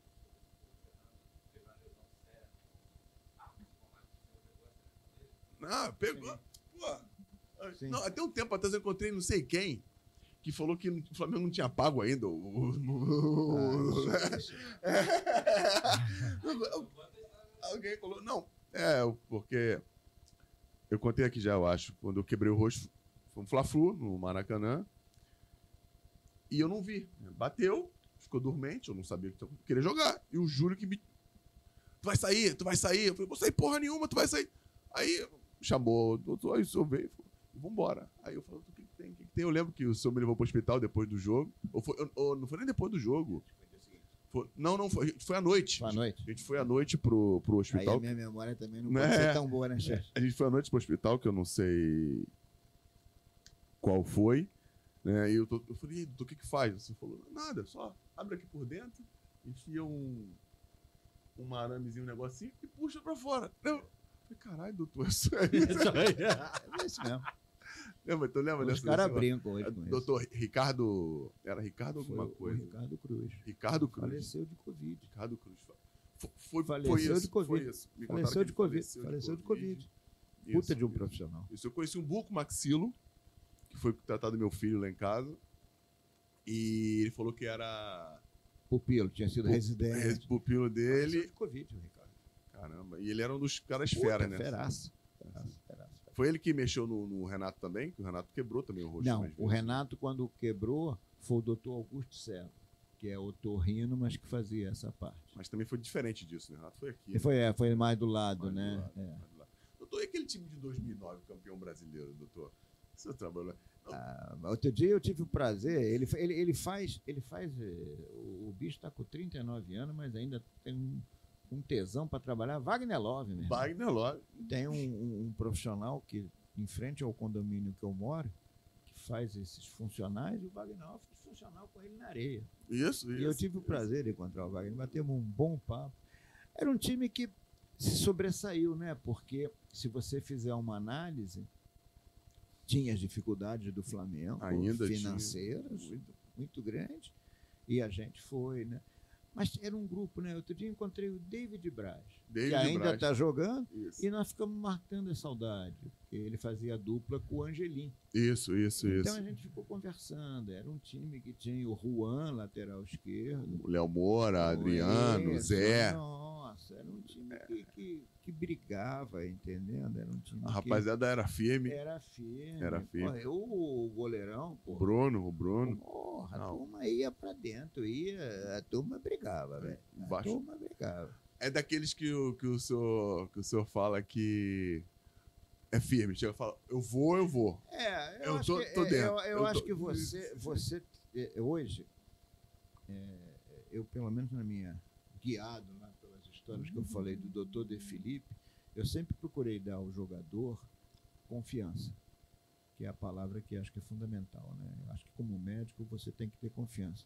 Ah, pegou. Pô. Não, até um tempo atrás eu encontrei não sei quem que falou que o Flamengo não tinha pago ainda. o- Ah, Alguém falou, não. É, porque eu contei aqui já, eu acho, quando eu quebrei o rosto, foi um Fla-Flu no Maracanã. E eu não vi. Bateu, ficou dormente, eu não sabia o que eu queria jogar. E o Júlio que me. Tu vai sair, tu vai sair. Eu falei, vou sair porra nenhuma, tu vai sair. Aí chamou o doutor, aí o senhor veio e falou, vambora. Aí eu falei, o que, que tem? O que, que tem? Eu lembro que o senhor me levou pro hospital depois do jogo. Ou foi, ou não foi nem depois do jogo. Foi- não, não, foi, foi à noite. Boa noite. A gente foi à noite pro, pro Aí hospital. a minha memória também não pode ser tão boa, né, chefe? A gente foi à noite pro hospital, que eu não sei qual foi. Né? E eu, tô, eu falei, "E aí, doutor, o que que faz? Você falou, nada, só abre aqui por dentro, enfia um, um aramezinho, um negocinho e puxa pra fora. Eu falei, caralho, doutor, isso aí. É isso mesmo. lembra, tu lembra Os caras brincam hoje com isso. Doutor Ricardo. Era Ricardo Foi alguma coisa? Ricardo Cruz. Ricardo Cruz. Faleceu de Covid. Ricardo Cruz. Foi, foi, Faleceu foi isso, de Covid. Foi isso. Me Faleceu de Covid. Faleceu de Covid. Puta Isso, de um isso. profissional. Isso, eu conheci um buco maxilo, que foi tratado do meu filho lá em casa. E ele falou que era Pupilo, tinha sido Pu- residente. pupilo dele. de Covid, o Ricardo. Caramba. E ele era um dos caras Puta, fera, né? terraço. Foi ele que mexeu no, no Renato também? Que o Renato quebrou também o rosto. Não, o. Renato, quando quebrou, foi o doutor Augusto Serra, que é otorrino, mas que fazia essa parte. Mas também foi diferente disso, né? O Renato foi aqui. E foi, é, foi mais do lado, Mais do né? lado, É. mais do lado. Doutor, e aquele time de 2009, campeão brasileiro, doutor? Seu trabalho. Ah, outro dia eu tive o prazer, ele, ele, ele faz, ele faz, eh, o, o bicho está com 39 anos, mas ainda tem um, um tesão para trabalhar. Wagner Love, mesmo. Wagner Love. Tem um, um- um profissional que, em frente ao condomínio que eu moro, que faz esses funcionais, e o Wagner Love fez funcional com ele na areia. Isso, isso. E eu tive o prazer de encontrar o Wagner, batemos um bom papo. Era um time que se sobressaiu, né? Porque se você fizer uma análise, tinha as dificuldades do Flamengo, Ainda financeiras, Muito. muito grandes, e a gente foi, né? Mas era um grupo, né? Outro dia encontrei o David Braz, David que ainda está jogando, Isso, e nós ficamos marcando a saudade, porque ele fazia dupla com o Angelim. Isso, isso. Então isso. a gente ficou conversando. Era um time que tinha o Juan, lateral esquerdo, O Léo Moura, Adriano, isso, Zé. Nossa, era um time que, que, que brigava, entendendo? Era um time A rapaziada era firme. era firme. Era firme. O goleirão, O pô, Bruno, o Bruno. porra, a turma ia pra dentro, ia, a turma brigava, velho. A Baixo. turma brigava. É daqueles que o, que o, senhor, que o senhor fala que é firme. Chega e fala, eu vou, eu vou. É, eu, Eu acho, tô- que, tô é, dentro. eu, eu Eu acho tô- que você, você é, hoje, é, eu pelo menos na minha guiado lá pelas histórias que eu falei do doutor De Felipe, eu sempre procurei dar ao jogador confiança, que é a palavra que acho que é fundamental, né? Eu acho que como médico você tem que ter confiança.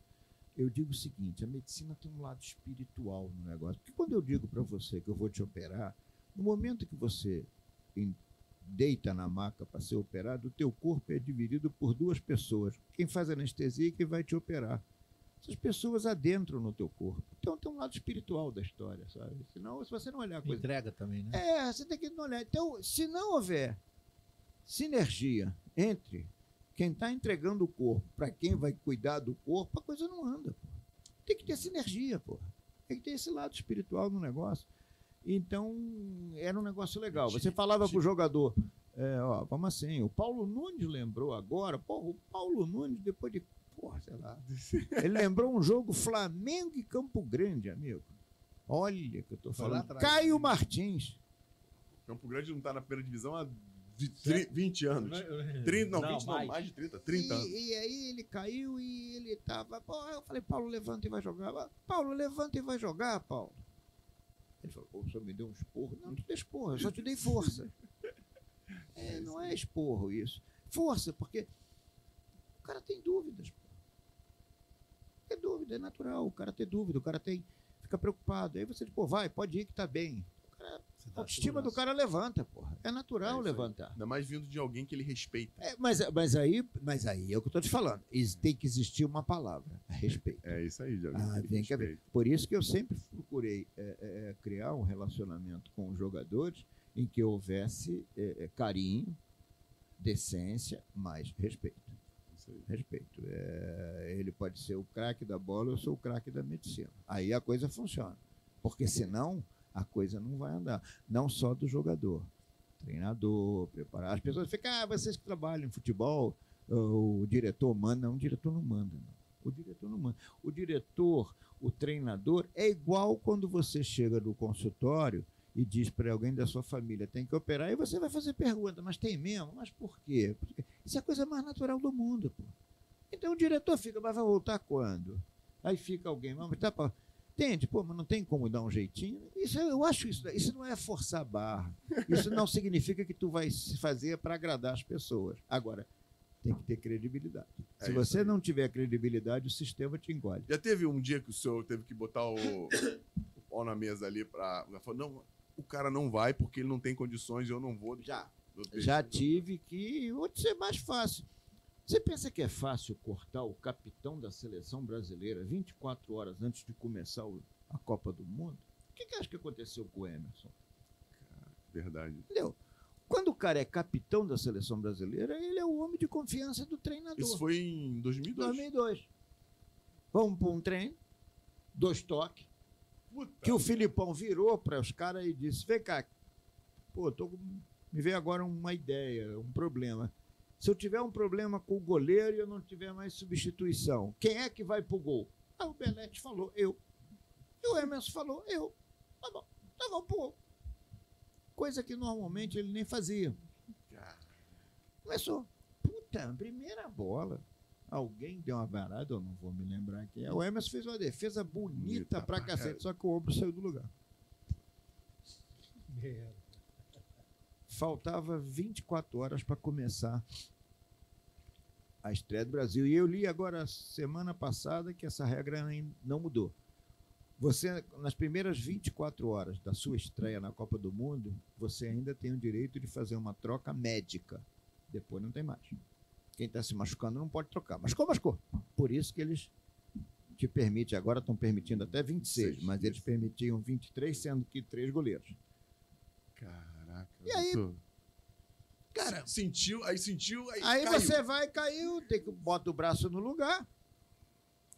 Eu digo o seguinte, a medicina tem um lado espiritual no negócio, porque quando eu digo para você que eu vou te operar, no momento que você deita na maca para ser operado, o teu corpo é dividido por duas pessoas. Quem faz anestesia e quem vai te operar. Essas pessoas adentram no teu corpo. Então tem um lado espiritual da história, sabe? Senão, se você não olhar a coisa. Entrega também, né? É, você tem que olhar. Então, se não houver sinergia entre quem está entregando o corpo para quem vai cuidar do corpo, a coisa não anda. Pô. Tem que ter sinergia, pô. Tem que ter esse lado espiritual no negócio. Então, era um negócio legal. Você falava com o jogador, é, ó, vamos assim, o Paulo Nunes lembrou agora, porra, o Paulo Nunes, depois de, porra, sei lá, ele lembrou um jogo Flamengo e Campo Grande, amigo. Olha que eu tô lá falando. atrás. Caio Martins. Campo Grande não tá na primeira divisão há vi- tri- 20 anos. 30, não, 20 não, mais de 30, 30 anos. E, e aí ele caiu e ele tava. Pô, eu falei, Paulo, levanta e vai jogar. Paulo, levanta e vai jogar, Paulo. Ele falou, pô, o senhor me deu um esporro. Não, não te dei esporro, eu só te dei força. É, não é esporro isso. Força, porque o cara tem dúvidas. É dúvida, é natural. O cara ter dúvida, o cara tem. Fica preocupado. Aí você diz, pô, vai, pode ir que tá bem. A autoestima do cara levanta, porra. É natural É aí. levantar. Ainda mais vindo de alguém que ele respeita. É, mas, mas, aí, mas aí é o que eu estou te falando. Tem que existir uma palavra, respeito. É isso aí, de alguém Ah, que tem que haver. Por isso que eu sempre procurei é, é, é, criar um relacionamento com os jogadores em que houvesse é, é, carinho, decência, mas respeito. Isso aí. Respeito. É, ele pode ser o craque da bola, eu sou o craque da medicina. Aí a coisa funciona. Porque senão a coisa não vai andar. Não só do jogador. Treinador, preparar. As pessoas ficam, ah, vocês que trabalham em futebol, o diretor manda. Não, o diretor não manda. Não. O diretor não manda. O diretor, o treinador, é igual quando você chega no consultório e diz para alguém da sua família tem que operar, e você vai fazer pergunta, mas tem mesmo? Mas por quê? Isso é a coisa mais natural do mundo. Pô. Então o diretor fica, mas vai voltar quando? Aí fica alguém, mas tá. Entende? Pô, mas não tem como dar um jeitinho. Isso eu acho isso. Isso não é forçar a barra. Isso não significa que tu vai se fazer para agradar as pessoas. Agora, tem que ter credibilidade. É Se você aí. não tiver credibilidade, o sistema te engole. Já teve um dia que o senhor teve que botar o, o pau na mesa ali. Falou, não, o cara não vai porque ele não tem condições, eu não vou. Já. Já tive que. Vou dizer mais fácil. Você pensa que é fácil cortar o capitão da seleção brasileira 24 horas antes de começar a Copa do Mundo? O que, que acha que aconteceu com o Emerson? Verdade. Entendeu? Quando o cara é capitão da seleção brasileira, ele é o homem de confiança do treinador. Isso foi em 2002. 2002. Vamos para um treino, dois toques, Puta que o Filipão virou para os caras e disse: Vem cá, pô, tô Me veio agora uma ideia, um problema. Se eu tiver um problema com o goleiro e eu não tiver mais substituição, quem é que vai pro gol? Ah, o Belete falou, eu. E o Emerson falou, eu. Tá bom, tá bom pro gol. Coisa que normalmente ele nem fazia. Começou. Puta, primeira bola. Alguém deu uma varada, eu não vou me lembrar quem é. O Emerson fez uma defesa bonita Bonita pra cacete, só que o ombro saiu do lugar. Faltava 24 horas para começar a estreia do Brasil. E eu li agora semana passada que essa regra não mudou. Você, nas primeiras 24 horas da sua estreia na Copa do Mundo, você ainda tem o direito de fazer uma troca médica. Depois não tem mais. Quem está se machucando não pode trocar. Machucou, machucou. Por isso que eles te permitem, agora estão permitindo até 26, Seis, mas eles permitiam 23, sendo que três goleiros. Caraca. E aí, doutor. Cara, Sentiu, aí sentiu, aí, Aí caiu. você vai, caiu, tem que bota o braço no lugar.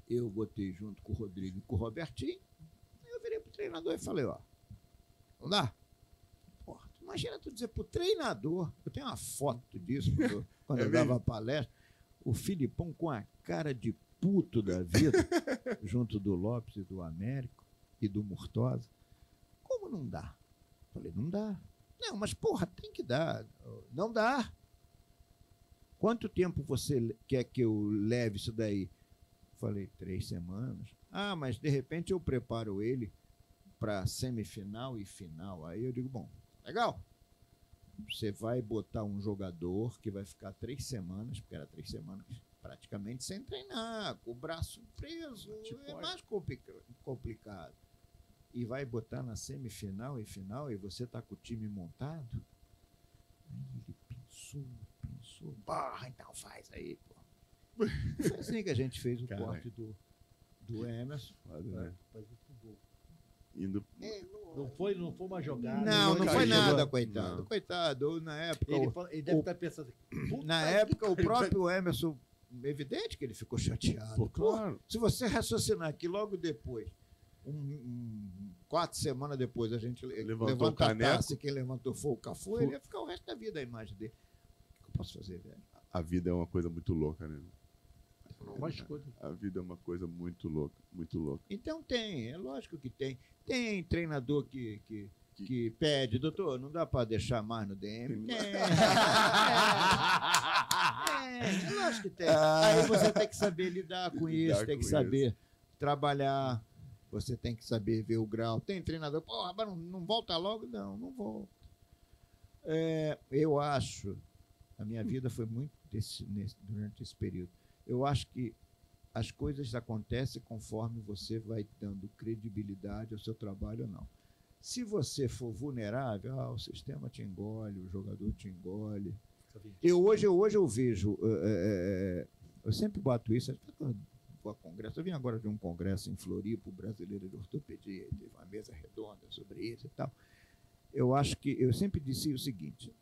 Eu botei junto com o Rodrigo e com o Robertinho. Aí eu virei pro treinador e falei, ó. Não dá? Porra, tu imagina tu dizer pro treinador. Eu tenho uma foto disso quando, eu- quando É eu mesmo? dava palestra. O Filipão com a cara de puto da vida, junto do Lopes e do Américo e do Murtosa. Como não dá? Falei, não dá. Não, mas porra, tem que dar. Não dá. Quanto tempo você quer que eu leve isso daí? Falei, três semanas. Ah, mas de repente eu preparo ele para semifinal e final. Aí eu digo, bom, legal. Você vai botar um jogador que vai ficar três semanas, porque era três semanas, praticamente sem treinar, com o braço preso. Tipo, é mais complica- complicado. E vai botar na semifinal e final e você tá com o time montado? Aí ele pensou, pensou, barra, então faz aí, pô. Foi assim que a gente fez o Caralho. corte do, do Emerson. Foda, né? Indo. Não foi, não foi uma jogada. Não, não não foi nada, Não. coitado. Coitado, na época. Ele, fala- ele deve o- estar pensando. "Puta na época, o pariu". próprio Emerson, evidente que ele ficou chateado. Pô, Pô, claro. se você raciocinar que logo depois, um, um- quatro semanas depois, a gente le- Levantou levanta o caneco. a taça e quem levantou foi o Cafu, ele ia ficar o resto da vida a imagem dele. O que eu posso fazer, velho? A vida é uma coisa muito louca, né? A vida é uma coisa muito louca, muito louca. Então tem, é lógico que tem. Tem treinador que, que, Que- que pede, doutor, não dá para deixar mais no DM. Tem. É, é, é lógico que tem. Aí você tem que saber lidar com Lidar isso, tem que saber trabalhar, você tem que saber ver o grau. Tem treinador, porra, mas não, não volta logo? Não, não volta. É, eu acho, a minha vida foi muito desse- nesse- durante esse período. Eu acho que as coisas acontecem conforme você vai dando credibilidade ao seu trabalho ou não. Se você for vulnerável, ah, o sistema te engole, o jogador te engole. Eu hoje, hoje eu vejo, eh, eh, eu sempre boto isso, a congresso, eu vim agora de um congresso em Floripa, brasileiro de ortopedia, teve uma mesa redonda sobre isso e tal. Eu acho que, eu sempre disse o seguinte,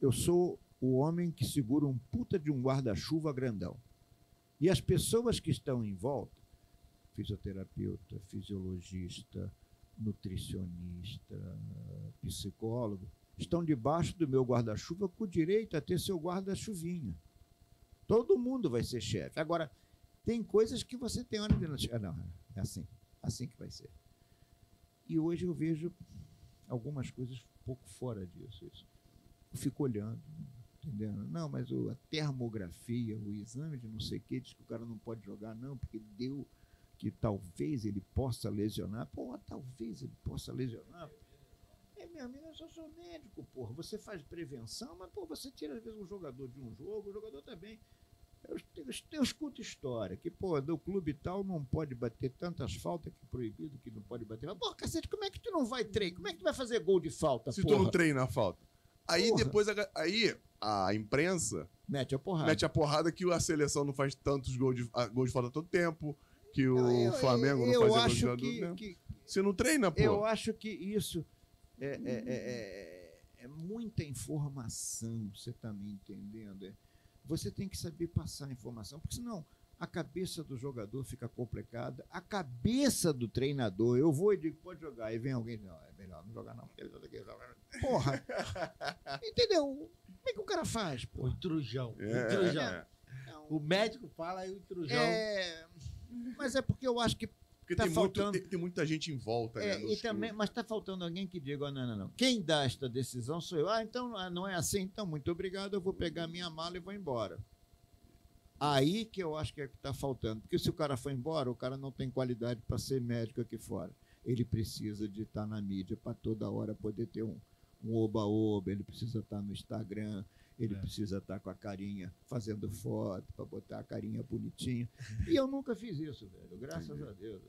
eu sou o homem que segura um puta de um guarda-chuva grandão. E as pessoas que estão em volta, fisioterapeuta, fisiologista, nutricionista, psicólogo, estão debaixo do meu guarda-chuva com direito a ter seu guarda-chuvinha. Todo mundo vai ser chefe. Agora, tem coisas que você tem hora de. Ah, não, é assim. Assim que vai ser. E hoje eu vejo algumas coisas um pouco fora disso. Isso. Eu fico olhando, entendendo? Não, mas a termografia, o exame de não sei o que, diz que o cara não pode jogar, não, porque deu que talvez ele possa lesionar. Pô, talvez ele possa lesionar. É, meu amigo, eu só sou médico, porra. Você faz prevenção, mas, pô, você tira, às vezes, um jogador de um jogo, o jogador também. Eu, eu, eu escuto história que, pô, do clube tal não pode bater tantas faltas que é proibido que não pode bater. Mas, pô, cacete, como é que tu não vai treinar? Como é que tu vai fazer gol de falta, Se porra? tu não treina a falta. Aí Porra. depois, a, aí a imprensa Mete a porrada. mete a porrada que a seleção não faz tantos gols de, ah, gols de falta todo tempo, que o Eu- Flamengo não fazia gols de acho falta que, tempo. que Se não treina, pô. Eu acho que isso é, é- é- é- é muita informação, você está me entendendo? É, você tem que saber passar a informação, porque senão a cabeça do jogador fica complicada, a cabeça do treinador, eu vou e digo, pode jogar, aí vem alguém, não, é melhor não jogar não. tá. Porra! Entendeu? Como é que o cara faz, O porra? intrujão. o É, intrujão. é. O médico fala e o intrujão. É, mas é porque eu acho que Porque Tá tem, muito- faltando- tem- tem muita gente em volta, É, né? e também, clubes. mas está faltando alguém que diga, "Oh, não, não, não. Quem dá esta decisão sou eu. Ah, então ah, não é assim, então muito obrigado, eu vou pegar minha mala e vou embora. Aí que eu acho que é que está faltando. Porque se o cara for embora, o cara não tem qualidade para ser médico aqui fora. Ele precisa de estar na mídia para toda hora poder ter um um oba-oba, ele precisa estar no Instagram, ele É. precisa estar com a carinha fazendo foto, para botar a carinha bonitinha. E eu nunca fiz isso, velho. Graças Entendi. a Deus.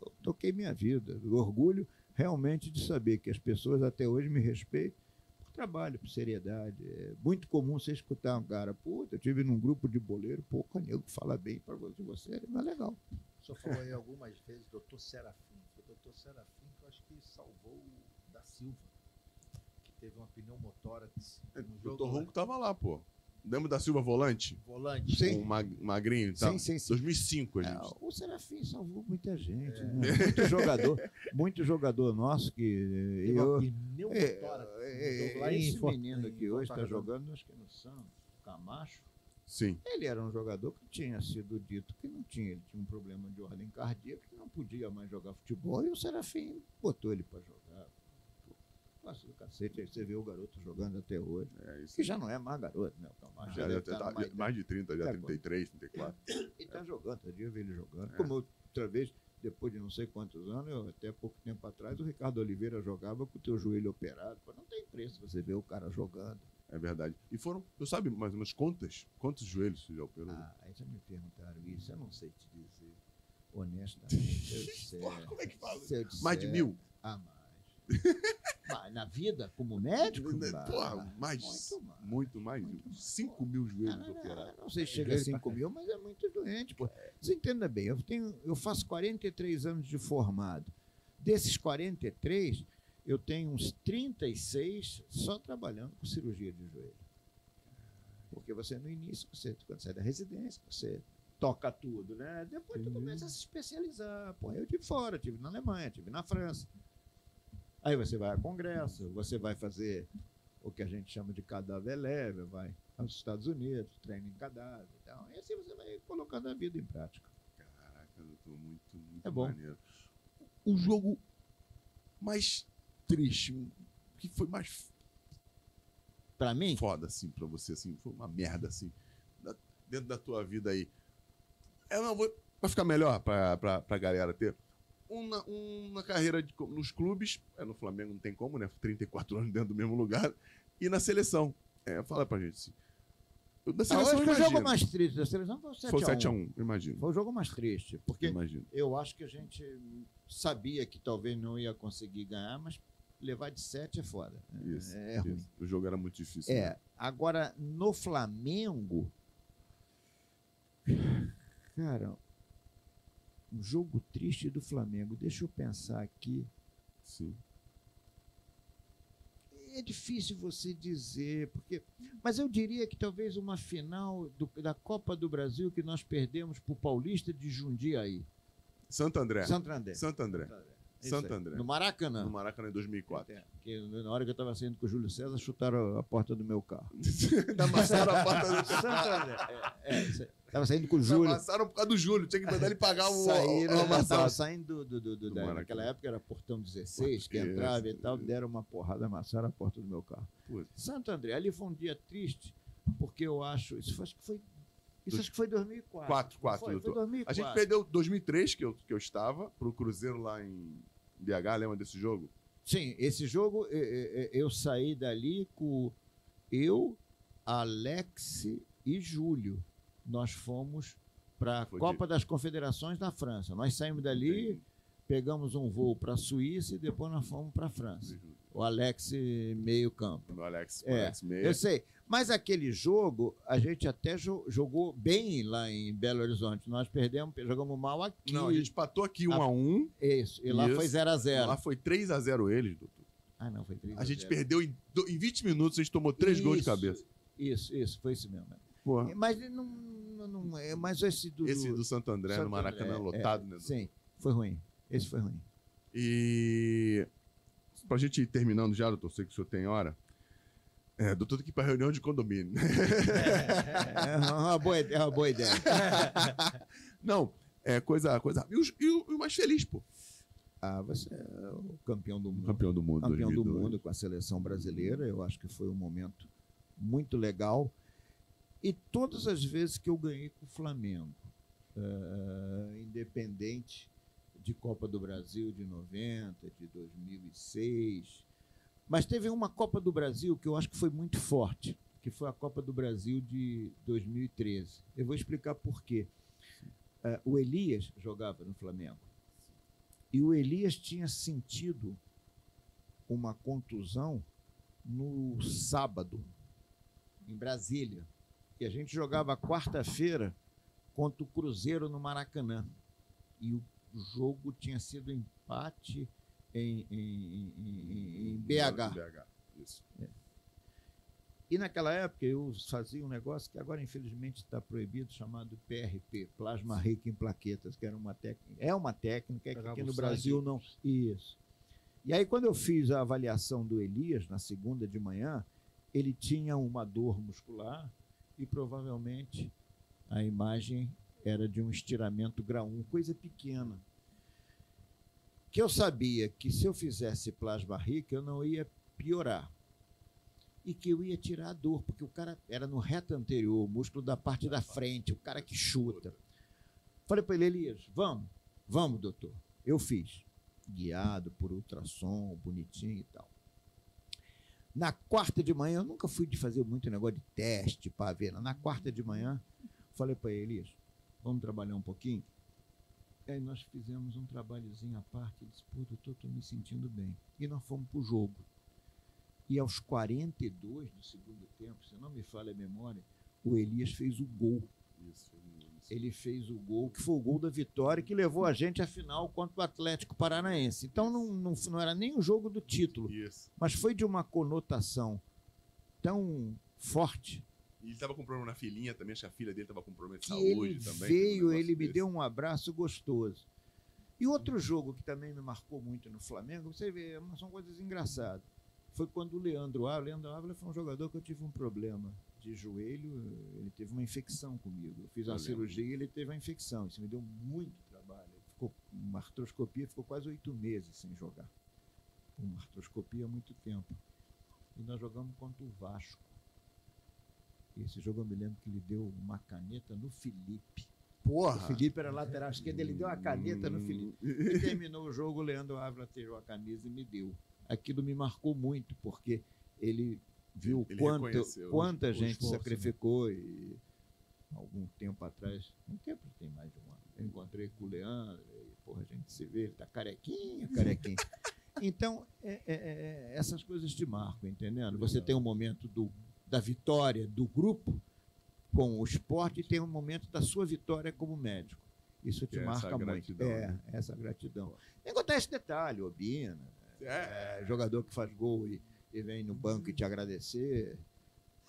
Eu toquei minha vida. Orgulho realmente de saber que as pessoas até hoje me respeitam por trabalho, por seriedade. É muito comum você escutar um cara, puta, eu tive num grupo de boleiro, pô, o nego fala bem para você, não é legal. O senhor falou aí algumas vezes, doutor Serafim. Foi o doutor Serafim que eu acho que salvou o da Silva, teve uma pneumotórax É, no O jogo. Dr. né? Ronco tava lá, pô. Lembra da Silva Volante? Volante. Sim. Um mag- magrinho, tá? Sim, sim, sim. 2005, a É, gente. o Serafim salvou muita gente, né? Muito jogador, muito jogador nosso que eh, uma eu. pneumotórax. É, lá é, em esse Fort- menino em que hoje está jogando, acho que no Santos, Camacho, Sim. ele era um jogador que tinha sido dito que não tinha, ele tinha um problema de ordem cardíaca, que não podia mais jogar futebol, e o Serafim botou ele para jogar. Passa do cacete, aí você vê o garoto jogando até hoje, É que já não é mais garoto, né? O Já estar tá- idade- mais de 30, já Tá, 33, 34. Ele tá jogando, todo dia eu vi ele jogando. É. Como outra vez, depois de não sei quantos anos, eu, até pouco tempo atrás, o Ricardo Oliveira jogava com o teu joelho operado. Não tem preço você ver o cara jogando. É verdade. E foram, eu sabe mais ou menos quantas? Quantos joelhos você já operou? Ah, aí já me perguntaram isso, eu não sei te dizer. Honestamente, eu disser, Porra, como é que fala? disser- mais de mil? Ah, mais. Na vida, como médico? ah, Porra, mais. Muito mais. Muito mais. Muito mais. 5 mil Ah, joelhos não, operados. não sei se chega a Joelho 5 mil, mas é muito doente. Pô. Você entenda bem, eu, tenho, eu faço 43 anos de formado. Desses 43, eu tenho uns 36 só trabalhando com cirurgia de joelho. Porque você, no início, você, quando sai da residência, você toca tudo, né? Depois tu começa a se especializar. Pô, eu tive fora, tive na Alemanha, tive na França. Aí você vai a congresso, você vai fazer o que a gente chama de cadáver leve, vai aos Estados Unidos, treina em cadáver. Então, e assim você vai colocando a vida em prática. Caraca, eu tô muito, muito É bom. maneiro. O jogo mais triste, que foi mais Para mim, foda, assim, pra você, assim, foi uma merda, assim, dentro da tua vida aí. É, não, vou, vai ficar melhor pra, pra, pra galera ter. Uma, uma carreira de nos clubes, é, no Flamengo não tem como, né? 34 anos dentro do mesmo lugar. E na seleção. É, fala pra gente, assim. Eu, da eu seleção, acho que o jogo mais triste da seleção foi o 7x1. Foi 7x1, imagino. Foi o jogo mais triste, porque Imagino. eu acho que a gente sabia que talvez não ia conseguir ganhar, mas levar de 7 é foda. É- Isso, é ruim. isso. O jogo era muito difícil. É, né? agora no Flamengo, cara, um jogo triste do Flamengo. Deixa eu pensar aqui. Sim. É difícil você dizer, porque, mas eu diria que talvez uma final do- da Copa do Brasil que nós perdemos para o Paulista de Jundiaí, Santo André. Santo André. Santo André. Isso Santo aí. André. No Maracanã. No Maracanã em 2004. É, que na hora que eu estava saindo com o Júlio César, chutaram a porta do meu carro. Amassaram a porta do Santo André. É, estava saindo com o Júlio. Amassaram por causa do Júlio. Tinha que mandar ele pagar o. Saíram, o amassado. saindo do, do, do, Do da- naquela época era portão 16, que entrava e tal, deram uma porrada, amassaram a porta do meu carro. Putz. Santo André, ali foi um dia triste, porque eu acho, isso foi- acho que foi, isso acho que foi 2004. Quatro, não quatro, foi, foi doutor. 2004. A gente perdeu 2003, que eu, que eu estava, pro Cruzeiro lá em BH. Lembra desse jogo? Sim, esse jogo eh, eh, eh, eu saí dali com eu, Alex e Júlio. Nós fomos para a Copa das Confederações da França. Nós saímos dali, pegamos um voo para a Suíça e depois nós fomos para a França. O Alex meio campo. O Alex, É, Alex Meia. Eu sei. Mas aquele jogo, a gente até jo- jogou bem lá em Belo Horizonte. Nós perdemos, jogamos mal aqui. Não, a gente empatou aqui 1 Ah, a 1 Isso. E lá Isso. foi 0 a 0 Lá foi 3x0 eles, doutor. Ah, não, foi 3 A gente 0. perdeu em, em 20 minutos, a gente tomou 3 gols de cabeça. Isso, isso, foi isso mesmo. Porra, Mas não, não, é. Mas esse do. esse do Santo André, Santo no Maracanã, André, lotado, é, né? Sim, foi ruim. Esse foi ruim. E pra gente ir terminando já, doutor, sei que o senhor tem hora. É, doutor tem que ir pra reunião de condomínio. É uma boa ideia. É uma boa ideia. Não, é coisa. coisa... E, o, e o- mais feliz, pô. Ah, você é o campeão do mundo. Campeão do mundo. campeão do 2002. mundo com a seleção brasileira. Eu acho que foi um momento muito legal. E todas as vezes que eu ganhei com o Flamengo, eh, independente de Copa do Brasil de 90, de 2006, mas teve uma Copa do Brasil que eu acho que foi muito forte, que foi a Copa do Brasil de 2013. Eu vou explicar por quê. Eh, o Elias jogava no Flamengo. E o Elias tinha sentido uma contusão no sábado, em Brasília. E a gente jogava quarta-feira contra o Cruzeiro no Maracanã. E o jogo tinha sido empate em, em- em- em BH. BH. Isso. E naquela época eu fazia um negócio que agora infelizmente está proibido, chamado PRP, plasma rico em plaquetas, que era uma técnica, é uma técnica que Pegava aqui no sangue. Brasil não. Isso. E aí quando eu fiz a avaliação do Elias na segunda de manhã, ele tinha uma dor muscular e provavelmente a imagem era de um estiramento grau 1, coisa pequena. Que eu sabia que se eu fizesse plasma rico eu não ia piorar e que eu ia tirar a dor, porque o cara era no reto anterior, o músculo da parte da frente, o cara que chuta. Falei para ele, Elias, vamos, vamos, doutor. Eu fiz, guiado por ultrassom, bonitinho e tal. Na quarta de manhã, eu nunca fui de fazer muito negócio de teste para ver. Na quarta de manhã, falei para ele, Elias, vamos trabalhar um pouquinho? Aí nós fizemos um trabalhozinho à parte. Disse, pô, doutor, estou me sentindo bem. E nós fomos para o jogo. E aos 42 do segundo tempo, se não me falha a memória, o Elias fez o gol. Isso. isso. Ele fez o gol, que foi o gol da vitória, que levou a gente à final contra o Atlético Paranaense. Então não, não, não era nem o jogo do título, Isso. mas foi de uma conotação tão forte E ele tava com problema na filhinha também, acho que a filha dele tava com problema de saúde ele também. um veio, negócio ele me desse. deu um abraço gostoso. E outro jogo que também me marcou muito no Flamengo, você vê, são coisas engraçadas. Foi quando o Leandro Ávila, Leandro Ávila foi um jogador que eu tive um problema de joelho, ele teve uma infecção comigo. Eu fiz Eu uma lembro. cirurgia e ele teve a infecção. Isso me deu muito trabalho. Ele ficou uma artroscopia, ficou quase oito meses sem jogar. Uma artroscopia há muito tempo. E nós jogamos contra o Vasco. Esse jogo eu me lembro que ele deu uma caneta no Felipe. O Porra! Felipe era lateral esquerdo, ele deu a caneta no Felipe. E terminou o jogo, o Leandro Ávila tirou a camisa e me deu. Aquilo me marcou muito, porque ele viu Ele quanto, quanta o- o gente esforço, né? sacrificou e algum tempo atrás, um tempo tem mais de um ano, eu encontrei com o Leandro, e, porra, a gente se vê, ele tá carequinha, carequinha. Então, é- é- é- essas coisas te marcam, entendendo? Você tem um momento do, da vitória do grupo com o esporte e tem um momento da sua vitória como médico. Isso te é essa marca muito. gratidão, É, né? essa gratidão. Tem que contar esse detalhe, Obina, É, é, jogador que faz gol e, e vem no banco e te agradecer.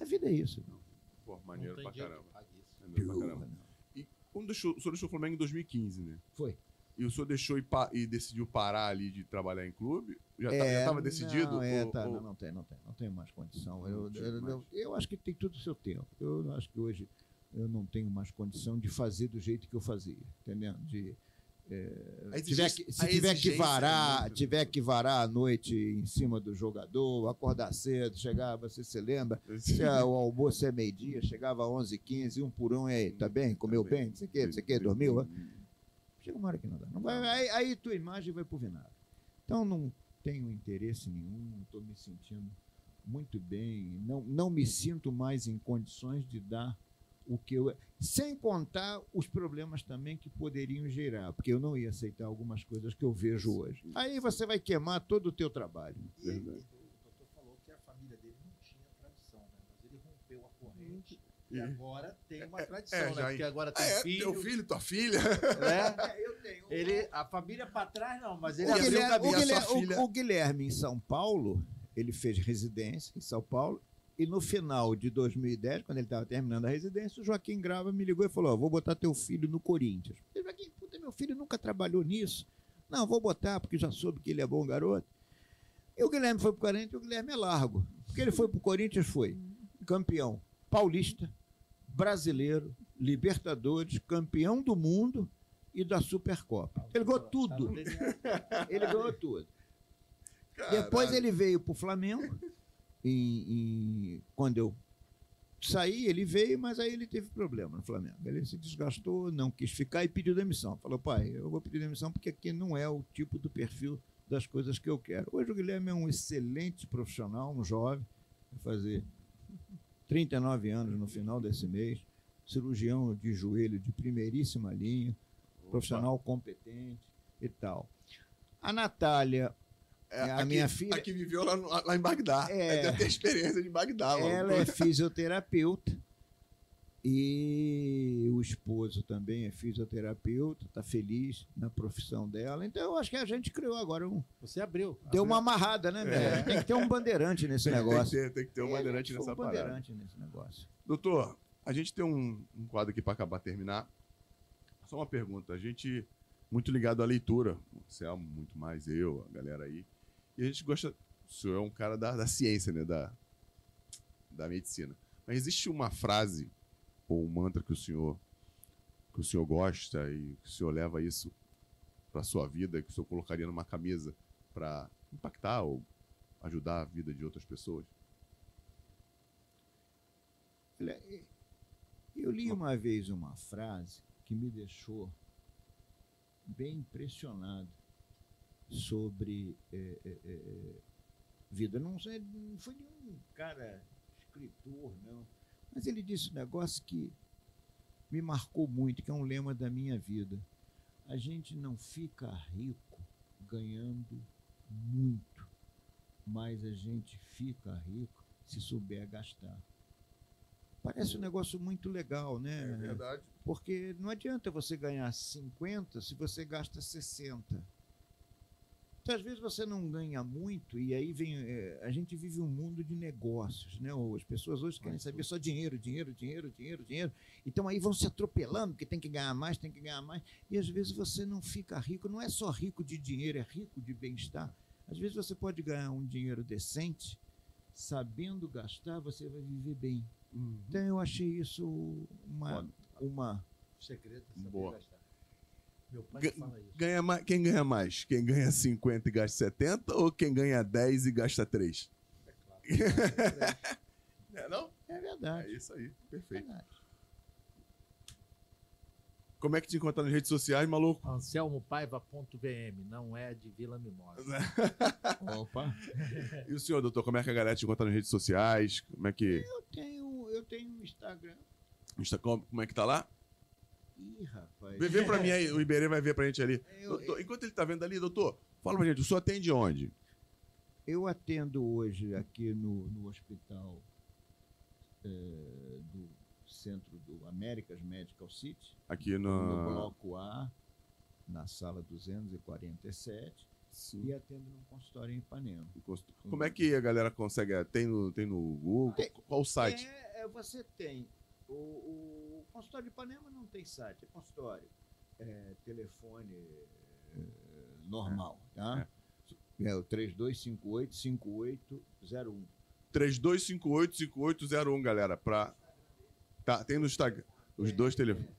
A vida é isso. Não. pô, Não maneiro tem pra caramba. Maneiro pra caramba. não. Quando deixou, o senhor deixou o Flamengo em 2015, né? Foi. E o senhor deixou e, pa- e decidiu parar ali de trabalhar em clube? Já É, estava decidido? Não, é, ou- tá, ou- não, não tem, não tem, não tem mais condição. Eu, eu, mais. eu- eu acho que tem tudo o seu tempo. Eu acho que hoje eu não tenho mais condição de fazer do jeito que eu fazia, entendendo? De é, A tiver que- a se tiver que é varar, muito- tiver que varar à noite em cima do jogador, acordar cedo, chegar, você se lembra? A- o almoço é meio-dia, chegava às 11h15, um por um, e aí, tá bem? Comeu bem? Não sei o quê, não sei o quê, dormiu? é? Chega uma hora que não dá. Não vai, aí, aí tua imagem vai pro vinagre. Então não tenho interesse nenhum, estou me sentindo muito bem, não, não me sinto mais em condições de dar o que eu. Sem contar os problemas também que poderiam gerar, porque eu não ia aceitar algumas coisas que eu vejo hoje. Aí você vai queimar todo o teu trabalho. E ele- Verdade. o doutor falou que a família dele não tinha tradição, né? Mas ele rompeu a corrente e E- agora tem uma tradição, é, né? já- Porque agora Ah, tem é? filho, Teu filho, tua filha? né? eu tenho. Ele, a família pra trás não, mas ele O abriu o Guilherme, o, sua Guilherme- o- filha- o Guilherme, em São Paulo, ele fez residência em São Paulo E no final de 2010, quando ele estava terminando a residência, o Joaquim Grava me ligou e falou: ó, vou botar teu filho no Corinthians. Eu falei, Joaquim, puta, meu filho nunca trabalhou nisso. Não, vou botar, porque já soube que ele é bom garoto. E o Guilherme foi pro Corinthians, e o Guilherme é largo. Porque ele foi pro Corinthians, foi campeão paulista, brasileiro, Libertadores, campeão do mundo e da Supercopa. Ele ganhou tudo. Ele ganhou tudo. Depois Caralho. ele veio para o Flamengo. em- em- quando eu saí, ele veio, mas aí ele teve problema no Flamengo. Ele se desgastou, não quis ficar e pediu demissão. Falou, pai, eu vou pedir demissão porque aqui não é o tipo do perfil das coisas que eu quero. Hoje o Guilherme é um excelente profissional, um jovem, vai fazer 39 anos no final desse mês, cirurgião de joelho de primeiríssima linha, profissional competente e tal. A Natália É, a aqui- minha filha- Aqui viveu lá, lá em Bagdá. É. Deve ter experiência de Bagdá. Ela é fisioterapeuta e o esposo também é fisioterapeuta, está feliz na profissão dela. Então eu acho que a gente criou agora um. Você abriu. Deu uma amarrada, né, velho? Tem que ter um bandeirante nesse Tem, tem que negócio. ter, tem que ter um bandeirante Tem que ter nessa um parada. bandeirante nesse negócio. Doutor, a gente tem um, um quadro aqui para acabar terminar. Só uma pergunta. A gente muito ligado à leitura. O Selmo, muito mais eu, a galera aí. E a gente gosta. O senhor é um cara da, da ciência, né? Da, da medicina. Mas existe uma frase ou um mantra que o senhor que o senhor gosta e que o senhor leva isso para sua vida, que o senhor colocaria numa camisa para impactar ou ajudar a vida de outras pessoas? Olha, e- Eu li uma vez uma frase que me deixou bem impressionado sobre eh, eh, eh, vida. Não, sei, não foi de um cara escritor, não. Mas ele disse um negócio que me marcou muito, que é um lema da minha vida. A gente não fica rico ganhando muito, mas a gente fica rico se souber gastar. Parece um negócio muito legal, né? verdade. Porque não adianta você ganhar 50 se você gasta 60. Então, às vezes você não ganha muito e aí vem. eh, a gente vive um mundo de negócios, né? As pessoas hoje querem saber só dinheiro, dinheiro, dinheiro, dinheiro, dinheiro. Então aí vão se atropelando, porque tem que ganhar mais, tem que ganhar mais. E às vezes você não fica rico, não é só rico de dinheiro, é rico de bem-estar. Às vezes você pode ganhar um dinheiro decente, sabendo gastar, você vai viver bem. Então eu achei isso uma, uma segredo é saber Boa. gastar. Meu pai Ga- fala isso. Ganha mais, quem ganha mais? Quem ganha 50 e gasta 70 ou quem ganha 10 e gasta 3? É, não? É É verdade. isso aí, perfeito. verdade. Como é que te encontra nas redes sociais, maluco? AnselmoPaiva.vm, não é de Vila Mimosa. Opa. E o senhor, doutor, como é que a galera te encontra nas redes sociais? Como é que. Eu tenho, eu tenho um Instagram. Insta- Como como é que tá lá? Ih, rapaz. Vê, vê pra mim aí, o Iberê vai ver pra gente ali. Eu, Doutor, enquanto ele tá vendo ali, doutor, fala pra gente, o senhor atende onde? eu atendo hoje aqui no, no hospital eh, do centro do Americas Medical City, Aqui no no. bloco A, na sala 247, Sim. e atendo num consultório em Ipanema. Como é que a galera consegue? Tem no, tem no Google? Tem. Qual o site? É, é, você tem. O, o consultório de Ipanema não tem site, é consultório. É telefone é, normal, tá? É, o 3258-5801. 3258-5801, galera. Pra... Tá, tem no Instagram. Os dois telefones.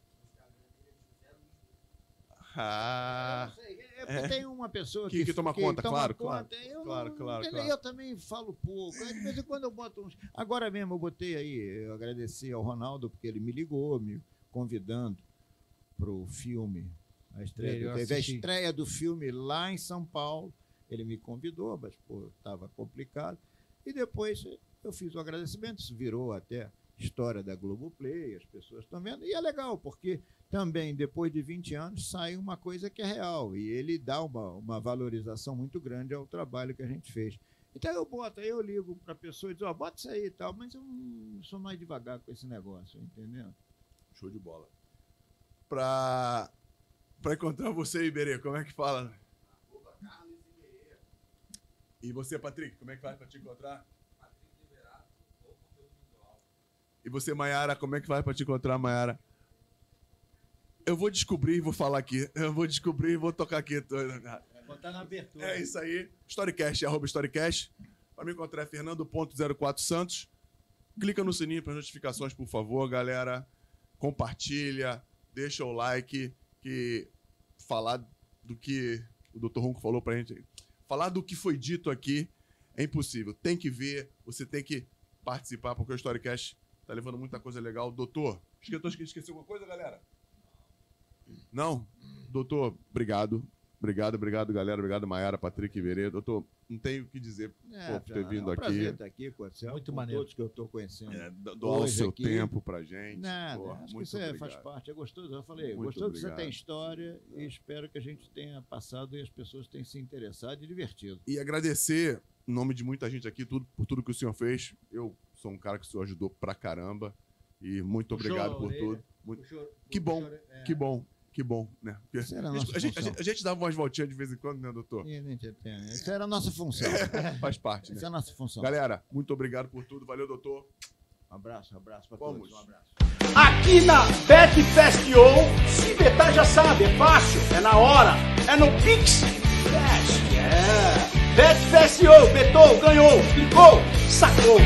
Ah, Eu não sei, é porque tem uma pessoa Que- que, que toma conta, claro, conta, claro. Eu, Claro, claro, claro. eu também falo pouco. De vez em quando eu boto uns. Agora mesmo eu botei aí, eu agradeci ao Ronaldo, porque ele me ligou, me convidando para o filme. A estreia, do- teve a estreia do filme lá em São Paulo. Ele me convidou, mas estava complicado. E depois eu fiz o agradecimento, isso virou até história da Globoplay, as pessoas estão vendo. E é legal, porque também, depois de 20 anos, sai uma coisa que é real. E ele dá uma, uma valorização muito grande ao trabalho que a gente fez. Então eu boto, aí eu ligo para a pessoa e digo, ó, bota isso aí e tal, mas eu não sou mais devagar com esse negócio, entendeu? show de bola. Pra encontrar você, Iberê, como é que fala? E você, Patrick, como é que faz pra te encontrar? E você, Mayara, como é que vai pra te encontrar, Mayara? Eu vou descobrir e vou falar aqui. Eu vou descobrir e vou tocar aqui. Botar na abertura. É isso aí. Storycast, arroba Storycast. Para me encontrar é Fernando.04 Santos. Clica no sininho para notificações, por favor, galera. Compartilha, deixa o like. Que falar do que o Dr. Ronco falou pra gente. Falar do que foi dito aqui é impossível. Tem que ver, você tem que participar, porque o Storycast tá levando muita coisa legal. Doutor, esqueceu alguma coisa, galera? Não? Doutor, obrigado. Obrigado, obrigado, galera. Obrigado, Maiara, Patrick Verê. Doutor, não tenho o que dizer É, por ter vindo é um aqui. prazer estar aqui com você, Muito com maneiro. todos que eu estou conhecendo. É, do- doar o seu aqui- tempo pra gente. Nada, Porra, acho que muito isso é, obrigado. faz parte, é gostoso. Eu falei, Muito gostoso que você obrigado. tem história e espero que a gente tenha passado e as pessoas tenham se interessado e divertido. E agradecer, em nome de muita gente aqui, tudo, por tudo que o senhor fez. Eu sou um cara que o senhor ajudou pra caramba. E muito obrigado por orelha. tudo. Muito- Puxou- Que bom, puxou- é. Que bom, que bom, né? Porque Essa era a a, gente, nossa a, gente, a, gente, a gente dava umas voltinhas de vez em quando, né, doutor? Né, Essa era a nossa função. Faz parte, né? Essa é a nossa função. Galera, muito obrigado por tudo. Valeu, doutor. Um abraço, um abraço para Vamos. todos. Um abraço. Aqui na Bet Festival, se betar já sabe, é fácil, é na hora, é no Pix Cash. É. Bet Festival, betou, ganhou, clicou, sacou.